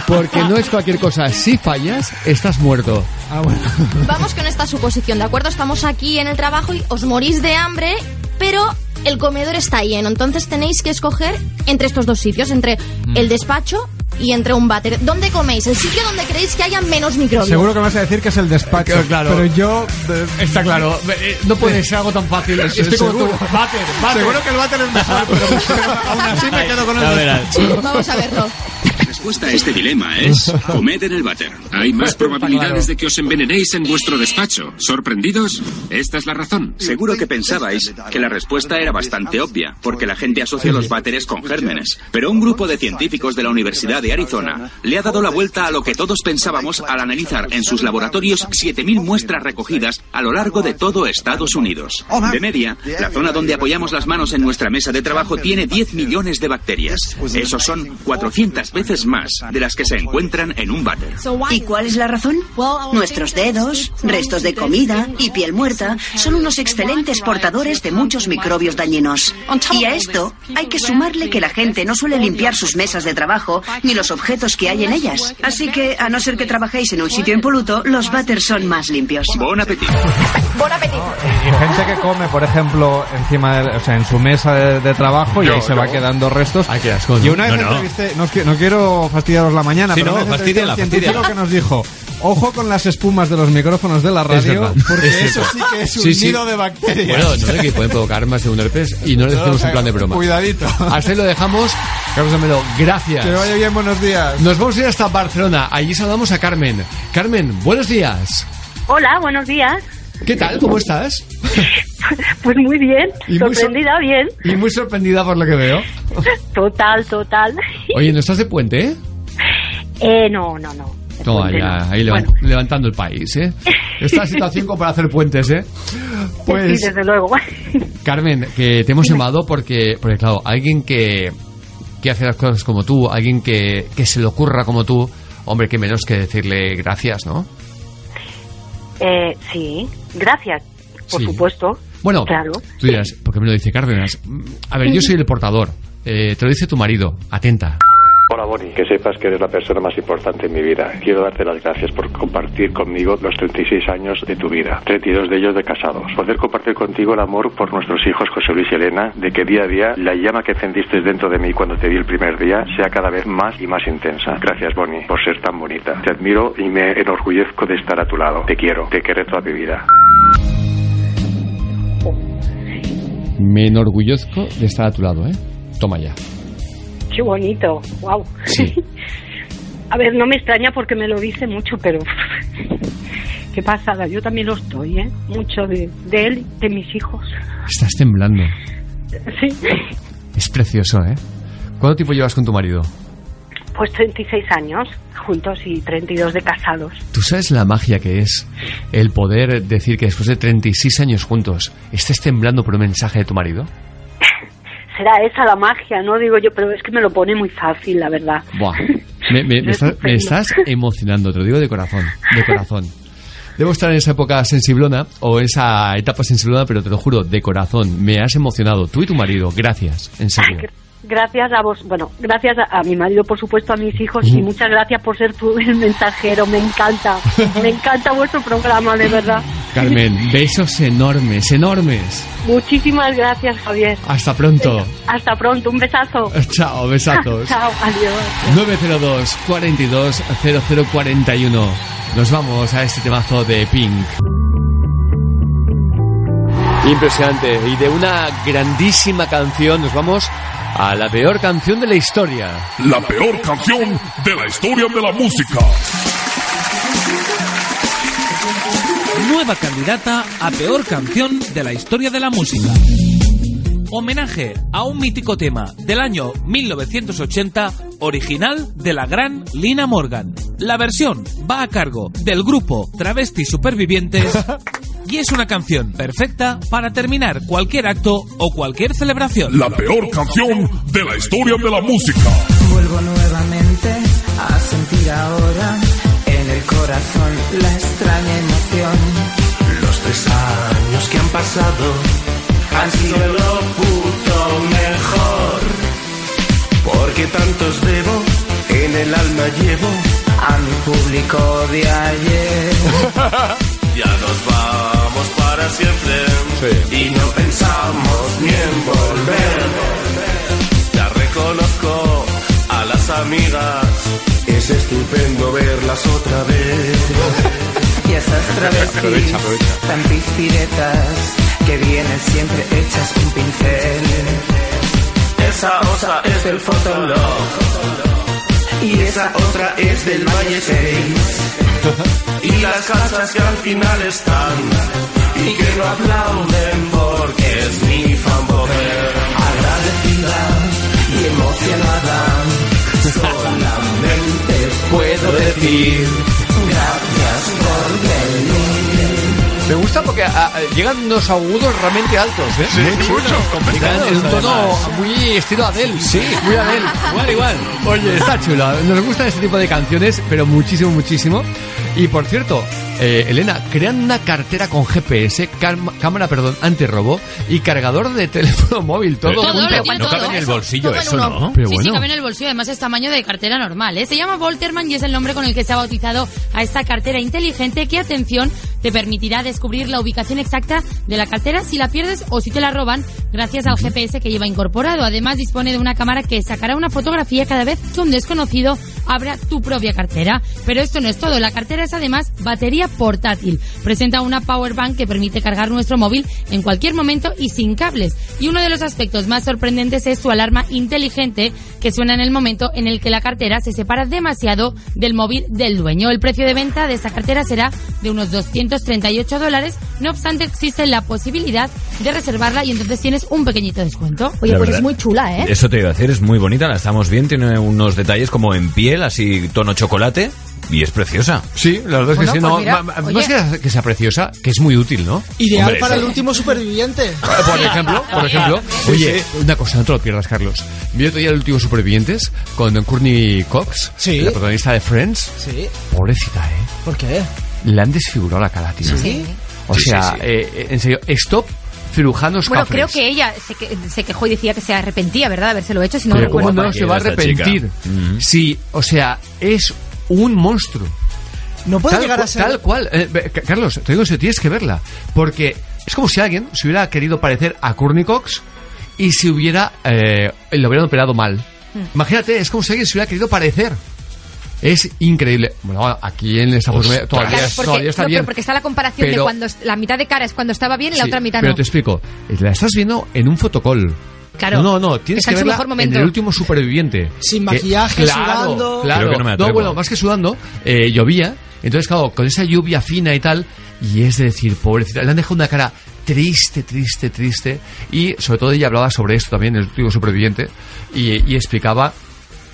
porque no es cualquier cosa. Si fallas, estás muerto. Ah, bueno. Vamos con esta suposición, ¿de acuerdo? Estamos aquí en el trabajo y os morís de hambre, pero el comedor está lleno. Entonces tenéis que escoger entre estos dos sitios, entre Mm. el despacho y entre un váter. ¿Dónde coméis? El sitio donde creéis que haya menos microbios. Seguro que me vas a decir que es el despacho. Claro. Pero yo. eh, Está claro. eh, No puede ser algo tan fácil. Estoy como tú. Váter, váter. Seguro que el váter es mejor, pero, pero aún así me quedo con el despacho. Vamos a verlo. La respuesta a este dilema es comed en el váter. Hay más probabilidades de que os envenenéis en vuestro despacho. ¿Sorprendidos? Esta es la razón. Seguro que pensabais que la respuesta era bastante obvia, porque la gente asocia los váteres con gérmenes. Pero un grupo de científicos de la Universidad de Arizona le ha dado la vuelta a lo que todos pensábamos al analizar en sus laboratorios 7.000 muestras recogidas a lo largo de todo Estados Unidos. De media, la zona donde apoyamos las manos en nuestra mesa de trabajo tiene 10 millones de bacterias. Esos son 400 veces más de las que se encuentran en un váter. ¿Y cuál es la razón? Nuestros dedos, restos de comida y piel muerta son unos excelentes portadores de muchos microbios dañinos. Y a esto hay que sumarle que la gente no suele limpiar sus mesas de trabajo ni los objetos que hay en ellas. Así que, a no ser que trabajéis en un sitio impoluto, los váteres son más limpios. Bon apetito. Bon apetito. Y gente que come, por ejemplo, encima de, o sea, en su mesa de, de trabajo y Yo, ahí se yo. va quedando restos. Ay, qué asco, Y una vez No, no. entrevisté- no, qui- no quiero fastidiaros la mañana, Sí, pero no, una vez entrevisté a un fastidiala, científico fastidiala. que nos dijo, ojo con las espumas de los micrófonos de la radio, porque es eso sí que es un Sí, sí. nido de bacterias. Bueno, no sé que pueden provocar más de un herpes y no lo decimos en plan de broma. Cuidadito. Hasta ahí lo dejamos. Carlos Amelo, gracias. Que vaya bien, buenos días. Nos vamos a ir hasta Barcelona. Allí saludamos a Carmen. Carmen, buenos días. Hola, buenos días. ¿Qué tal? ¿Cómo estás? Pues muy bien, Y muy sorprendida, bien. Y muy sorprendida por lo que veo. Total, total. Oye, ¿no estás de puente, eh? Eh, no, no, no. No, puente ya, no. ahí Bueno, levantando el país, ¿eh? Esta situación como para hacer puentes, ¿eh? Pues, sí, desde luego. Carmen, que te hemos llamado porque, porque claro, alguien que, que hace las cosas como tú, alguien que, que se le ocurra como tú, hombre, que menos que decirle gracias, ¿no? Eh, sí, gracias, por Sí. supuesto. Bueno, Claro. tú dirás, ¿por qué me lo dice Cárdenas? A ver, yo soy el portador. Eh, te lo dice tu marido. Atenta. Hola Bonnie, que sepas que eres la persona más importante en mi vida. Quiero darte las gracias por compartir conmigo los 36 años de tu vida, 32 de ellos de casados. Poder compartir contigo el amor por nuestros hijos José Luis y Elena, de que día a día la llama que encendiste dentro de mí cuando te vi el primer día sea cada vez más y más intensa. Gracias Bonnie por ser tan bonita. Te admiro y me enorgullezco de estar a tu lado. Te quiero, te querré toda mi vida. Me enorgullezco de estar a tu lado, ¿eh? Toma ya. Qué bonito, wow. Sí. A ver, no me extraña porque me lo dice mucho, pero qué pasada. Yo también lo estoy, ¿eh? Mucho de, de él, de mis hijos. Estás temblando. Sí. Es precioso, ¿eh? ¿Cuánto tiempo llevas con tu marido? Pues 36 años juntos y 32 de casados. ¿Tú sabes la magia que es el poder decir que después de 36 años juntos estés temblando por un mensaje de tu marido? Será esa la magia, ¿no? Digo yo, pero es que me lo pone muy fácil, la verdad. Buah. Me, me- me Es estás, me estás emocionando, te lo digo de corazón, de corazón. Debo estar en esa época sensiblona o esa etapa sensiblona, pero te lo juro, de corazón. Me has emocionado, tú y tu marido. Gracias, en serio. Gracias a vos, bueno, gracias a, a mi marido, por supuesto, a mis hijos y muchas gracias por ser tú el mensajero. Me encanta, me encanta vuestro programa, de verdad. Carmen, besos enormes, enormes. Muchísimas gracias, Javier. Hasta pronto. Hasta pronto, un besazo. Chao, besazos. Chao, adiós. 902 42 0041. Nos vamos a este temazo de Pink. Impresionante. Y de una grandísima canción nos vamos a la peor canción de la historia. La peor canción de la historia de la música. Nueva candidata a peor canción de la historia de la música. Homenaje a un mítico tema del año 1980, original de la gran Lina Morgan. La versión va a cargo del grupo Travesti Supervivientes y es una canción perfecta para terminar cualquier acto o cualquier celebración. La peor canción de la historia de la música. Vuelvo nuevamente a sentir ahora en el corazón la extraña emoción. Los tres años que han pasado han sido lo puto mejor. Porque tantos debo, en el alma llevo A mi público de ayer. Ya nos para siempre y no pensamos ni en volver. Ya reconozco a las amigas, es estupendo verlas otra vez. Y esas travestis Aprovecha, aprovecha. tan pispiretas que vienen siempre hechas con pincel. Esa osa es del fotolog y esa otra es del Valle 6. Y las casas que al final están y que no aplauden porque es mi fanboy. Agradecida y emocionada, solamente puedo decir gracias por venir. Me gusta porque ah, llegan unos agudos realmente altos, ¿eh? Sí, mucho, complicados, En un tono además. muy estilo Adele. Sí, muy Adele. igual, igual. Oye, está chulo. Nos gustan este tipo de canciones, pero muchísimo, muchísimo. Y por cierto, eh, Elena, crean una cartera con GPS, cámara, perdón, antirrobo y cargador de teléfono móvil. Todo, Todo, junto. lo tiene No todo. cabe en el bolsillo Todo eso. ¿no? Pero sí, sí, bueno. cabe en el bolsillo, además es tamaño de cartera normal. ¿eh? Se llama Volterman y es el nombre con el que se ha bautizado a esta cartera inteligente que, atención, te permitirá descubrir la ubicación exacta de la cartera si la pierdes o si te la roban gracias al GPS que lleva incorporado. Además dispone de una cámara que sacará una fotografía cada vez que un desconocido abra tu propia cartera. Pero esto no es todo, la cartera es además batería portátil. Presenta una power bank que permite cargar nuestro móvil en cualquier momento y sin cables. Y uno de los aspectos más sorprendentes es su alarma inteligente que suena en el momento en el que la cartera se separa demasiado del móvil del dueño. El precio de venta de esta cartera será de unos 238 dólares. No obstante, existe la posibilidad de reservarla y entonces tienes un pequeñito descuento. Oye, La pues verdad. es muy chula, ¿eh? Eso te iba a decir, es muy bonita, la estamos bien, tiene unos detalles como en piel, así tono chocolate, y es preciosa. Sí, la verdad es que Bueno, sí, pues no, mira, ma- ma- oye. más que, que sea preciosa, que es muy útil, ¿no? Ideal Hombre, para eso- el último superviviente. Por ejemplo, por ejemplo. Oye, una cosa, no te lo pierdas, Carlos. Vi otro día el último Supervivientes con Courtney Cox, Sí. la protagonista de Friends. Sí. Pobrecita, ¿eh? ¿Por qué? Le han desfigurado la cara, tío. Sí. O sea, sí, sí. eh, eh, en serio, stop cirujanos Bueno, cafres. creo que ella se, que- se quejó y decía que se arrepentía, ¿verdad? De habérselo hecho, si no Pero recuerdo ¿cómo no se va a arrepentir? Sí, o sea, es un monstruo. No puede tal, llegar a ser- Tal cual. Eh, Carlos, te digo serio, tienes que verla. Porque es como si alguien se hubiera querido parecer a Courtney Cox y se hubiera... Eh, lo hubieran operado mal. Hmm. Imagínate, es como si alguien se hubiera querido parecer. Es increíble. Bueno, aquí en esta foto todavía, Claro, porque, todavía está no, bien. pero porque está la comparación de Pero- cuando la mitad de cara es cuando estaba bien y la otra mitad pero no. te explico. La estás viendo en un fotocall. Claro. No, no, no. Tienes que verla mejor en momento. el último superviviente. Sin Que- maquillaje, claro, sudando. Claro. Creo que no me atrevo. bueno, más que sudando, eh, llovía. Entonces, claro, con esa lluvia fina y tal, y es de decir, pobrecita, le han dejado una cara triste, triste, triste. Y sobre todo ella hablaba sobre esto también, el último superviviente, y, y explicaba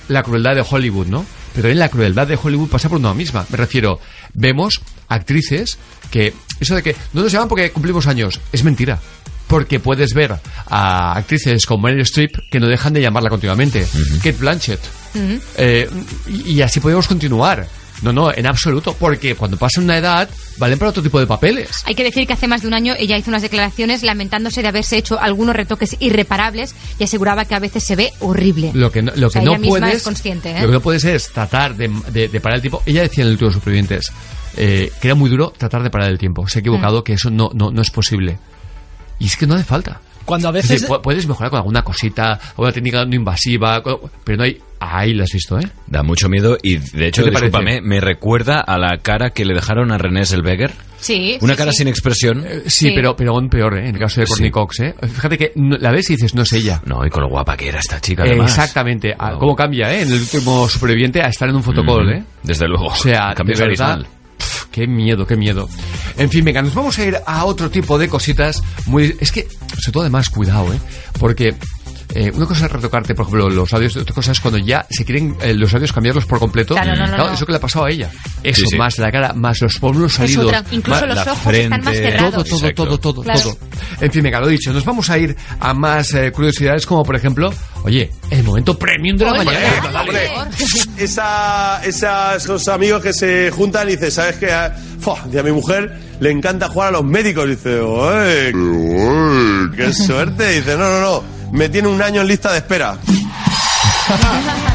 la crueldad de Hollywood, ¿no? Pero también la crueldad de Hollywood pasa por una misma. Me refiero, vemos actrices que eso de que no nos llaman porque cumplimos años es mentira. Porque puedes ver a actrices como Meryl Streep que no dejan de llamarla continuamente. Kate Blanchett. Eh, y, y así podemos continuar. No, no, en absoluto. Porque cuando pasa una edad, valen para otro tipo de papeles. Hay que decir que hace más de un año ella hizo unas declaraciones lamentándose de haberse hecho algunos retoques irreparables y aseguraba que a veces se ve horrible. Lo que no, lo O sea, que no ella misma puedes. es consciente, ¿eh? Lo que no puedes es tratar de, de- de parar el tiempo. Ella decía en el último Supervivientes eh, que era muy duro tratar de parar el tiempo. Se ha equivocado, Mm. que eso no, no, no es posible. Y es que no hace falta. Cuando a Es veces... decir, puedes mejorar con alguna cosita, alguna técnica no invasiva, pero no hay. Ahí la has visto, ¿eh? Da mucho miedo y de hecho, discúlpame, me recuerda a la cara que le dejaron a René Zellweger. Sí. Una sí, cara sí. sin expresión. Sí, Sí. pero, pero aún peor, ¿eh? En el caso de Courtney Sí. Cox, ¿eh? Fíjate que la ves y dices, no es ella. No, y con lo guapa que era esta chica, además. Exactamente. Ah, ¿Cómo cambia, eh? En el último superviviente a estar en un fotocall. ¿eh? Desde luego. O sea, Cambios de verdad. Qué miedo, qué miedo. En fin, venga, nos vamos a ir a otro tipo de cositas muy... Es que, sobre todo además, cuidado, ¿eh? Porque eh, una cosa es retocarte, por ejemplo, los audios, otra cosa es cuando ya se quieren eh, los audios cambiarlos por completo. Claro, no, no, no. Eso que le ha pasado a ella. Eso, Sí, sí. más la cara, más los pómulos salidos. otra. Incluso más los la ojos están más frente. cerrados. todo, todo, Exacto. todo, todo, Claro. todo. En fin, venga, lo dicho, nos vamos a ir a más eh, curiosidades como, por ejemplo, oye, el momento premium de la Oye, mañana. hombre. Esa, esa- esos amigos que se juntan y dicen, ¿sabes qué? Ah, y a mi mujer le encanta jugar a los médicos. Y dice, ¡ay! ¡Qué suerte! Y dice, no, no, no, me tiene un año en lista de espera.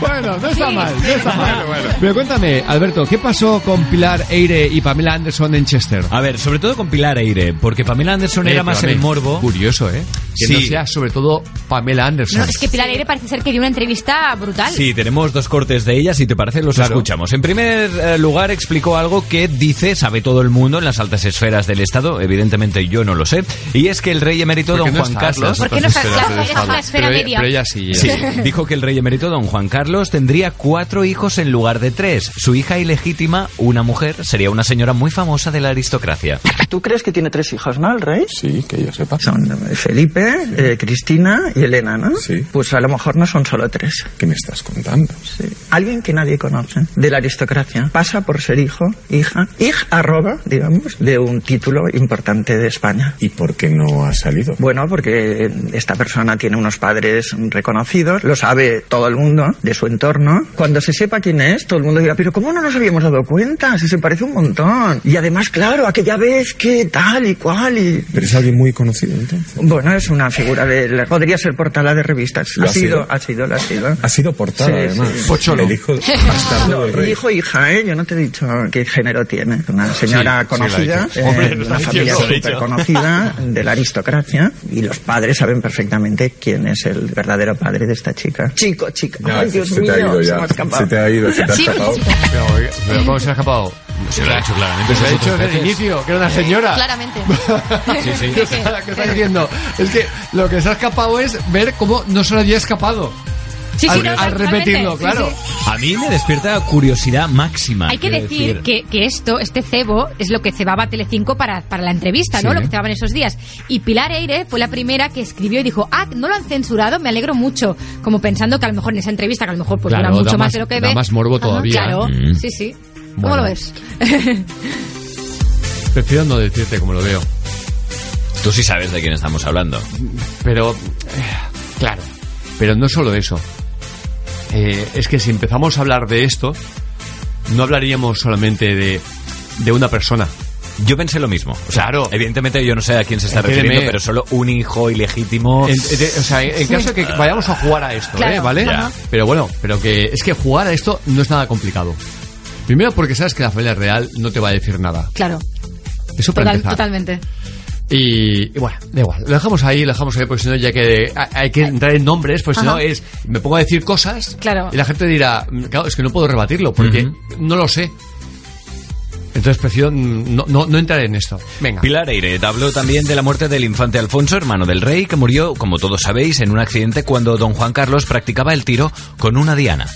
Bueno, no está mal, no está mal. Pero cuéntame, Alberto, ¿qué pasó con Pilar Eire y Pamela Anderson en Chester? A ver, sobre todo con Pilar Eire, porque Pamela Anderson Eh, era más pero, el morbo. Curioso, ¿eh? Que Sí. no sea sobre todo Pamela Anderson. No, es que Pilar Aire parece ser que dio una entrevista brutal. Sí, tenemos dos cortes de ella, si te parece los Claro. escuchamos. En primer eh, lugar explicó algo que dice, sabe todo el mundo en las altas esferas del Estado, evidentemente yo no lo sé, y es que el rey emérito don no Juan Carlos... ¿Por qué no altas estás- esferas claro, del es una Estado. esfera pero, media. pero ella sí. Sí, ella sí. dijo que el rey emérito don Juan Juan Carlos tendría cuatro hijos en lugar de tres. Su hija ilegítima, una mujer, sería una señora muy famosa de la aristocracia. ¿Tú crees que tiene tres hijos, no, el rey? Sí, que yo sepa. Son eh, Felipe, eh, Cristina y Elena, ¿no? Sí. Pues a lo mejor no son solo tres. ¿Qué me estás contando? Sí. Alguien que nadie conoce de la aristocracia pasa por ser hijo, hija, hija arroba, digamos, de un título importante de España. ¿Y por qué no ha salido? Bueno, porque esta persona tiene unos padres reconocidos, lo sabe todo el mundo de su entorno. Cuando se sepa quién es, todo el mundo dirá, pero ¿cómo no nos habíamos dado cuenta? Si se parece un montón. Y además, claro, aquella vez que tal y cual y... Pero es alguien muy conocido, entonces. Bueno, es una figura de... Podría ser portada de revistas. ¿Lo Ha ha sido, sido? ha sido, lo ha sido. Ha sido portada, Sí, además. sí. Pocholo. El hijo bastardo del rey. hijo hija, ¿eh? Yo no te he dicho qué género tiene. Una señora Sí, conocida, eh, Hombre, una familia súper conocida de la aristocracia y los padres saben perfectamente quién es el verdadero padre de esta chica. Chico, chica. Ya, Ay, se- Dios se te ha ido se ya. Se te ha ido, se te ha Sí, escapado. Pero, pero ¿cómo se ha escapado? Se lo ha dicho claramente. Se lo ha otras desde el inicio, que era una señora. Claramente. Sí, sí. ¿Qué está, qué está diciendo? Es que lo que se ha escapado es ver cómo no se lo había escapado. Sí, sí, al, no, al totalmente. repetirlo, Sí, claro. A mí me despierta curiosidad máxima. Hay que decir que, que esto, este cebo, es lo que cebaba Telecinco para, para la entrevista, ¿no? Lo que cebaban esos días. Y Pilar Eire fue la primera que escribió y dijo, ah, no lo han censurado, me alegro mucho. Como pensando que a lo mejor en esa entrevista, que a lo mejor pues Claro, dura mucho da más, más- de lo que da ve. más morbo todavía. Claro, Mm. sí, sí. ¿Cómo Bueno. lo ves? Prefiero no decirte cómo lo veo. Tú sí sabes de quién estamos hablando. Pero, eh, claro, pero no solo eso. Eh, es que si empezamos a hablar de esto, no hablaríamos solamente de, de una persona. Yo pensé lo mismo. O sea, Claro. Evidentemente yo no sé a quién se está Entiéndeme. refiriendo, pero solo un hijo ilegítimo. En- de- o sea, en, en caso de que vayamos a jugar a esto, Claro, ¿eh? ¿Vale? Pero bueno, pero que es que jugar a esto no es nada complicado. Primero porque sabes que la familia real no te va a decir nada. Claro. Eso para Total- empezar. totalmente. Y, y bueno, da igual, lo dejamos ahí, lo dejamos ahí, porque si no ya que hay- que entrar en nombres, pues si no es, me pongo a decir cosas Claro. y la gente dirá, "Mm, claro, es que no puedo rebatirlo, porque no lo sé. Entonces prefiero no, no, no entrar en esto. Venga. Pilar Eire habló también de la muerte del infante Alfonso, hermano del rey, que murió, como todos sabéis, en un accidente cuando don Juan Carlos practicaba el tiro con una diana.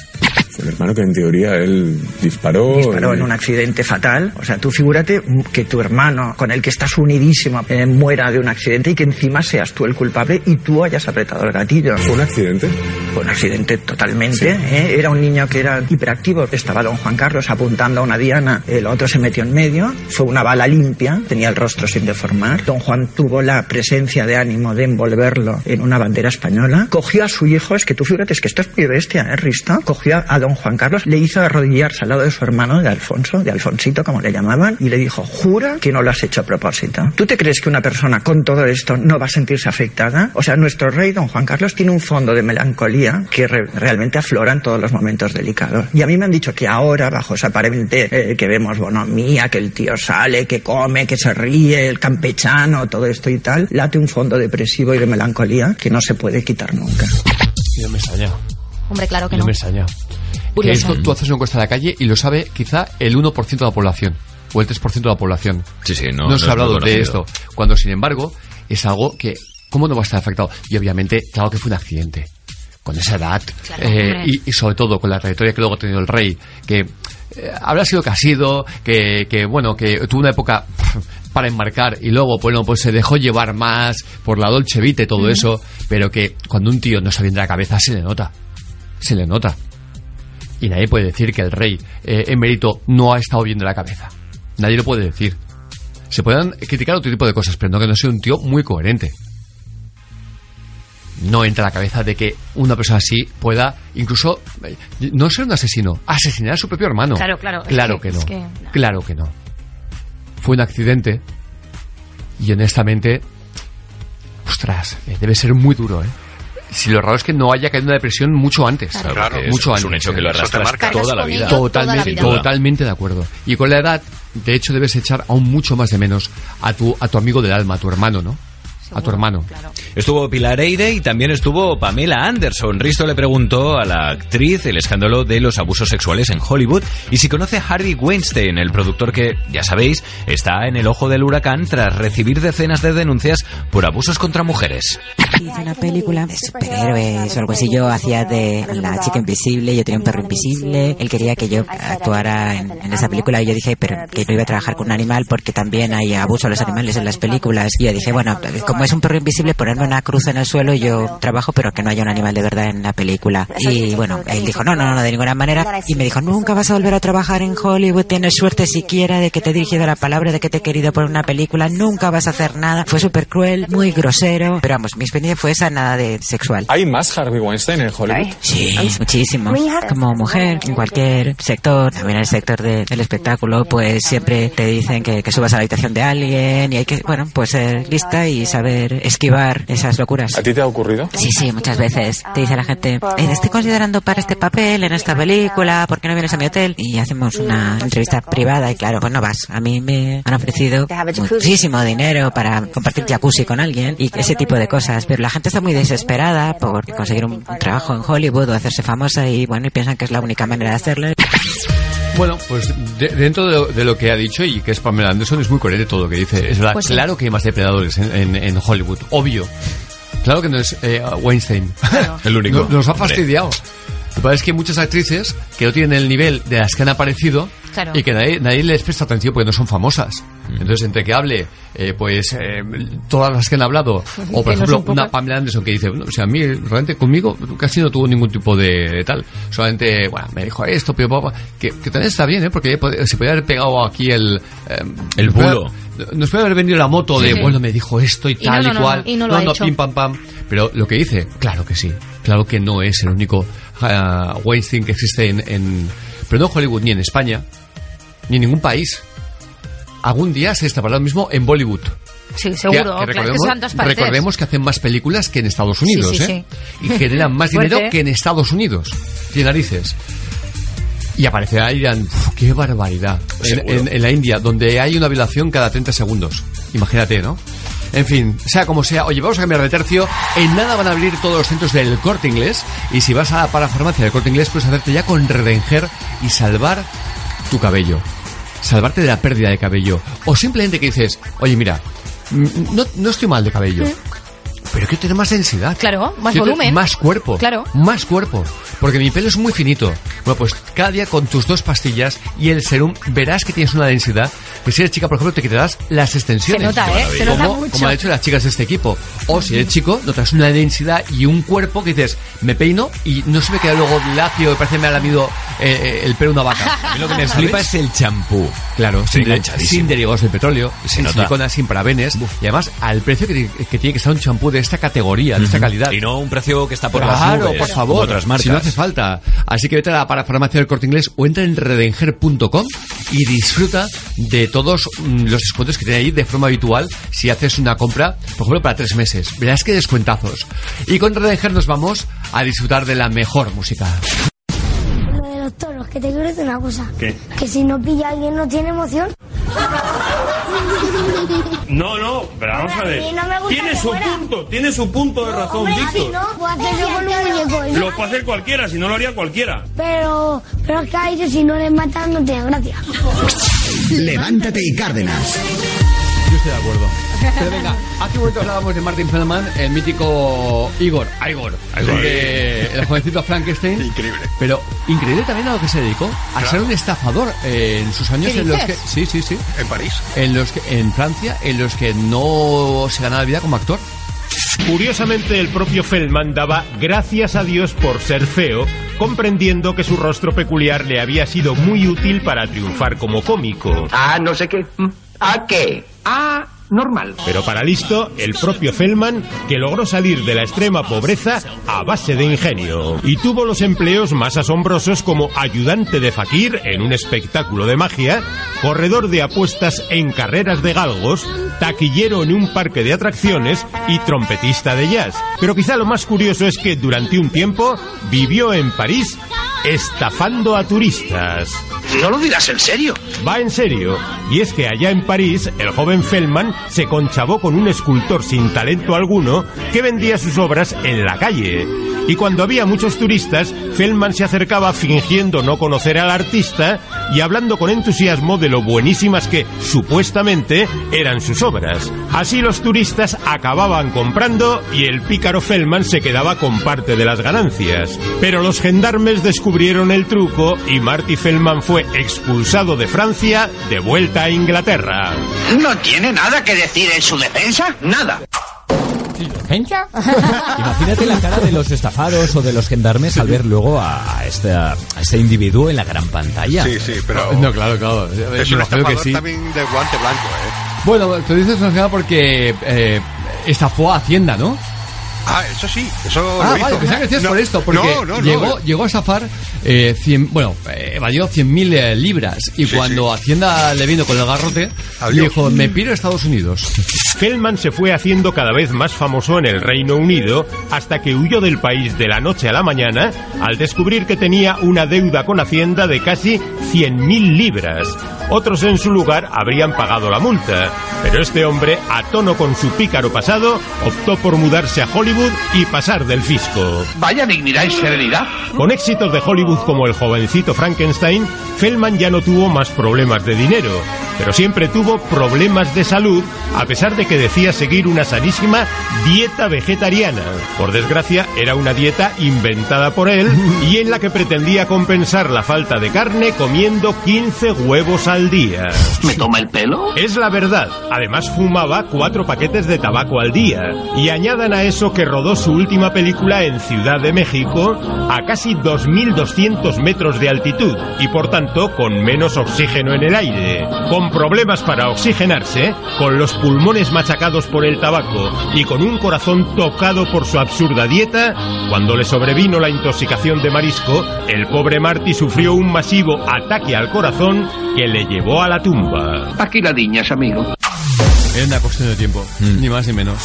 El hermano que en teoría él disparó. Disparó en un accidente fatal. O sea, tú figúrate que tu hermano, con el que estás unidísimo, eh, muera de un accidente y que encima seas tú el culpable y tú hayas apretado el gatillo. ¿Fue un accidente? Fue un accidente totalmente. ¿eh? Era un niño que era hiperactivo. Estaba don Juan Carlos apuntando a una diana. El otro se metió en medio. Fue una bala limpia. Tenía el rostro sin deformar. Don Juan tuvo la presencia de ánimo de envolverlo en una bandera española. Cogió a su hijo. Es que tú fíjate, es que esto es muy bestia, ¿eh, Risto? Cogió a don Juan Carlos, le hizo arrodillarse al lado de su hermano, de Alfonso, de Alfonsito, como le llamaban, y le dijo, jura que no lo has hecho a propósito. ¿Tú te crees que una persona con todo esto no va a sentirse afectada? O sea, nuestro rey, don Juan Carlos, tiene un fondo de melancolía que re- realmente aflora en todos los momentos delicados. Y a mí me han dicho que ahora, bajo esa aparente eh, que vemos bonomía, que el tío sale, que come, que se ríe, el campechano, todo esto y tal, late un fondo depresivo y de melancolía que no se puede quitar nunca. Y no me extraña. Hombre, claro que no no. me Que esto tú haces una encuesta en la calle y lo sabe quizá el 1% de la población o el 3% de la población. Sí, sí, no, No, no se ha hablado de esto. Cuando, sin embargo, es algo que, ¿cómo no va a estar afectado? Y obviamente, claro que fue un accidente. Con esa edad. Claro, eh, y, y sobre todo con la trayectoria que luego ha tenido el rey, que eh, habrá sido que ha sido, que, que, bueno, que tuvo una época para enmarcar y luego, bueno, pues se dejó llevar más por la Dolce Vita y todo eso, pero que cuando un tío no está bien de la cabeza se le nota. Se le nota. Y nadie puede decir que el rey eh, emérito no ha estado bien de la cabeza. Nadie lo puede decir. Se pueden criticar otro tipo de cosas, pero no que no sea un tío muy coherente. No entra a la cabeza de que una persona así pueda incluso eh, no ser un asesino, asesinar a su propio hermano. Claro, claro, es Claro que- que, no. es que no. Claro que no. Fue un accidente y honestamente, ostras, eh, debe ser muy duro, ¿eh? Si lo raro es que no haya caído en una depresión mucho antes. Claro, Claro, es- mucho es antes. un hecho que lo arrastras toda la vida. Totalmente, totalmente de acuerdo. Y con la edad, de hecho, debes echar aún mucho más de menos a tu, a tu amigo del alma, a tu hermano, ¿no? A tu hermano. Estuvo Pilar Eire y también estuvo Pamela Anderson. Risto le preguntó a la actriz el escándalo de los abusos sexuales en Hollywood y si conoce a Harvey Weinstein, el productor que, ya sabéis, está en el ojo del huracán tras recibir decenas de denuncias por abusos contra mujeres. hice una película de superhéroes o algo así. Yo hacía de la chica invisible, yo tenía un perro invisible. Él quería que yo actuara en, en esa película y yo dije, pero que no iba a trabajar con un animal porque también hay abuso a los animales en las películas. Y yo dije, bueno, como es un perro invisible, ponerme una cruz en el suelo, yo trabajo, pero que no haya un animal de verdad en la película. Y bueno, él dijo, no, no, no, de ninguna manera. Y me dijo, nunca vas a volver a trabajar en Hollywood, tienes suerte siquiera de que te he dirigido la palabra, de que te he querido por una película, nunca vas a hacer nada. Fue súper cruel, muy grosero, pero vamos, mi experiencia fue esa, nada de sexual. ¿Hay más Harvey Weinstein en Hollywood? Sí, muchísimo. Como mujer, en cualquier sector, también en el sector de- del espectáculo, pues siempre te dicen que, que subas a la habitación de alguien y hay que, bueno, pues ser lista y saber esquivar esas locuras. ¿A ti te ha ocurrido? Sí, sí, muchas veces. Te dice la gente, eh, te estoy considerando para este papel en esta película, ¿por qué no vienes a mi hotel? Y hacemos una entrevista privada y claro, pues no vas. A mí me han ofrecido muchísimo dinero para compartir jacuzzi con alguien y ese tipo de cosas, pero la gente está muy desesperada por conseguir un, un trabajo en Hollywood o hacerse famosa y bueno, y piensan que es la única manera de hacerlo. Bueno, pues de- dentro de lo, de lo que ha dicho y que es Pamela Anderson, es muy coherente todo lo que dice. Es verdad, Pues sí. claro que hay más depredadores en, en- en Hollywood, obvio. Claro que no es eh, Weinstein. El único. No- nos ha Hombre. fastidiado. Lo que pasa es que hay muchas actrices que no tienen el nivel de las que han aparecido Claro. y que nadie, nadie les presta atención porque no son famosas. Entonces, entre que hable, eh, pues, eh, todas las que han hablado, o por ejemplo, una Pamela Anderson que dice, "No, o sea, a mí, realmente conmigo casi no tuvo ningún tipo de tal. Solamente, bueno, me dijo esto, pero que, que también está bien, ¿eh? Porque se podía haber pegado aquí el... eh, El bulo. Nos puede haber venido la moto Sí, de, sí. bueno, me dijo esto y, Y tal no, y no, cual. no, y no lo ha hecho. pim, pam, pam. Pero lo que dice, claro que sí. Claro que no es el único ah, Weinstein que existe en, en... Pero no en Hollywood, ni en España, ni en ningún país. Algún día se destapará lo mismo en Bollywood. Sí, seguro. Que- que claro, que recordemos, que hacen más películas que en Estados Unidos, Sí, sí, ¿eh? Y generan más Fuerte. dinero que en Estados Unidos. Tiene narices. Y aparecerá y dirán, "Uf, qué barbaridad. En, Seguro. en- en la India, donde hay una violación cada 30 segundos. Imagínate, ¿no? En fin, sea como sea, oye, vamos a cambiar de tercio. En nada van a abrir todos los centros del corte inglés. Y si vas a la parafarmacia del corte inglés, puedes hacerte ya con Redenger y salvar tu cabello. Salvarte de la pérdida de cabello. O simplemente que dices, oye, mira, mm, no, no estoy mal de cabello. Pero quiero tener más densidad. Claro, más Quiero volumen. Más cuerpo. Claro. Más cuerpo. Porque mi pelo es muy finito. Bueno, pues cada día con tus dos pastillas y el serum verás que tienes una densidad. Que si eres chica, por ejemplo, te quitarás las extensiones. Se nota, ¿eh? Se nota como, mucho. como han hecho las chicas de este equipo. O si eres chico, notas una densidad y un cuerpo que dices, me peino y no se me queda luego lacio, parece que me ha lamido eh, el pelo una vaca. A mí lo que me flipa es el champú. Claro, sin, sin derivados de petróleo, sin nota. silicona, sin parabenes y además al precio que, que tiene que estar un champú de esta categoría, de esta calidad. Y no un precio que está por las claro, nubes, por favor, otras marcas. si no hace falta. Así que vete a la parafarmacia del corte inglés o entra en redenger.com y disfruta de todos mm, los descuentos que tiene ahí de forma habitual si haces una compra, por ejemplo, para tres meses. Verás que descuentazos. Y con Redenger nos vamos a disfrutar de la mejor música. Toros, que te quiero decir una cosa. ¿Qué? Que si no pilla a alguien no tiene emoción. No, no, pero vamos a ver. A no Tiene su fuera. punto, tiene su punto de razón, Hombre, así Víctor. no, puedo hacerlo con un muñeco. Lo puede hacer cualquiera, si no lo haría cualquiera. Pero, pero es que ahí si no les matan no tiene gracia. Levántate y Cárdenas. Yo estoy de acuerdo. Pero venga, hace un momento hablábamos de Martin Feldman, el mítico Igor, Igor, Igor. de- el jovencito Frankenstein. Increíble. Pero increíble también a lo que se dedicó, a Claro. ser un estafador eh, en sus años ¿Qué en los que sí, sí, sí, En París. en los que en Francia, en los que no se ganaba la vida como actor. Curiosamente, el propio Feldman daba gracias a Dios por ser feo, comprendiendo que su rostro peculiar le había sido muy útil para triunfar como cómico. Ah, no sé qué. ¿A qué? Ah, normal. Pero para listo, el propio Feldman, que logró salir de la extrema pobreza a base de ingenio. Y tuvo los empleos más asombrosos como ayudante de fakir en un espectáculo de magia, corredor de apuestas en carreras de galgos, taquillero en un parque de atracciones y trompetista de jazz. Pero quizá lo más curioso es que durante un tiempo vivió en París estafando a turistas. No lo dirás en serio. Va en serio. Y es que allá en París, el joven Feldman se conchavó con un escultor sin talento alguno que vendía sus obras en la calle. Y cuando había muchos turistas, Feldman se acercaba fingiendo no conocer al artista y hablando con entusiasmo de lo buenísimas que, supuestamente, eran sus obras. Así los turistas acababan comprando y el pícaro Feldman se quedaba con parte de las ganancias. Pero los gendarmes descubrieron el truco y Marty Feldman fue expulsado de Francia de vuelta a Inglaterra. ¿No tiene nada que decir en su defensa? Nada. Imagínate la cara de los estafados o de los gendarmes al ver luego a este, a este individuo en la gran pantalla. Sí, sí, pero... No, claro, claro. Es Me un estafador que sí. también de guante blanco, ¿eh? Bueno, tú dices más que nada porque eh, estafó a Hacienda, ¿no? Ah, eso sí, eso Ah, lo vale, pensaba que decías No, por esto, porque no, no, no. llegó, llegó a estafar, eh, 100, bueno, eh, evadió 100.000 eh, libras y cuando Hacienda le vino con el garrote, le dijo, me piro a Estados Unidos. Feldman se fue haciendo cada vez más famoso en el Reino Unido hasta que huyó del país de la noche a la mañana al descubrir que tenía una deuda con Hacienda de casi 100.000 libras. Otros en su lugar habrían pagado la multa, pero este hombre, a tono con su pícaro pasado, optó por mudarse a Hollywood y pasar del fisco. Vaya dignidad y serenidad. Con éxitos de Hollywood como el jovencito Frankenstein, Feldman ya no tuvo más problemas de dinero, pero siempre tuvo problemas de salud, a pesar de que decía seguir una sanísima dieta vegetariana. Por desgracia, era una dieta inventada por él y en la que pretendía compensar la falta de carne comiendo 15 huevos al día. ¿Me toma el pelo? Es la verdad. Además fumaba cuatro paquetes de tabaco al día. Y añadan a eso que rodó su última película en Ciudad de México a casi 2.200 metros de altitud y por tanto con menos oxígeno en el aire. Con problemas para oxigenarse, con los pulmones machacados por el tabaco y con un corazón tocado por su absurda dieta, cuando le sobrevino la intoxicación de marisco, el pobre Marty sufrió un masivo ataque al corazón que le llevó a la tumba. Aquí la diñas, amigo. Era una cuestión de tiempo, ni más ni menos.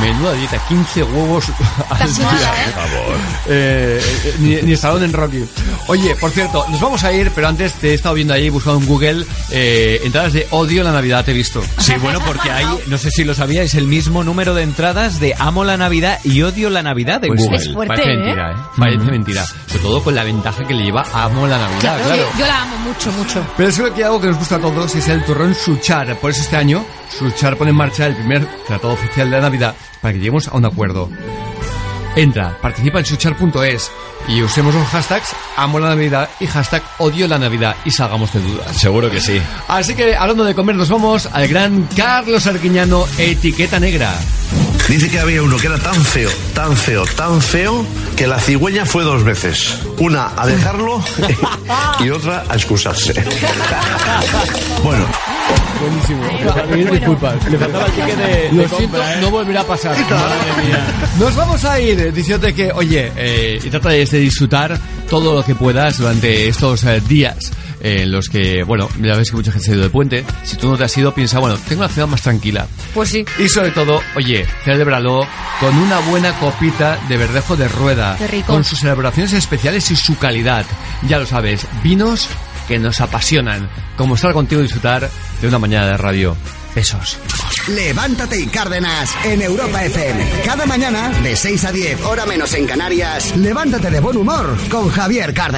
Menuda dieta, 15 huevos al día. ¿eh? Por favor. Eh, eh, ni, ni Stallone en Rocky. Oye, por cierto, nos vamos a ir, pero antes te he estado viendo ahí, buscando en Google, eh, entradas de odio la Navidad, te he visto. Sí, bueno, porque hay, no sé si lo sabíais, el mismo número de entradas de Amo la Navidad y Odio la Navidad en Pues Google. sí, parece mentira, ¿eh? Parece mentira. Sobre todo con la ventaja que le lleva a Amo la Navidad, claro. Yo, yo la amo mucho, mucho. Pero es que algo que nos gusta a todos es el turrón Suchar. Por eso este año Suchar pone en marcha el primer tratado oficial de la Navidad para que lleguemos a un acuerdo. Entra, participa en suchar.es y usemos los hashtags amo la Navidad y hashtag odio la Navidad y salgamos de dudas. Seguro que sí. Así que hablando de comer nos vamos al gran Carlos Arquiñano Etiqueta Negra. Dice que había uno que era tan feo, tan feo, tan feo, que la cigüeña fue dos veces. Una a dejarlo y otra a excusarse. Bueno. Buenísimo. disculpas. Le faltaba el ticket de- Lo de siento, compra, ¿eh? no volverá a pasar. Madre mía. Nos vamos a ir diciéndote que, oye, eh, y trata de de disfrutar todo lo que puedas durante estos eh, días eh, en los que, bueno, ya ves que mucha gente se ha ido de puente. Si tú no te has ido, piensa, bueno, tengo una ciudad más tranquila. Pues sí. Y sobre todo, oye, celébralo con una buena copita de verdejo de rueda. Qué rico. Con sus elaboraciones especiales y su calidad. Ya lo sabes, vinos que nos apasionan. Como estar contigo y disfrutar de una mañana de radio. Besos. Levántate y Cárdenas en Europa FM. Cada mañana de 6 a 10, hora menos en Canarias. Levántate de buen humor con Javier Cárdenas.